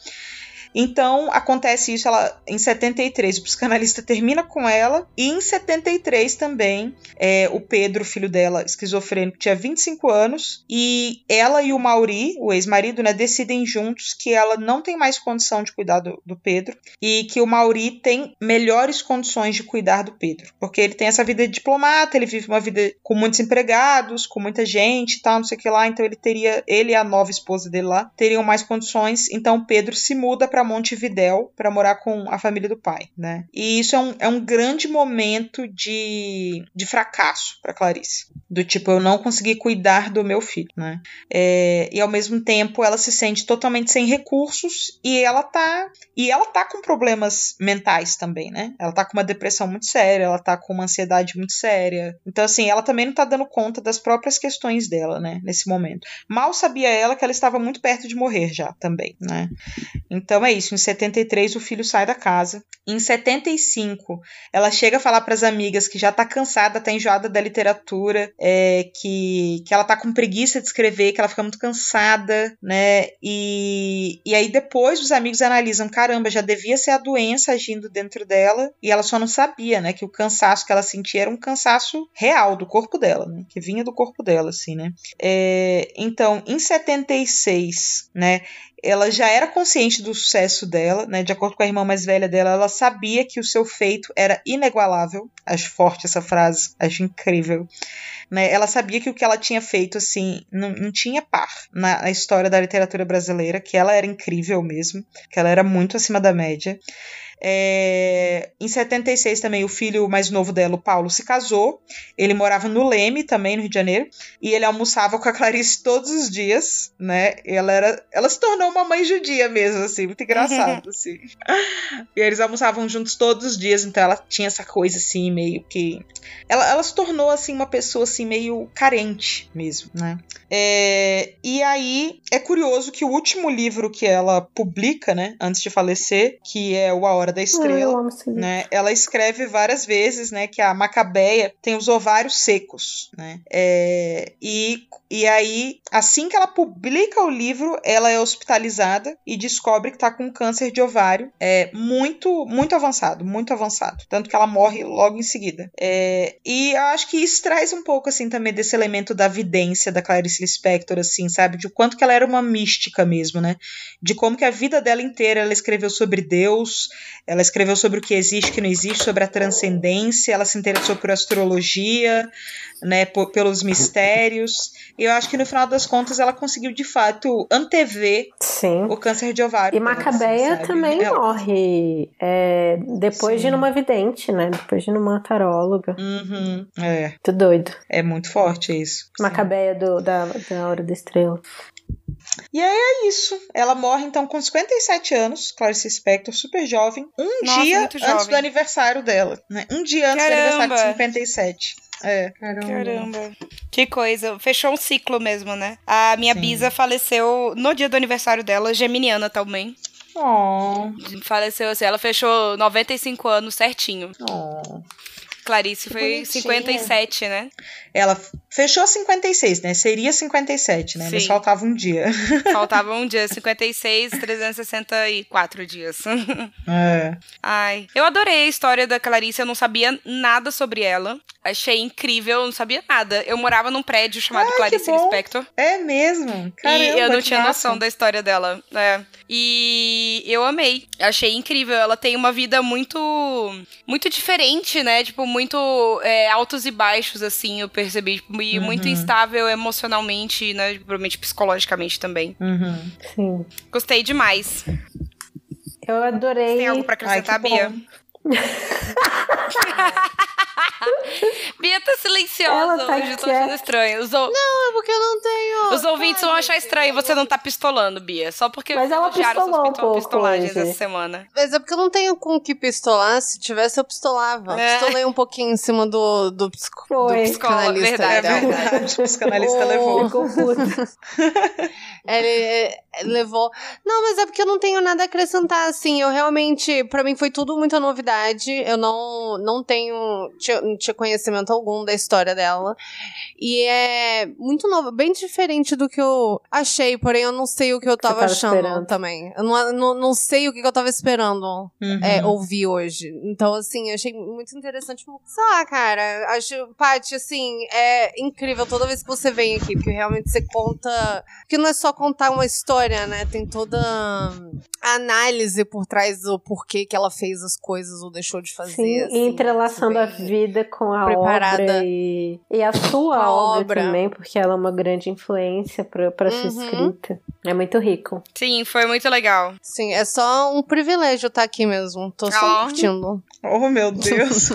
Então, acontece isso ela, em 73, o psicanalista *laughs* termina com ela, e em 73 também, é, o Pedro, filho dela, esquizofrênico, tinha 25 anos, e ela e o Mauri, o ex-marido, né, decidem juntos que ela não tem mais condição de cuidar do, do Pedro, e que o Mauri tem melhores condições de cuidar do Pedro, porque ele tem essa vida de diplomata, ele vive uma vida com muitos empregados, com muita gente tal, não sei o que lá, então ele teria, ele e a nova esposa dele lá, teriam mais condições, então Pedro se muda para Montevidéu para morar com a família do pai, né? E isso é um, é um grande momento de, de fracasso para Clarice. Do tipo, eu não consegui cuidar do meu filho, né? É, e ao mesmo tempo ela se sente totalmente sem recursos e ela tá e ela tá com problemas mentais também, né? Ela tá com uma depressão muito séria, ela tá com uma ansiedade muito séria. Então assim, ela também não tá dando conta das próprias questões dela, né, nesse momento. Mal sabia ela que ela estava muito perto de morrer já também, né? Então é isso, em 73 o filho sai da casa. Em 75, ela chega a falar para as amigas que já tá cansada, tá enjoada da literatura, é, que, que ela tá com preguiça de escrever, que ela fica muito cansada, né? E, e aí depois os amigos analisam, caramba, já devia ser a doença agindo dentro dela, e ela só não sabia, né, que o cansaço que ela sentia era um cansaço real do corpo dela, né, que vinha do corpo dela, assim, né? É, então, em 76, né, ela já era consciente do sucesso dela, né? De acordo com a irmã mais velha dela, ela sabia que o seu feito era inigualável. Acho forte essa frase, acho incrível. Né? Ela sabia que o que ela tinha feito, assim, não, não tinha par na, na história da literatura brasileira, que ela era incrível mesmo, que ela era muito acima da média. É, em 76 também o filho mais novo dela, o Paulo, se casou. Ele morava no Leme, também no Rio de Janeiro, e ele almoçava com a Clarice todos os dias, né? Ela era, ela se tornou uma mãe judia mesmo, assim, muito engraçado, *laughs* assim. E eles almoçavam juntos todos os dias, então ela tinha essa coisa assim, meio que ela, ela se tornou assim uma pessoa assim meio carente mesmo, né? É, e aí é curioso que o último livro que ela publica, né, antes de falecer, que é o A Hora da Ah, eu Estrela, livro. né? Ela escreve várias vezes, né, que a Macabeia tem os ovários secos, né? É, e, e aí, assim que ela publica o livro, ela é hospitalizada e descobre que tá com câncer de ovário, é muito, muito avançado, muito avançado, tanto que ela morre logo em seguida. É, e eu acho que isso traz um pouco assim também desse elemento da vidência da Clarice Lispector, assim, sabe, de quanto que ela era uma mística mesmo, né? De como que a vida dela inteira ela escreveu sobre Deus, ela escreveu sobre o que existe e o que não existe, sobre a transcendência, ela se interessou por astrologia, né, por- pelos mistérios. E eu acho que no final das contas ela conseguiu de fato antever Sim. o câncer de ovário. E assim, Macabeia sabe? também Ela- morre é, depois de Sim. numa vidente, né? Depois de numa taróloga. Uhum, é, Muito doido. é muito forte isso. Macabeia do, da, da Hora da Estrela. E aí é isso. Ela morre então com 57 anos, Clarice Spector, super jovem, um Nossa, dia antes jovem. do aniversário dela, né? Um dia antes do aniversário de Caramba. 57. É. Caramba. Que coisa. Fechou um ciclo mesmo, né? A minha Sim. bisa faleceu no dia do aniversário dela, geminiana também. Oh, Faleceu assim, ela fechou 95 anos certinho. oh. Clarice foi bonitinha. 57, né? Ela fechou 56, né? Seria 57, né? Mas Sim. faltava um dia. *laughs* Faltava um dia, 56, 364 dias. *laughs* É. Ai, eu adorei a história da Clarice, eu não sabia nada sobre ela. Achei incrível, eu não sabia nada. Eu morava num prédio chamado Ai, Clarice. Lispector. É mesmo? Caramba, e eu não tinha massa. noção da história dela. É. E eu amei. Achei incrível. Ela tem uma vida muito. Muito diferente, né? Tipo, muito é, altos e baixos, assim, eu percebi. Tipo, E muito Uhum. instável emocionalmente, né? Provavelmente psicologicamente também. Uhum. Sim. Gostei demais. Eu adorei. Tem algo pra acrescentar, Ai, Bia? *laughs* *laughs* Bia tá silenciosa Ela tá hoje, eu tô achando estranho. Os, ou- Não, é porque eu não tenho. os ouvintes vão achar estranho você não tá pistolando, Bia. Só porque Mas ela pistolou um pouco pistolagens hoje. essa semana. Mas é porque eu não tenho com o que pistolar. Se tivesse, eu pistolava. É. Pistolei um pouquinho em cima do, do, psico, do psicanalista. Verdade, é verdade. O psicanalista *laughs* levou. Ficou puta. *laughs* Ele eh, levou. Não, mas é porque eu não tenho nada a acrescentar, assim. Eu realmente. Pra mim foi tudo muita novidade. Eu não, não tenho. Tinha, não tinha conhecimento algum da história dela. E é muito novo, bem diferente do que eu achei, porém eu não sei o que eu tava, tava achando esperando. também. Eu não, não, não sei o que eu tava esperando Uhum. é, ouvir hoje. Então, assim, eu achei muito interessante. Tipo, sei lá, cara. Acho, Paty, assim, é incrível toda vez que você vem aqui, porque realmente você conta. Porque não é só contar uma história, né? Tem toda a análise por trás do porquê que ela fez as coisas ou deixou de fazer. Sim, assim, entrelaçando a bem vida com a preparada. obra e, e a sua A obra, obra. também, porque ela é uma grande influência pra, pra sua Uhum. escrita. É muito rico. Sim, foi muito legal. Sim, é só um privilégio estar aqui mesmo. Tô só Ah. curtindo. Oh, meu *laughs* Deus.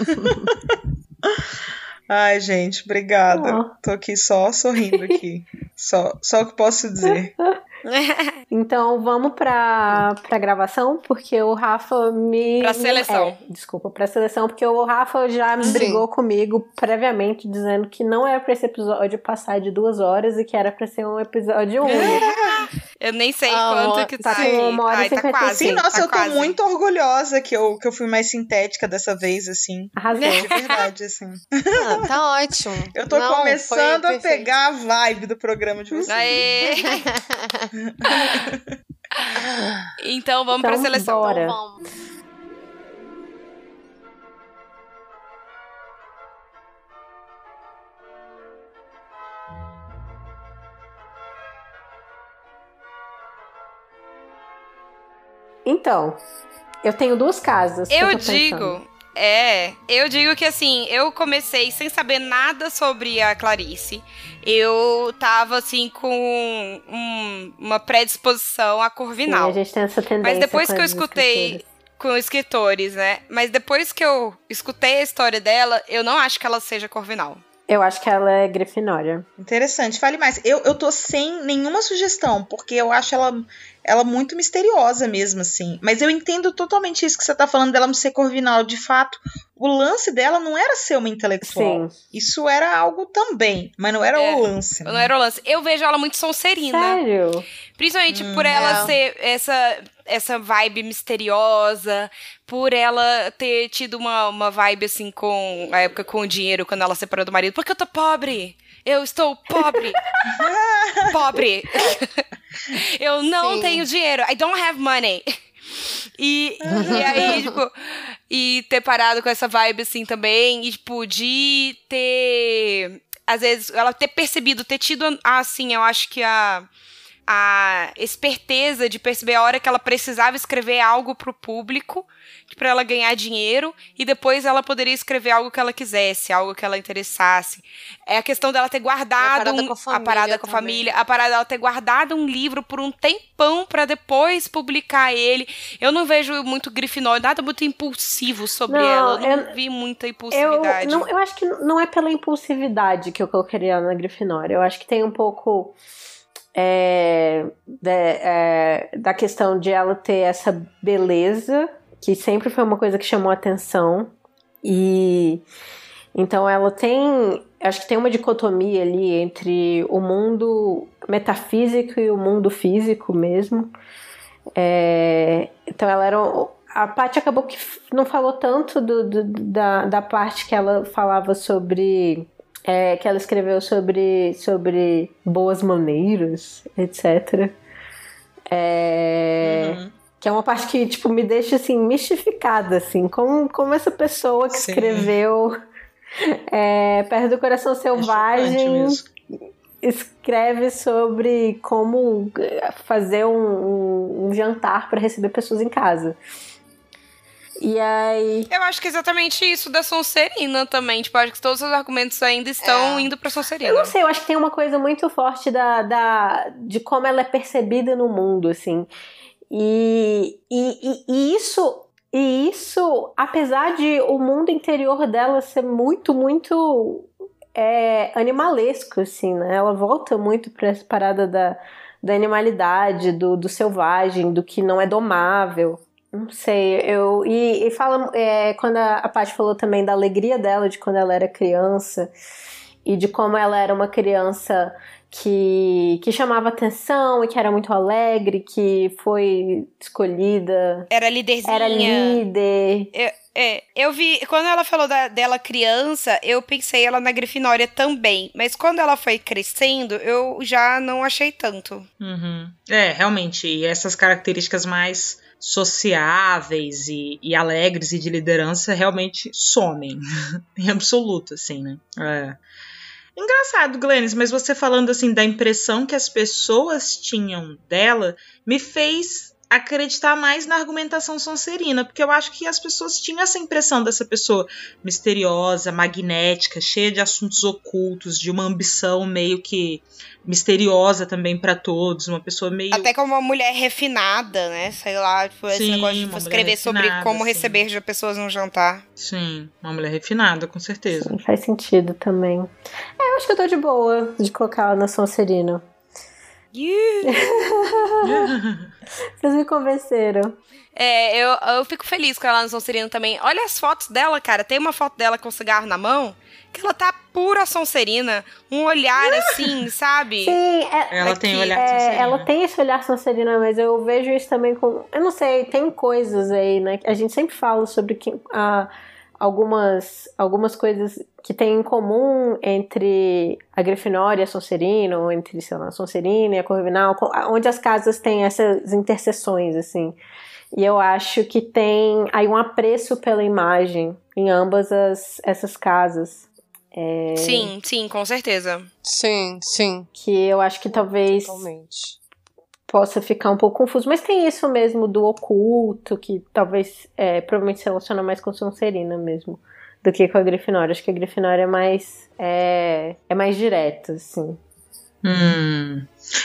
Ai, gente, obrigada. Ó. Tô aqui só sorrindo aqui. Só, só o que posso dizer. *laughs* *laughs* Então vamos pra, pra gravação, porque o Rafa me. Pra seleção. É, desculpa, pra seleção, porque o Rafa já me Sim. brigou comigo previamente, dizendo que não era pra esse episódio passar de duas horas e que era pra ser um episódio *laughs* único. Eu nem sei Ah, quanto que tá sim, aqui. uma hora Ai, tá 55. quase. Sim, nossa, tá eu tô quase. muito orgulhosa que eu, que eu fui mais sintética dessa vez, assim. Arrasou. De verdade, assim. Ah, tá *laughs* ótimo. Eu tô Não, começando a pegar a vibe do programa de vocês. Aê! *laughs* então vamos pra Então, seleção. bora. Então vamos. Então, eu tenho duas casas. que Eu pensando. digo, é, eu digo que assim, eu comecei sem saber nada sobre a Clarice. Eu tava assim com um- uma predisposição a Sim, Corvinal. a gente tem essa tendência. Mas depois com que eu escutei com escritores, né? Mas depois que eu escutei a história dela, eu não acho que ela seja Corvinal. Eu acho que ela é Grifinória. Interessante, fale mais. Eu, eu tô sem nenhuma sugestão, porque eu acho ela, ela muito misteriosa mesmo, assim. Mas eu entendo totalmente isso que você tá falando dela não ser corvinal. De fato, o lance dela não era ser uma intelectual. Sim. Isso era algo também, mas não era É, o lance. né? Não era o lance. Eu vejo ela muito sonserina. Sério? Principalmente Hum, por ela é. ser essa, essa vibe misteriosa, por ela ter tido uma, uma vibe assim com a época com o dinheiro quando ela separou do marido. Porque eu tô pobre! Eu estou pobre! *laughs* pobre! *laughs* eu não Sim. tenho dinheiro. I don't have money. E, e aí, *laughs* tipo, e ter parado com essa vibe assim também, e tipo, de ter. Às vezes, ela ter percebido, ter tido, assim, eu acho que a a esperteza de perceber a hora que ela precisava escrever algo pro público, para ela ganhar dinheiro, e depois ela poderia escrever algo que ela quisesse, algo que ela interessasse. É a questão dela ter guardado parada um- com a família parada com a também. família, a parada dela ter guardado um livro por um tempão para depois publicar ele. Eu não vejo muito Grifinória, nada muito impulsivo sobre Não, ela. Eu não eu- vi muita Eu, impulsividade. não, eu acho que não é pela impulsividade que eu colocaria ela na Grifinória. Eu acho que tem um pouco é, da, é, da questão de ela ter essa beleza, que sempre foi uma coisa que chamou atenção. E então ela tem. Acho que tem uma dicotomia ali entre o mundo metafísico e o mundo físico mesmo. É, então ela era. A Paty acabou que não falou tanto do, do- da, da parte que ela falava sobre. É, que ela escreveu sobre, sobre boas maneiras, etc. É, Uhum. Que é uma parte que, tipo, me deixa, assim, mistificada, assim. Como, como essa pessoa que Sim. escreveu é, Perto do Coração É Selvagem escreve sobre como fazer um, um- um jantar para receber pessoas em casa. E aí. Eu acho que é exatamente isso da Sonserina também. Tipo, acho que todos os argumentos ainda estão É. indo pra Eu Sonserina. não sei, eu acho que tem uma coisa muito forte da, da, de como ela é percebida no mundo, assim. E, e, e- isso, e isso apesar de o mundo interior dela ser muito, muito é, animalesco, assim, né? Ela volta muito pra essa parada da, da animalidade, do, do selvagem, do que não é domável. Não sei, eu. E, e fala. É, quando a, a Paty falou também da alegria dela de quando ela era criança e de como ela era uma criança que, que chamava atenção e que era muito alegre, que foi escolhida. Era líderzinha. Era líder. Eu, é, eu vi. Quando ela falou da- dela criança, eu pensei ela na Grifinória também. Mas quando ela foi crescendo, eu já não achei tanto. Uhum. É, realmente, e essas características mais sociáveis e, e alegres e de liderança realmente somem. *laughs* em absoluto, assim, né? É. Engraçado, Glennis, mas você falando assim da impressão que as pessoas tinham dela, me fez acreditar mais na argumentação Sonserina, porque eu acho que as pessoas tinham essa impressão dessa pessoa misteriosa, magnética, cheia de assuntos ocultos, de uma ambição meio que misteriosa também pra todos, uma pessoa meio Até como uma mulher refinada, né? Sei lá, tipo, esse Sim, negócio de escrever sobre como sim. receber de pessoas num jantar. Sim, uma mulher refinada, com certeza. Sim, faz sentido também. É, eu acho que eu tô de boa de colocar ela na Sonserina. *laughs* Vocês me convenceram. É, eu, eu fico feliz com ela no Sonserina também. Olha as fotos dela, cara. Tem uma foto dela com cigarro na mão, que ela tá pura Sonserina. Um olhar *laughs* assim, sabe? Sim, é, Ela tem olhar é, Sonserina. ela tem esse olhar Sonserina, mas eu vejo isso também com. Eu não sei, tem coisas aí, né? A gente sempre fala sobre que, ah, algumas, algumas coisas que tem em comum entre a Grifinória e a Sonserina, ou entre, sei lá, a Sonserina e a Corvinal, co- onde as casas têm essas interseções, assim. E eu acho que tem aí um apreço pela imagem em ambas as, essas casas. É, Sim, sim, com certeza. Sim, sim. Que eu acho que talvez Totalmente. Possa ficar um pouco confuso. Mas tem isso mesmo do oculto, que talvez é, provavelmente se relaciona mais com Sonserina mesmo, do que com a Grifinória. Acho que a Grifinória é mais. É, é mais direto, assim. Hum.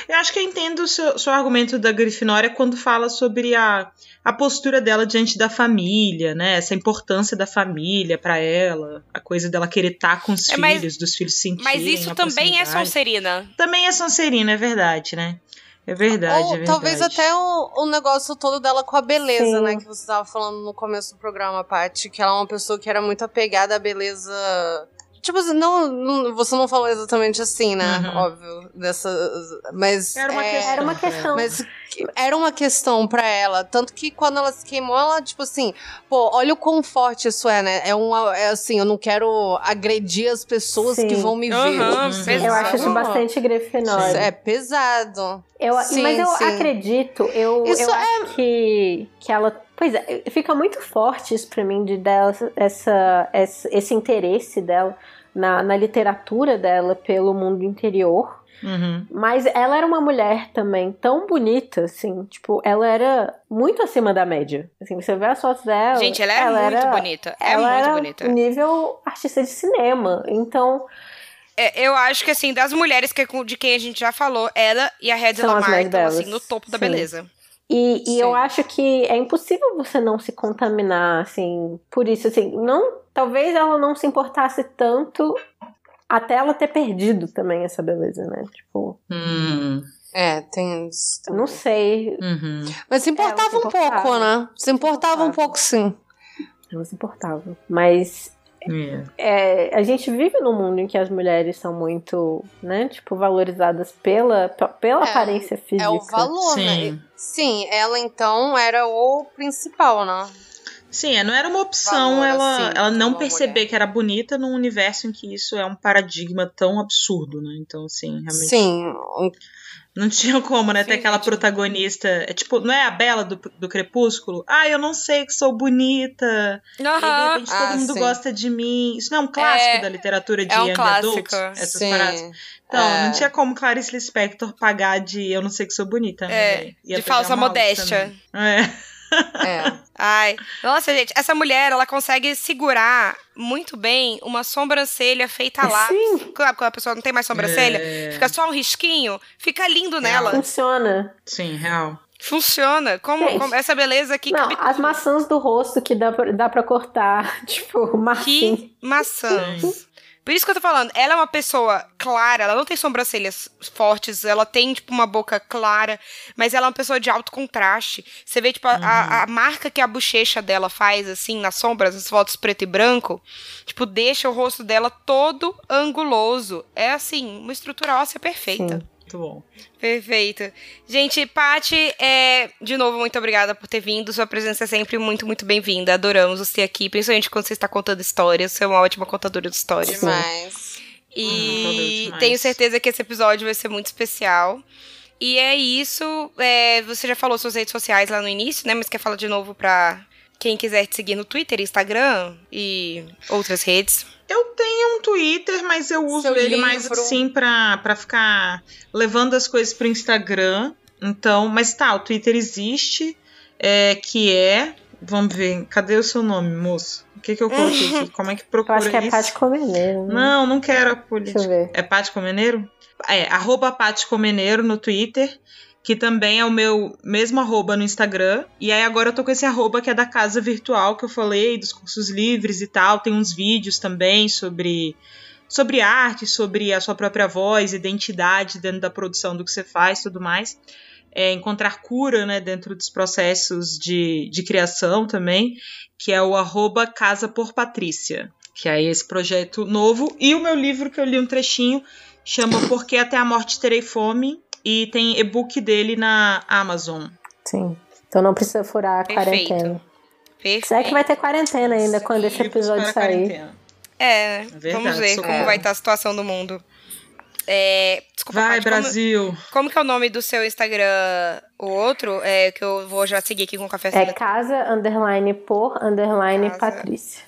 Eu acho que eu entendo o seu, seu argumento da Grifinória quando fala sobre a, a postura dela diante da família, né? Essa importância da família pra ela, a coisa dela querer estar com os É, mas- filhos, dos filhos sentirem Mas isso a também é. Sonserina. Também é Sonserina, é verdade, né? É verdade, Ou é verdade. talvez até o, o negócio todo dela com a beleza, Sim. né? Que você tava falando no começo do programa, Paty. Que ela é uma pessoa que era muito apegada à beleza. Tipo assim, não, não- você não falou exatamente assim, né? Uhum. Óbvio. Dessa, mas Era uma é, questão. Era uma pra questão. Mas era uma questão pra ela. Tanto que quando ela se queimou, ela, tipo assim, pô, olha o quão forte isso é, né? É uma. É assim, eu não quero agredir as pessoas Sim. que vão me ver. Tipo, pesado. Eu acho isso é bastante Grifinória. É pesado. Eu, Sim, mas eu sim. acredito, eu, Isso eu é- acho que, que ela. Pois é, fica muito forte isso pra mim de dela, essa, essa, esse interesse dela na, na literatura dela pelo mundo interior. Uhum. Mas ela era uma mulher também tão bonita, assim, tipo, ela era muito acima da média. Assim, você vê as fotos dela. Gente, ela é muito era- bonita. É ela muito era bonita. nível artista de cinema. Então, É, eu acho que, assim, das mulheres que, de quem a gente já falou, ela e a Red Lamar mais estão, assim, no topo da Sim. beleza. E, e eu acho que é impossível você não se contaminar, assim, por isso, assim, não, talvez ela não se importasse tanto até ela ter perdido também essa beleza, né? Tipo, Hum. É, tem não sei, Uhum. Mas se importava Ela se um pouco, importava. né? Se importava um importava. pouco, sim. não se importava. Mas É. é, a gente vive num mundo em que as mulheres são muito, né, tipo, valorizadas pela, pela É, aparência física. É o valor, Sim. né? Sim, ela então era o principal, né? Sim, é, não era uma opção Valor, ela, assim, ela não perceber mulher. que era bonita num universo em que isso é um paradigma tão absurdo, né? Então, assim, realmente. Sim, Não tinha como, né? ter Sim, aquela gente. protagonista. É tipo, não é a Bela do, do Crepúsculo? Ah, eu não sei que sou bonita. E de repente Ah, todo mundo sim. gosta de mim. Isso não é um clássico É- da literatura de é um young clássico. adult? Essas sim. paradas. Então, É. não tinha como Clarice Lispector pagar de eu não sei que sou bonita. né, É? Ia de falsa modéstia. também. É. É. Ai, nossa, gente, essa mulher, ela consegue segurar muito bem uma sobrancelha feita lápis. Sim. Claro, quando a pessoa não tem mais sobrancelha, É. fica só um risquinho, fica lindo nela. Funciona. Sim, real. Funciona. Como, Gente, como essa beleza aqui. Não, cabe as maçãs do rosto que dá pra, dá pra cortar, *laughs* tipo, marfim. Que maçãs. Por isso que eu tô falando, ela é uma pessoa clara, ela não tem sobrancelhas fortes, ela tem, tipo, uma boca clara, mas ela é uma pessoa de alto contraste. Você vê, tipo, a, a- a marca que a bochecha dela faz, assim, nas sombras, nas fotos preto e branco, tipo, deixa o rosto dela todo anguloso. É, assim, uma estrutura óssea perfeita. Muito bom. Perfeito. Gente, Paty, é, de novo, muito obrigada por ter vindo. Sua presença é sempre muito, muito bem-vinda. Adoramos você aqui, principalmente quando você está contando histórias. Você é uma ótima contadora de histórias. Demais. E demais. tenho certeza que esse episódio vai ser muito especial. E é isso. é, você já falou suas redes sociais lá no início, né? Mas quer falar de novo pra quem quiser te seguir no Twitter, Instagram e outras redes. Eu tenho um Twitter, mas eu uso Seu ele mais livro. assim pra, pra ficar levando as coisas pro Instagram. Então, mas tá, o Twitter existe, é, que é. Vamos ver, cadê o seu nome, moço? O que, que eu coloquei aqui? *laughs* Como é que Eu procura acho que é isso? Paty Comeneiro. né? Não, não quero a Deixa eu política. ver. É Paty Comeneiro? É, arroba Paty Comeneiro no Twitter, que também é o meu mesmo arroba no Instagram. E aí agora eu tô com esse arroba que é da casa virtual que eu falei, dos cursos livres e tal. Tem uns vídeos também sobre, sobre arte, sobre a sua própria voz, identidade dentro da produção do que você faz tudo mais. É, encontrar cura né, dentro dos processos de, de criação também, que é o arroba Casa por Patrícia, que é esse projeto novo. E o meu livro que eu li um trechinho chama Porque Até a Morte Terei Fome, e tem e-book dele na Amazon. Sim. Então não precisa furar a Perfeito. quarentena. Perfeito. Será que vai ter quarentena ainda quando esse episódio sair? quarentena. É, Verdade, vamos ver como vai estar a situação do mundo. É, desculpa, Vai, Paty, como- Brasil! Como que é o nome do seu Instagram? O outro? É que eu vou já seguir aqui com o café É casa, underline por, underline Casa. Patrícia.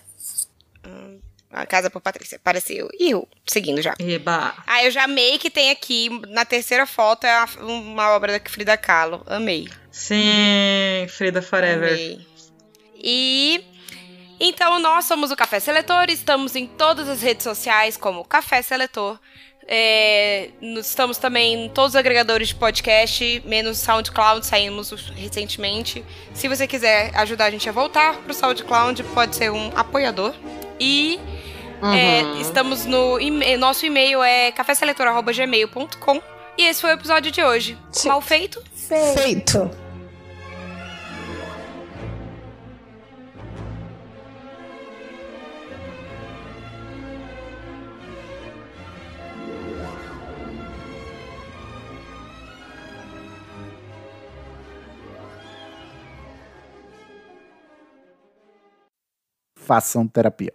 A Casa por Patrícia. Apareceu. Ih, eu, seguindo já. Eba! Ah, eu já amei que tem aqui, na terceira foto, é uma obra da Frida Kahlo. Amei. Sim, Frida Forever. Amei. E. Então, nós somos o Café Seletor, estamos em todas as redes sociais como Café Seletor. É, estamos também em todos os agregadores de podcast, menos SoundCloud, saímos recentemente. Se você quiser ajudar a gente a voltar pro SoundCloud, pode ser um apoiador. E é, estamos no nosso e-mail é caféseletor@gmail.com. E esse foi o episódio de hoje. Sim. Mal feito? Feito. Façam terapia.